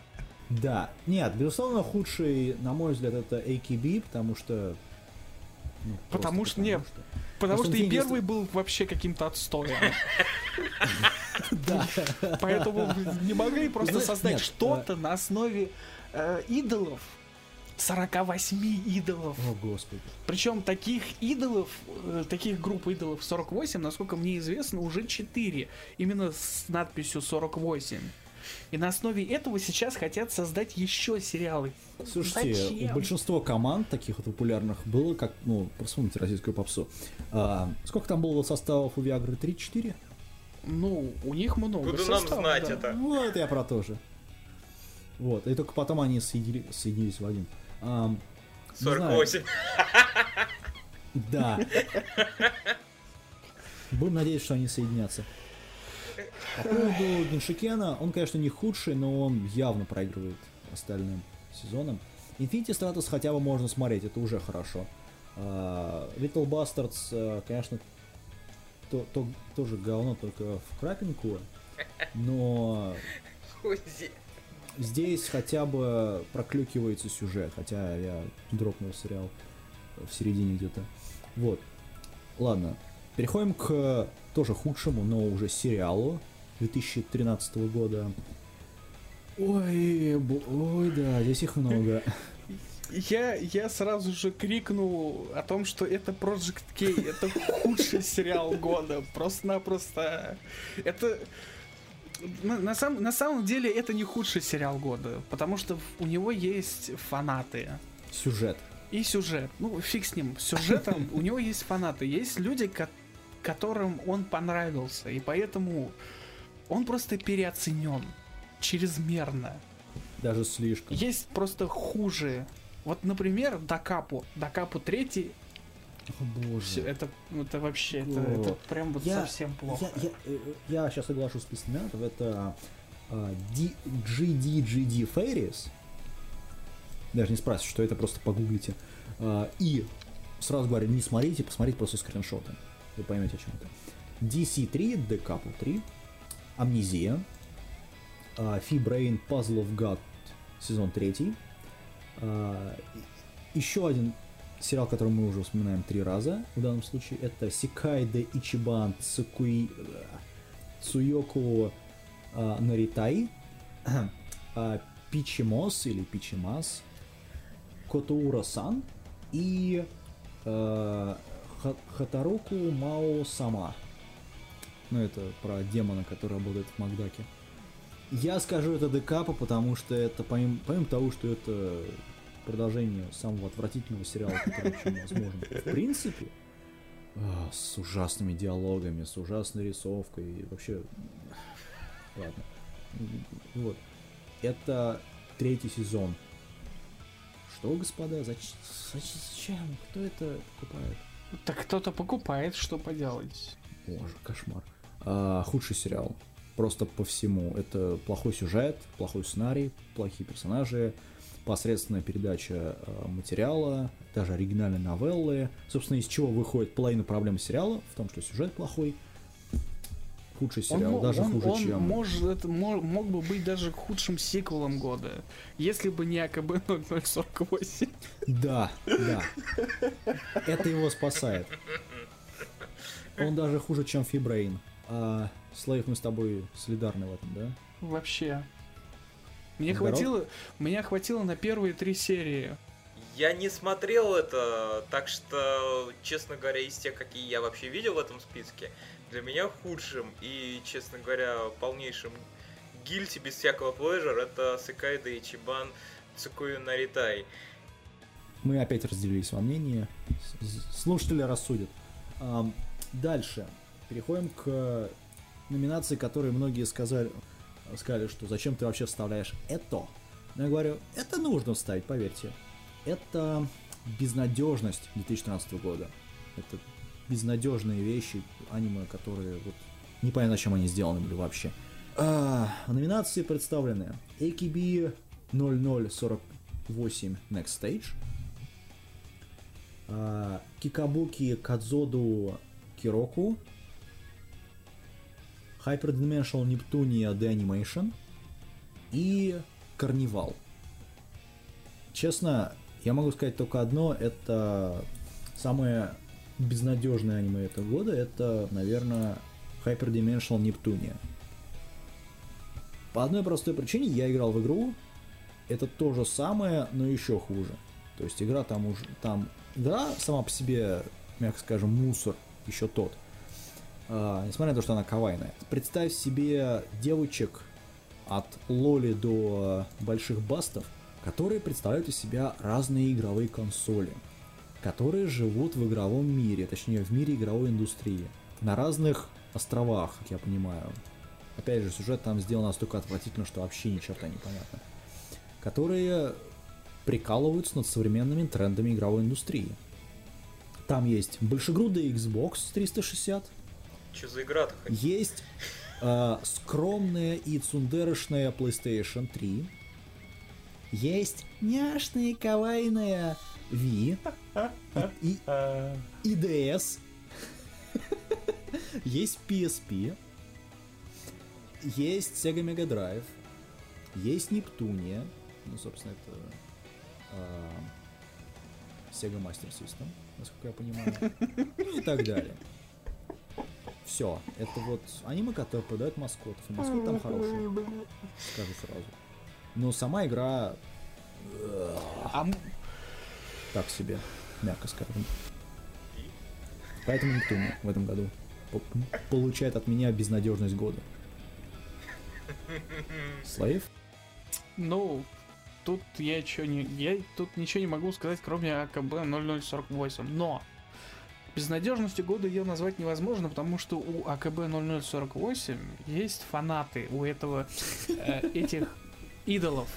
Да. Нет, безусловно, худший, на мой взгляд, это AKB, потому что... ну, Потому что- не, что. Потому что и первый был вообще каким-то отстоем. Да. Поэтому не могли просто создать что-то на основе э, идолов. 48 идолов. О, господи. Причем таких идолов, э, таких групп идолов 48, насколько мне известно, уже 4. Именно с надписью 48. И на основе этого сейчас хотят создать еще сериалы. Слушайте, Зачем? у большинства команд таких вот популярных было, как, ну, вспомните российскую попсу. А, сколько там было составов у Виагры? 3-4? Ну, у них много Куда нам составов, знать да. это? Вот, я про то же. Вот, и только потом они соедини- соединились в один. Знаю. 48. Да. Будем надеяться, что они соединятся. По поводу Геншикена, он, конечно, не худший, но он явно проигрывает остальным сезонам. Infinity Stratus хотя бы можно смотреть, это уже хорошо. А, Little Bastards, а, конечно, то, то, тоже говно, только в крапинку, но здесь хотя бы проклюкивается сюжет, хотя я дропнул сериал в середине где-то. Вот. Ладно, переходим к тоже худшему, но уже сериалу 2013 года. Ой, ой, да, здесь их много. Я, я сразу же крикнул о том, что это Project K, это худший сериал года. Просто-напросто. Это... На, на, сам, на самом деле это не худший сериал года, потому что у него есть фанаты. Сюжет. И сюжет. Ну, фиг с ним. Сюжетом у него есть фанаты. Есть люди, которым он понравился. И поэтому он просто переоценен. Чрезмерно. Даже слишком. Есть просто хуже. Вот, например, Дакапу. Дакапу третий. О боже. Все, это, это вообще, это, это прям вот я, совсем плохо. Я, я, э, я сейчас соглашусь с письменатов. Это uh, D, GDGD Fairies. Даже не спрашивайте, что это, просто погуглите. Uh, и сразу говорю, не смотрите, посмотрите просто скриншоты. Вы поймете, о чем это. DC3, Decouple 3, Амнезия, Fee-Brain Puzzle of God сезон 3, uh, еще один сериал, который мы уже вспоминаем три раза в данном случае, это Сикайде Ичибан Цукуи Цуйоку uh, Наритай, uh, Пичимос или Пичимас, Котоура-сан и uh, Хатаруку Мао Сама. Ну, это про демона, который работает в Макдаке. Я скажу это декапа, потому что это, помимо, помимо того, что это продолжение самого отвратительного сериала, который вообще возможно. В принципе, а, с ужасными диалогами, с ужасной рисовкой, и вообще... Ладно. Вот. Это третий сезон. Что, господа, зачем? Зачем? Кто это покупает? Так кто-то покупает, что поделать. Боже, кошмар. А, худший сериал. Просто по всему. Это плохой сюжет, плохой сценарий, плохие персонажи, посредственная передача а, материала, даже оригинальной новеллы. Собственно, из чего выходит половина проблем сериала, в том, что сюжет плохой, худший сериал, он, даже он, хуже, он чем... Может, мог, мог бы быть даже худшим сиквелом года, если бы не АКБ 0048. Да, да. Это его спасает. Он даже хуже, чем Фибрейн. А Слейв, мы с тобой солидарны в этом, да? Вообще. Мне хватило, меня хватило на первые три серии. Я не смотрел это, так что, честно говоря, из тех, какие я вообще видел в этом списке, для меня худшим и, честно говоря, полнейшим гильти без всякого плежер это Сыкайда и Чибан Цукую Наритай. Мы опять разделились во мнении. Слушатели рассудят. Дальше. Переходим к номинации, которые многие сказали, сказали, что зачем ты вообще вставляешь это. Но я говорю, это нужно вставить, поверьте. Это безнадежность 2013 года. Это безнадежные вещи, аниме, которые вот непонятно, чем они сделаны были вообще. А, номинации представлены AKB 0048 Next Stage, а, Кикабуки Кадзоду Кироку, Hyperdimensional Neptunia The Animation и Карнивал. Честно, я могу сказать только одно, это самое безнадежное аниме этого года, это, наверное, Hyperdimensional Neptunia. По одной простой причине я играл в игру, это то же самое, но еще хуже. То есть игра там уже, там, игра сама по себе, мягко скажем, мусор, еще тот. А, несмотря на то, что она кавайная. Представь себе девочек от лоли до больших бастов, которые представляют из себя разные игровые консоли которые живут в игровом мире, точнее в мире игровой индустрии, на разных островах, как я понимаю. Опять же, сюжет там сделан настолько отвратительно, что вообще ни черта не понятно. Которые прикалываются над современными трендами игровой индустрии. Там есть большегрудый Xbox 360. Что за игра-то? Есть э, скромная и цундерышная PlayStation 3. Есть няшная и кавайная Wii и, и, и DS. Есть PSP. Есть Sega Mega Drive. Есть Нептуния. Ну, собственно, это э, Sega Master System, насколько я понимаю. Ну и так далее. Все. Это вот аниме, которое продает маскотов. И маскот там хороший. Скажу сразу. Но сама игра... А Так себе, мягко скажем. Поэтому Нептуния в этом году по- получает от меня безнадежность года. Слейв? Ну, тут я чё не. Я тут ничего не могу сказать, кроме АКБ 0048. Но безнадежностью года ее назвать невозможно, потому что у АКБ 0048 есть фанаты у этого э, этих идолов.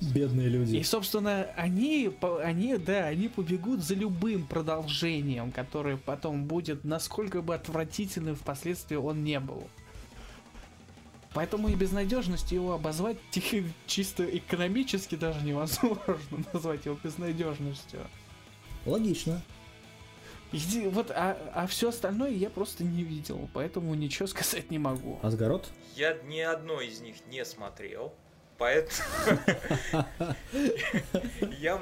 Бедные люди. И, собственно, они, они, да, они побегут за любым продолжением, которое потом будет, насколько бы отвратительным впоследствии он не был. Поэтому и безнадежность его обозвать чисто экономически даже невозможно назвать его безнадежностью. Логично. Иди- вот, а, все остальное я просто не видел, поэтому ничего сказать не могу. Асгарот? Я ни одной из них не смотрел, поэтому я,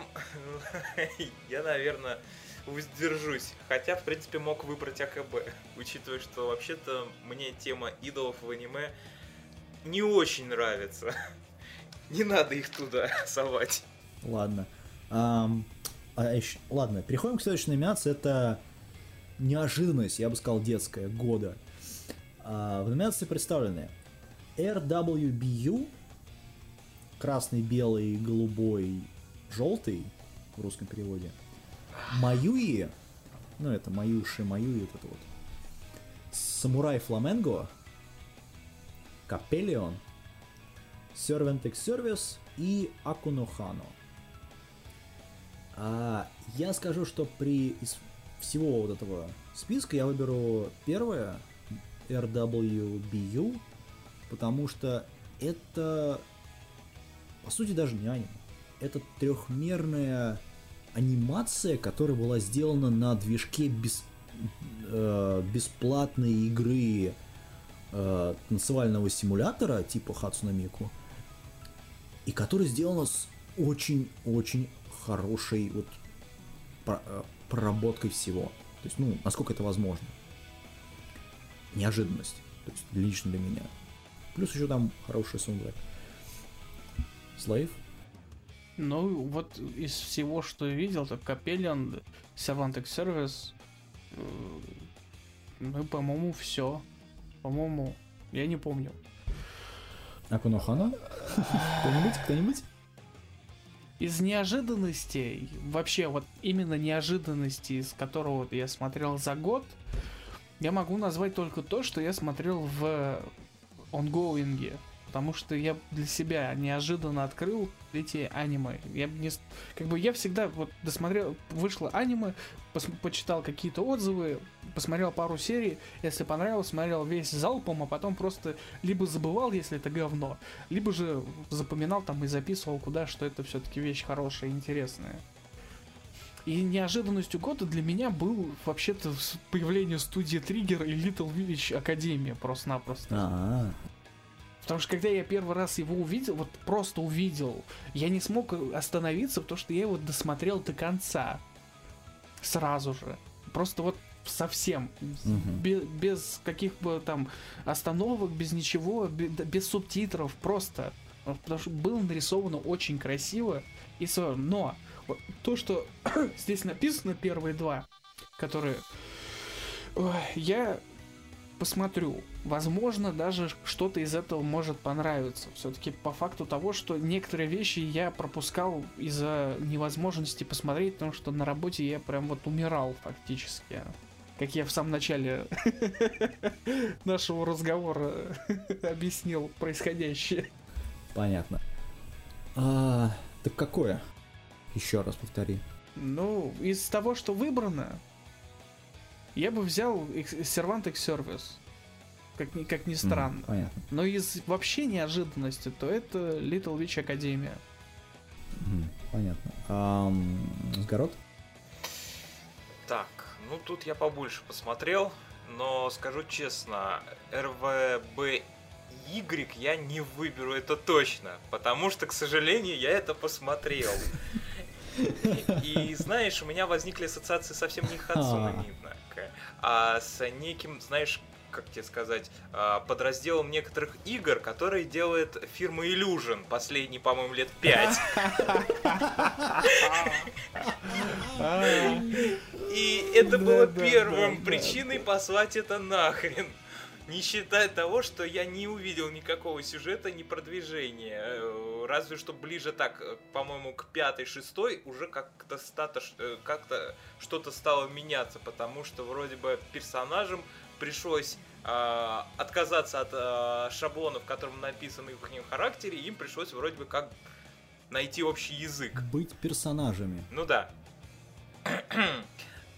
я, наверное, воздержусь. Хотя, в принципе, мог выбрать АКБ, учитывая, что вообще-то мне тема идолов в аниме не очень нравится. Не надо их туда совать. Ладно. А ещё- ладно, переходим к следующей номинации. Это неожиданность, я бы сказал, детская, года. А, в номинации представлены RWBU, красный, белый, голубой, желтый в русском переводе. Маюи, ну это Маюши, Маюи, вот это вот. Самурай Фламенго, Капелион, Servant X и Акунохано. А я скажу, что при из всего вот этого списка я выберу первое RWBU, потому что это по сути даже не аниме. Это трехмерная анимация, которая была сделана на движке без, э, бесплатной игры э, танцевального симулятора типа Miku, и которая сделана с очень-очень хорошей вот э, проработкой всего. То есть, ну, насколько это возможно. Неожиданность. То есть, лично для меня. Плюс еще там хороший саундтрек. Слейв? Ну, вот из всего, что я видел, так Капеллиан, Servant X Service, э, ну, по-моему, все. По-моему, я не помню. Акунохана? Кто-нибудь? Кто-нибудь? Из неожиданностей, вообще вот именно неожиданности, из которого я смотрел за год, я могу назвать только то, что я смотрел в онгоинге. Потому что я для себя неожиданно открыл эти аниме. Я не, как бы я всегда вот досмотрел, вышло аниме, пос- почитал какие-то отзывы, посмотрел пару серий, если понравилось, смотрел весь залпом, а потом просто либо забывал, если это говно, либо же запоминал там и записывал куда, что это все-таки вещь хорошая интересная. И неожиданностью года для меня был вообще-то появление студии Триггер и Little Village Академия просто-напросто. А, Потому что когда я первый раз его увидел, вот просто увидел, я не смог остановиться, потому что я его досмотрел до конца. Сразу же. Просто вот совсем. Мгм. Бе- Без, каких бы там остановок, без ничего, бе- да, без субтитров, просто. Потому что было нарисовано очень красиво и со- Но вот то, что здесь написано, первые два, которые ой, я посмотрю. Возможно, даже что-то из этого может понравиться. Все-таки по факту того, что некоторые вещи я пропускал из-за невозможности посмотреть, потому что на работе я прям вот умирал фактически. Как я в самом начале нашего разговора объяснил происходящее. понятно. А, так какое? Еще раз повтори. Ну, из того, что выбрано, я бы взял Servant X Service. как ни, как ни странно. Mm, понятно. Но из вообще неожиданности, то это Little Witch Академия. Mm, понятно. Um, Сгород? Так, ну тут я побольше посмотрел, но скажу честно, РВБ Y я не выберу это точно, потому что, к сожалению, я это посмотрел. И, знаешь, у меня возникли ассоциации совсем не Хадсуна Миднака, а с неким, знаешь, как тебе сказать, а, подразделом некоторых игр, которые делает фирма Illusion последние, по-моему, лет пять. И это было первым причиной послать это нахрен. Не считая того, что я не увидел никакого сюжета, ни продвижения. Э, разве что ближе так, э, по-моему, к пятой, шестой уже как-то статус, э, как-то что-то стало меняться, потому что вроде бы персонажам пришлось э, отказаться от э, которым написаны в их характере, им пришлось вроде бы как найти общий язык. Быть персонажами. Ну да.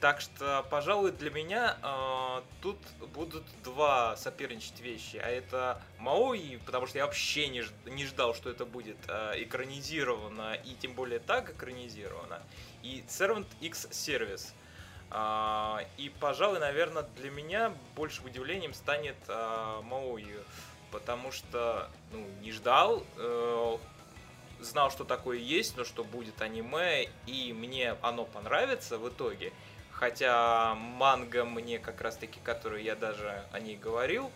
Так что, пожалуй, для меня э, тут будут два соперничать вещи. А это Маои, потому что я вообще не, не ждал, что это будет э, экранизировано, и тем более так экранизировано. И Servant X Service. Э, и, пожалуй, наверное, для меня большим удивлением станет э, Маои. Потому что, ну, не ждал, э, знал, что такое есть, но что будет аниме, и мне оно понравится в итоге. Хотя манга мне как раз таки, которую я даже о ней говорил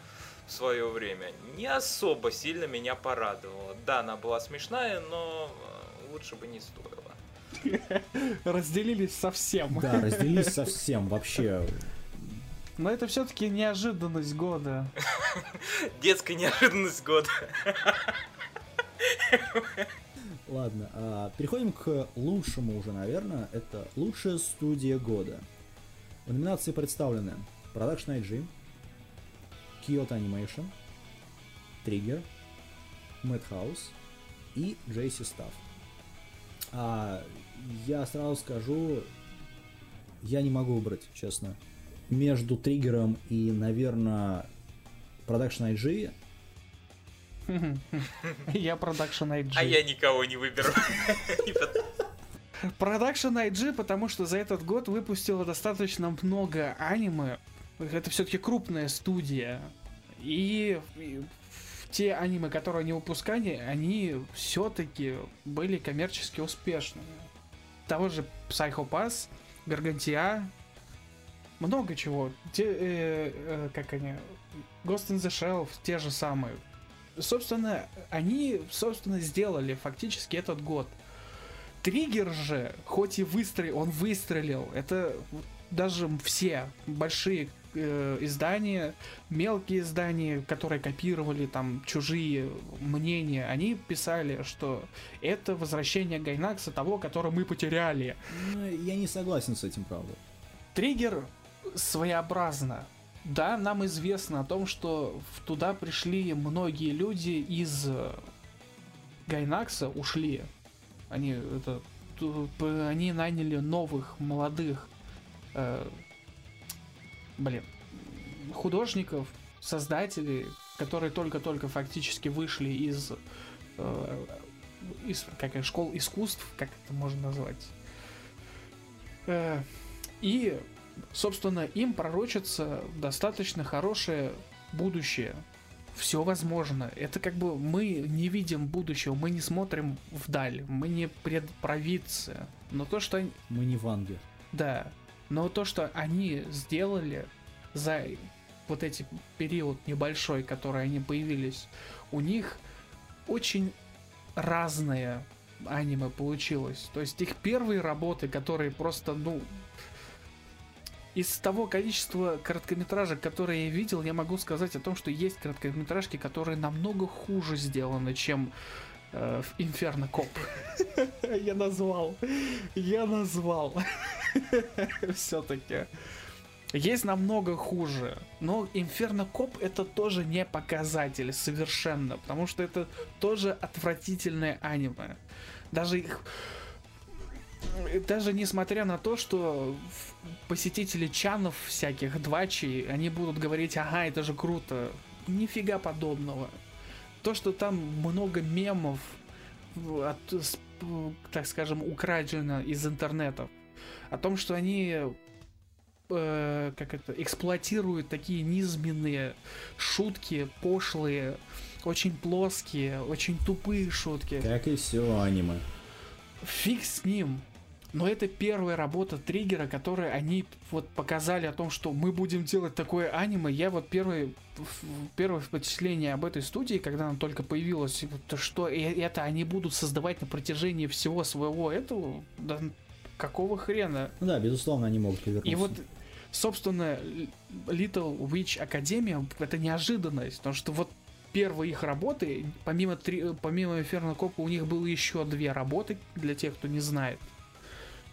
в свое время, не особо сильно меня порадовала. Да, она была смешная, но э, лучше бы не стоило. Разделились совсем. Да, разделились совсем, вообще. Но это все-таки неожиданность года. Детская неожиданность года. Ладно, а, переходим к лучшему уже, наверное. Это лучшая студия года. В номинации представлены Production IG, Kyoto Animation, Trigger, Madhouse и JC Staff. А я сразу скажу, я не могу выбрать, честно. Между Триггером и, наверное, Production IG я Production IG. А я никого не выберу. Production IG, потому что за этот год выпустила достаточно много аниме. Это все-таки крупная студия. И, те аниме, которые они выпускали, они все-таки были коммерчески успешными. Того же Psycho Pass, Гаргантия, много чего. Те, э, э, как они, Ghost in the Shell, те же самые собственно, они, собственно, сделали фактически этот год. Триггер же, хоть и выстрелил, он выстрелил. Это даже все большие э, издания, мелкие издания, которые копировали там чужие мнения, они писали, что это возвращение Гайнакса того, которого мы потеряли. Ну, я не согласен с этим, правда. Триггер своеобразно да, нам известно о том, что туда пришли многие люди из э, Гайнакса, ушли. Они, это, они наняли новых, молодых, э, блин, художников, создателей, которые только-только фактически вышли из, э, из как, школ искусств, как это можно назвать. Э, и собственно, им пророчится достаточно хорошее будущее. Все возможно. Это как бы мы не видим будущего, мы не смотрим вдаль, мы не предпровидцы. Но то, что... Мы не Ванги. Да. Но то, что они сделали за вот эти период небольшой, который они появились, у них очень разные аниме получилось. То есть их первые работы, которые просто, ну, из того количества короткометражек, которые я видел, я могу сказать о том, что есть короткометражки, которые намного хуже сделаны, чем э, Инферно Коп. Я назвал. Я назвал. Все-таки. Есть намного хуже. Но Инферно Коп это тоже не показатель совершенно. Потому что это тоже отвратительное аниме. Даже их даже несмотря на то, что посетители чанов всяких, двачей, они будут говорить, ага, это же круто. нифига подобного. То, что там много мемов, от, так скажем, украдено из интернета. О том, что они э, как это, эксплуатируют такие низменные шутки, пошлые, очень плоские, очень тупые шутки. Как и все аниме. Фиг с ним. Но это первая работа триггера, которая они вот показали о том, что мы будем делать такое аниме. Я вот первое, первое впечатление об этой студии, когда она только появилась, то что это они будут создавать на протяжении всего своего этого, да, какого хрена? Ну да, безусловно, они могут повернуться. И вот собственно, Little Witch Академия это неожиданность, потому что вот первые их работы, помимо, три, помимо Inferno Копа, у них было еще две работы, для тех, кто не знает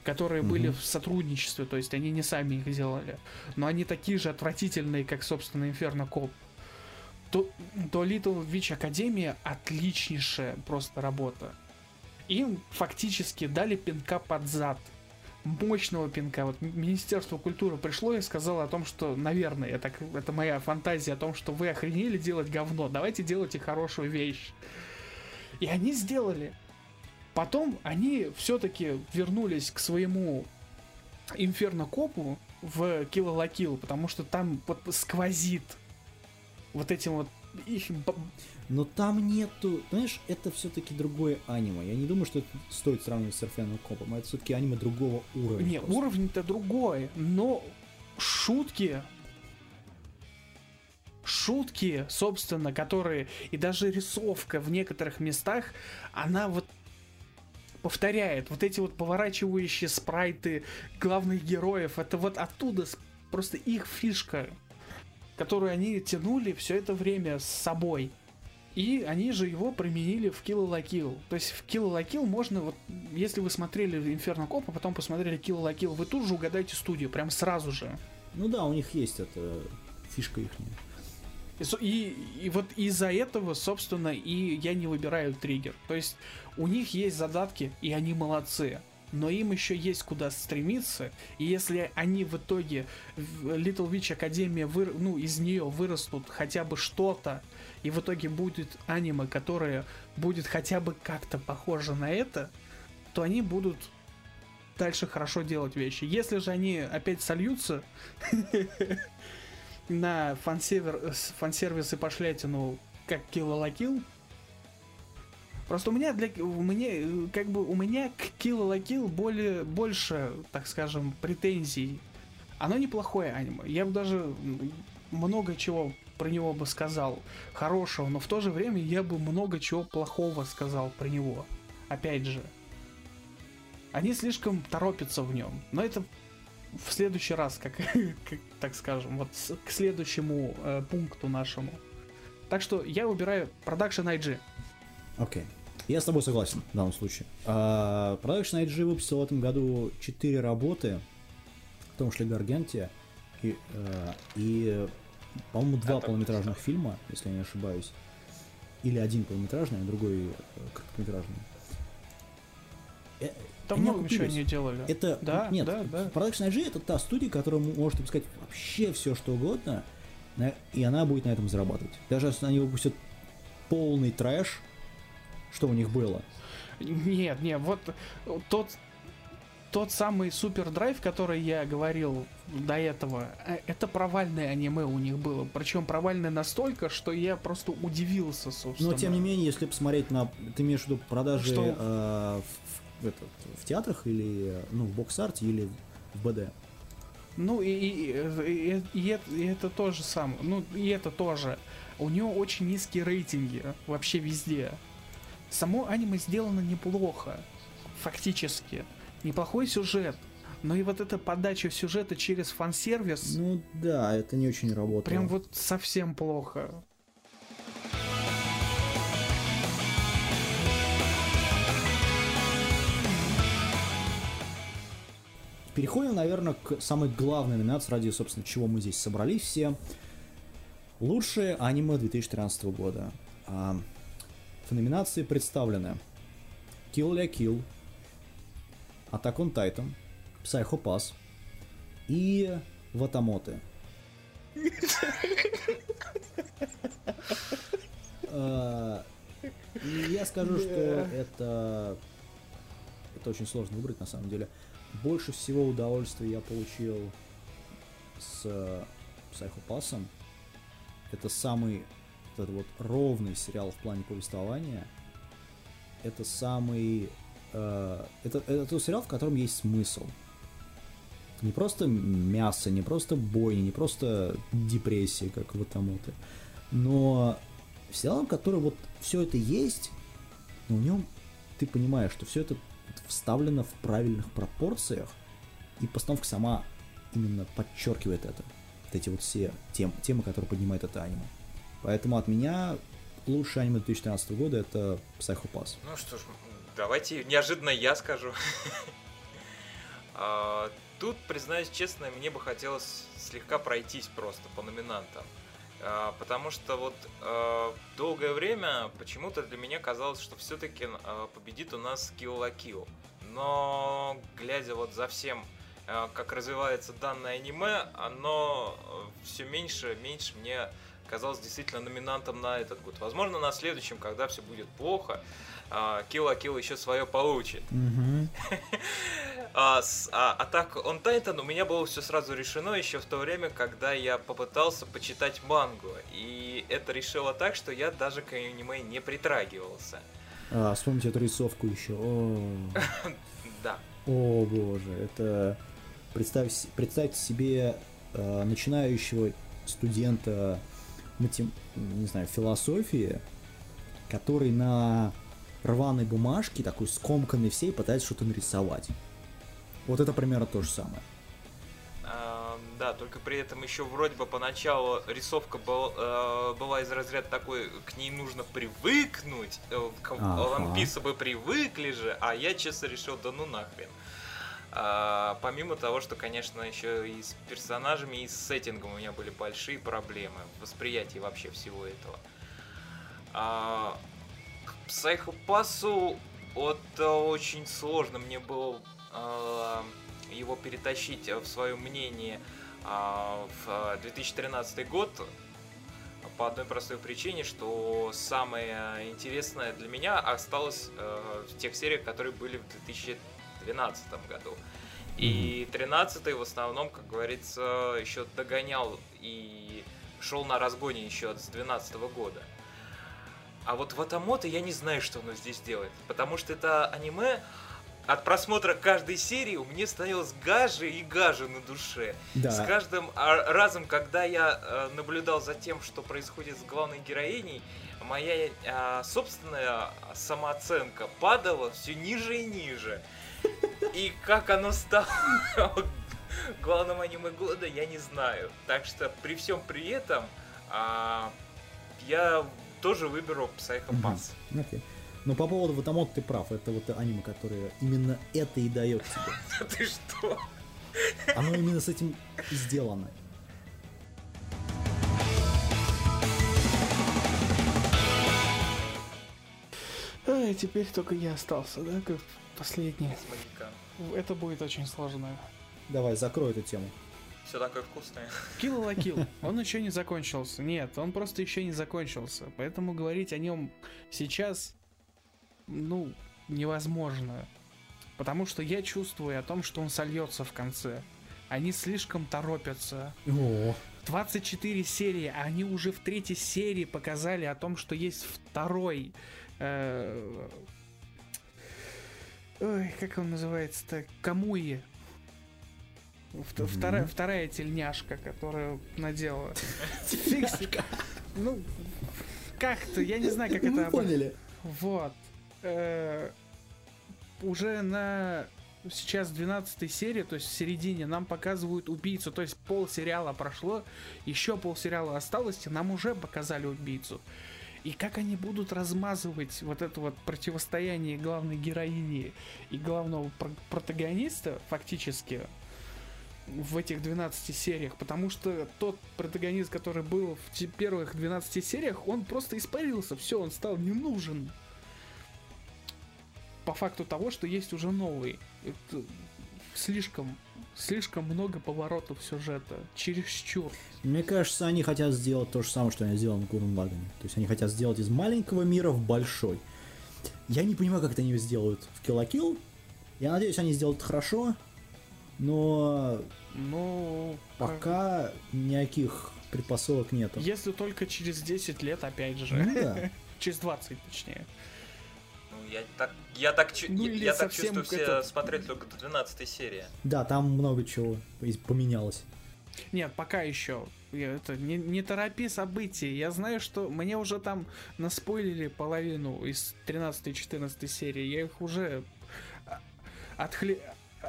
которые mm-hmm. были в сотрудничестве, то есть они не сами их делали, но они такие же отвратительные, как, собственно, Inferno Cop. То, то Little Witch Академия отличнейшая просто работа. Им фактически дали пинка под зад. Мощного пинка. Вот Министерство культуры пришло и сказало о том, что, наверное, это, это моя фантазия о том, что вы охренели делать говно. Давайте делайте хорошую вещь. И они сделали. Потом они все-таки вернулись к своему Инферно Копу в Kill la Kill, потому что там вот сквозит вот этим вот их... Но там нету, знаешь, это все-таки другое аниме. Я не думаю, что это стоит сравнивать с Инферно Копом. Это все-таки аниме другого уровня. Не, уровень-то другой, но шутки шутки, собственно, которые и даже рисовка в некоторых местах, она вот повторяет. Вот эти вот поворачивающие спрайты главных героев, это вот оттуда просто их фишка, которую они тянули все это время с собой. И они же его применили в Kill la Kill. То есть в Kill la Kill можно, вот, если вы смотрели Inferno Cop, а потом посмотрели Kill la Kill, вы тут же угадаете студию, прям сразу же. Ну да, у них есть эта фишка их. И, и вот из-за этого, собственно, и я не выбираю триггер. То есть у них есть задатки, и они молодцы. Но им еще есть куда стремиться. И если они в итоге Little Witch Academia, вы, ну, из нее вырастут хотя бы что-то, и в итоге будет аниме, которое будет хотя бы как-то похоже на это, то они будут дальше хорошо делать вещи. Если же они опять сольются, на фан-сервер, фан-сервис и пошлятину, как Kill la Kill. Просто у меня для у меня как бы у меня к Kill la Kill более больше, так скажем, претензий. Оно неплохое аниме. Я бы даже много чего про него бы сказал хорошего, но в то же время я бы много чего плохого сказал про него. Опять же, они слишком торопятся в нем. Но это в следующий раз, как, как так скажем, вот к следующему э, пункту нашему. Так что я выбираю Production IG. Окей. Okay. Я с тобой согласен в данном случае. Uh, Production IG выпустил в этом году 4 работы, в том числе Гаргентия, и, uh, и по-моему, два Это полнометражных фильма, если я не ошибаюсь. Или один полнометражный, а другой э, короткометражный. Там много ничего не делали. Это, да, нет, да, да. Production IG это та студия, которая может выпускать вообще все, что угодно, и она будет на этом зарабатывать. Даже если они выпустят полный трэш, что у них было. Нет, нет, вот тот тот самый супер драйв, который я говорил до этого, э, это провальное аниме у них было. Причем провальное настолько, что я просто удивился, собственно. Но тем не менее, если посмотреть на. Ты имеешь в виду продажи что? Э, в, этот, в театрах или ну, в бокс-арте или в БД. Ну и, и, и, и, и это тоже самое. Ну и это тоже. У него очень низкие рейтинги вообще везде. Само аниме сделано неплохо. Фактически. Неплохой сюжет. Но и вот эта подача сюжета через фан-сервис... Ну да, это не очень работает. Прям вот совсем плохо. Переходим, наверное, к самой главной номинации, ради, собственно, чего мы здесь собрались все. Лучшее аниме 2013 года. А, в номинации представлены Kill la Kill, Attack on Titan, Psycho Pass и Ватамоты. Я скажу, что это это очень сложно выбрать на самом деле. Больше всего удовольствия я получил с Psycho Pass'ом. Это самый этот вот ровный сериал в плане повествования. Это самый... Э, это, это сериал, в котором есть смысл. Не просто мясо, не просто бой, не просто депрессия, как в этом это. Но сериал, который вот все это есть, но в нем ты понимаешь, что все это вставлено в правильных пропорциях, и постановка сама именно подчеркивает это. Вот эти вот все тем, темы, которые поднимает это аниме. Поэтому от меня лучшее аниме 2013 года это Psycho Pass. Ну что ж, давайте неожиданно я скажу. А, тут, признаюсь честно, мне бы хотелось слегка пройтись просто по номинантам. А, потому что вот а, долгое время почему-то для меня казалось, что все-таки победит у нас Kill la Kill. Но глядя вот за всем, как развивается данное аниме, оно все меньше, меньше мне казалось действительно номинантом на этот год. Возможно, на следующем, когда все будет плохо, Kill la Kill еще свое получит. А, с, а Attack on Titan у меня было все сразу решено еще в то время, когда я попытался почитать мангу. И это решило так, что я даже к аниме не притрагивался. А, вспомните эту рисовку еще. Да. О боже, это представь, представьте себе э, начинающего студента матем... не знаю, философии, который на рваной бумажке, такой скомканный всей, пытается что-то нарисовать. Вот это примерно то же самое. А, да, только при этом еще вроде бы поначалу рисовка был, э, была из разряда такой, к ней нужно привыкнуть, э, к. One Piece бы привыкли же, а я честно решил, да ну нахрен. А, помимо того, что, конечно, еще и с персонажами, и с сеттингом у меня были большие проблемы в восприятии вообще всего этого. А, к Психопасу вот очень сложно мне было а, его перетащить в свое мнение а, в 2013 год по одной простой причине, что самое интересное для меня осталось э, в тех сериях, которые были в 2000 2012 году. И 13 в основном, как говорится, еще догонял и шел на разгоне еще с 12 года. А вот в Атамото я не знаю, что оно здесь делает. Потому что это аниме, от просмотра каждой серии у меня становилось гаже и гаже на душе. Да. С каждым а, разом, когда я э, наблюдал за тем, что происходит с главной героиней, моя а, собственная самооценка падала все ниже и ниже. И как оно стало главным аниме года, я не знаю. Так что при всем при этом а, я тоже выберу Psycho Pass. Okay. Но по поводу Ватамот ты прав, это вот аниме, которое именно это и дает тебе. Ты что? Оно именно с этим сделано. А, теперь только я остался, да, как последний. Это будет очень сложно. Давай, закрой эту тему. Все такое вкусное. Kill la Kill. Он еще не закончился. Нет, он просто еще не закончился. Поэтому говорить о нем сейчас, ну, невозможно. Потому что я чувствую о том, что он сольется в конце. Они слишком торопятся. О. 24 серии, а они уже в третьей серии показали о том, что есть второй э, Ой, как он называется-то? Камуи. Вторая, mm-hmm. вторая тельняшка, которую надела. Фиксика. Ну, как-то, я не знаю, как Мы это... поняли. Вот. Э, уже на сейчас 12 серии, то есть в середине, нам показывают убийцу. То есть пол сериала прошло, еще пол сериала осталось, и нам уже показали убийцу. И как они будут размазывать вот это вот противостояние главной героини и главного про- протагониста фактически в этих 12 сериях, потому что тот протагонист, который был в первых 12 сериях, он просто испарился, все, он стал не нужен. По факту того, что есть уже новый. Это... слишком, слишком много поворотов сюжета, чересчур. Мне кажется, они хотят сделать то же самое, что они сделали в Гурен Лагане. То есть они хотят сделать из маленького мира в большой. Я не понимаю, как это они сделают в la Kill. Я надеюсь, они сделают хорошо, но Ну, пока никаких предпосылок нету. если только через 10 лет, опять же. Ну да. Через 20, точнее. Ну, я так, я так, Ну, я, я так чувствую, все этот- смотрели только до 12 серии. Да, там много чего поменялось. Нет, пока еще. Это не, не торопи события. Я знаю, что мне уже там наспойлили половину из 13-14 серии. Я их уже а, отхли...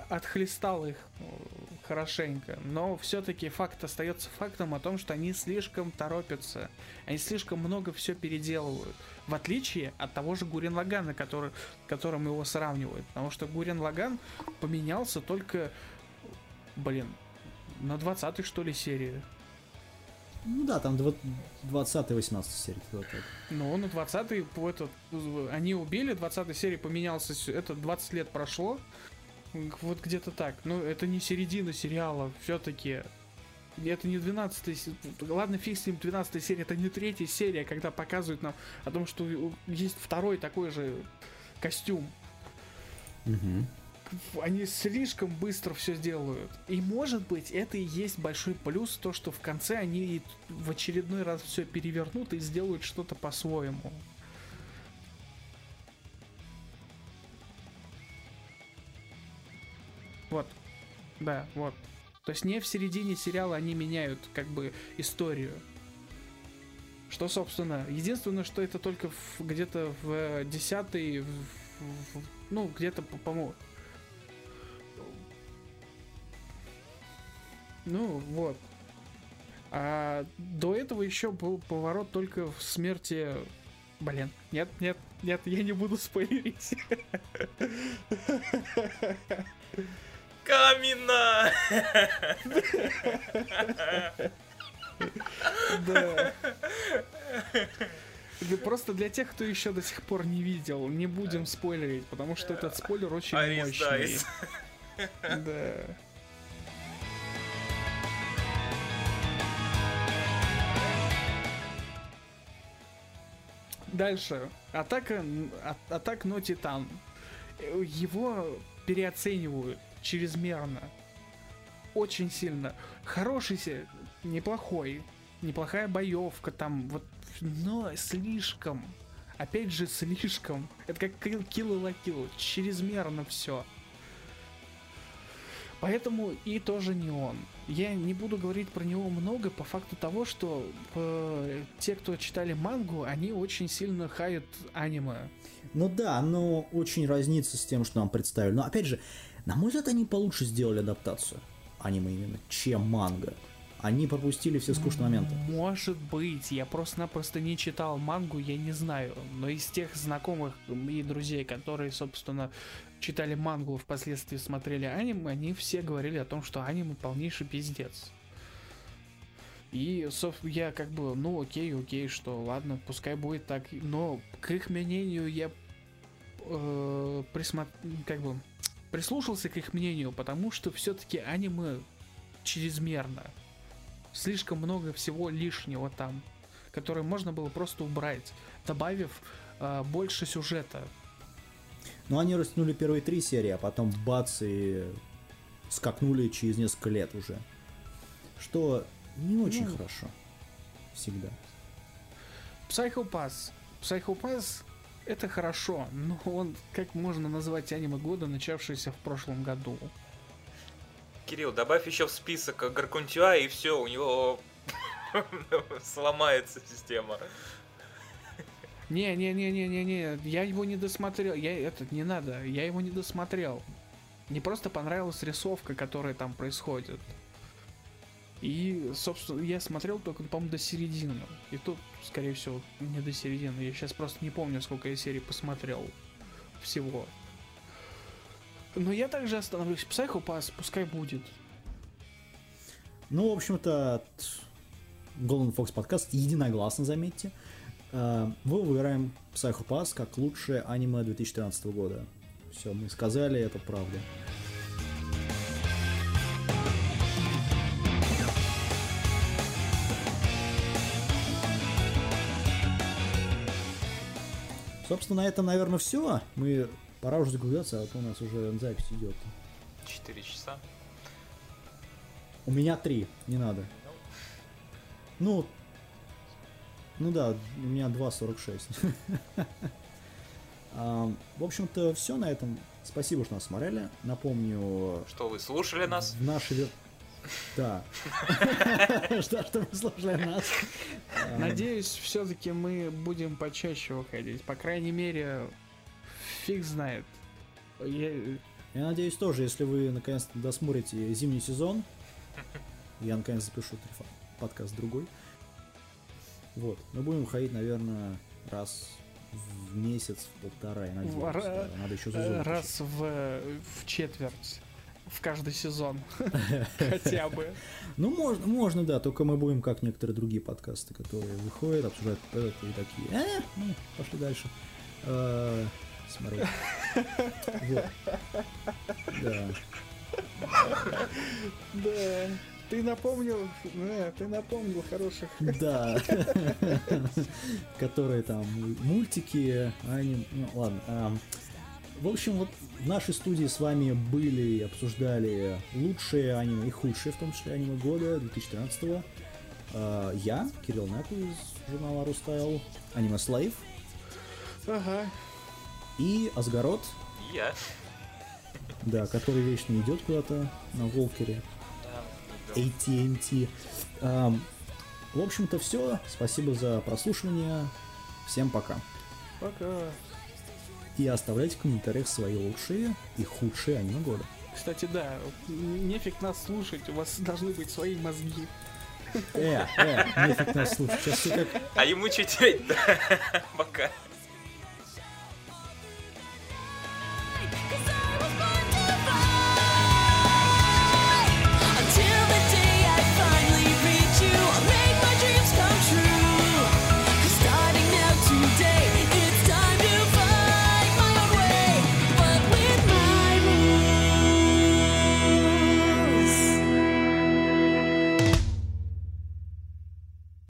отхлестал их э, хорошенько. Но все-таки факт остается фактом о том, что они слишком торопятся. Они слишком много все переделывают. В отличие от того же Гурен Лагана, который, которым его сравнивают. Потому что Гурен Лаган поменялся только, блин, на 20-й, что ли, серии. Ну да, там 20-18 серия. вот так. Ну, на 20-й, по этот, они убили, 20-й серии поменялся, это 20 лет прошло. Вот где-то так. Ну, это не середина сериала, все-таки. Это не 12 Ладно, фиг с ним, 12 серия, это не третья серия, когда показывают нам о том, что есть второй такой же костюм. они слишком быстро все сделают. И может быть, это и есть большой плюс, то, что в конце они в очередной раз все перевернут и сделают что-то по-своему. Вот. Да, вот. То есть не в середине сериала они меняют как бы историю. Что, собственно, единственное, что это только где-то в десятый, в- в- ну, где-то, по- по-моему, Ну, вот. А до этого еще был поворот только в смерти... Блин, нет, нет, нет, я не буду спойлерить. Камина! Да. Да Просто для тех, кто еще до сих пор не видел, не будем спойлерить, потому что этот спойлер очень мощный. Да. Дальше. Атака, а- атак но Титан. Его переоценивают чрезмерно. Очень сильно. Хороший, неплохой. Неплохая боевка там, вот, но слишком. Опять же, слишком. Это как Kill la Kill. Чрезмерно все. Поэтому и тоже не он. Я не буду говорить про него много по факту того, что э, те, кто читали мангу, они очень сильно хают аниме. Ну да, но очень разнится с тем, что нам представили. Но опять же, на мой взгляд, они получше сделали адаптацию аниме именно, чем манга. Они пропустили все скучные моменты. Может быть, я просто-напросто не читал мангу, я не знаю. Но из тех знакомых и друзей, которые, собственно, читали мангу, впоследствии смотрели аниме, они все говорили о том, что аниме полнейший пиздец. И, собственно, я как бы, ну окей, окей, что ладно, пускай будет так. Но к их мнению я э, присмо- как бы прислушался к их мнению, потому что все-таки аниме чрезмерно. Слишком много всего лишнего там, которое можно было просто убрать, добавив э, больше сюжета. Но они растянули первые три серии, а потом бац и скакнули через несколько лет уже. Что не очень Ну. хорошо. Всегда. Psycho Pass. Psycho Pass это хорошо, но он как можно назвать аниме года, начавшееся в прошлом году? Кирилл, добавь еще в список Гаркунтюа, и все, у него сломается система. Не-не-не-не-не-не, я его не досмотрел, я этот не надо, я его не досмотрел. Мне просто понравилась рисовка, которая там происходит. И, собственно, я смотрел только, по-моему, до середины. И тут, скорее всего, не до середины. Я сейчас просто не помню, сколько я серий посмотрел всего. Но я также остановлюсь. Pass, пускай будет. Ну, в общем-то, Golden Fox подкаст единогласно, заметьте. Э, Мы выбираем Psycho Pass как лучшее аниме 2013 года. Все, мы сказали, это правда. Собственно, на этом, наверное, все. Мы пора уже закругляться, а то у нас уже запись идет. 4 часа. У меня три, не надо. Ну, ну да, у меня 2.46. А, В общем-то, все на этом. Спасибо, что нас смотрели. Напомню, Что вы слушали нас? в наши... Да. Что, что вы слушали нас. Надеюсь, все-таки мы будем почаще выходить. По крайней мере, фиг знает. Я- Я надеюсь тоже, если вы наконец-то досмотрите зимний сезон, я наконец запишу подкаст другой. Вот, мы будем выходить, наверное, раз в месяц, в полтора, я надеюсь. В- ра- да. Надо еще э, зазор раз в, в четверть. В каждый сезон. Хотя бы. Ну, можно, можно, да, только мы будем как некоторые другие подкасты, которые выходят, обсуждают это и такие, э, ну, пошли дальше. Э. Вот. Да. Да. Ты напомнил, э, ты напомнил хороших. Да. Которые там мультики, аним... Ну, ладно. В общем, вот в нашей студии с вами были и обсуждали лучшие аниме и худшие, в том числе аниме года 2013 А, Я, Кирилл Наку из журнала Рустайл, Аниме Слайв Ага. и Асгарот, И Я. да, который вечно идет куда-то на walker е. Да. AT-AT. Ам, В общем-то, все. Спасибо за прослушивание. Всем пока. Пока и оставлять в комментариях свои лучшие и худшие аниме года. Кстати, да, нефиг нас слушать, у вас должны быть свои мозги. Э, э, нефиг нас слушать, сейчас все как... А ему читать, да, пока.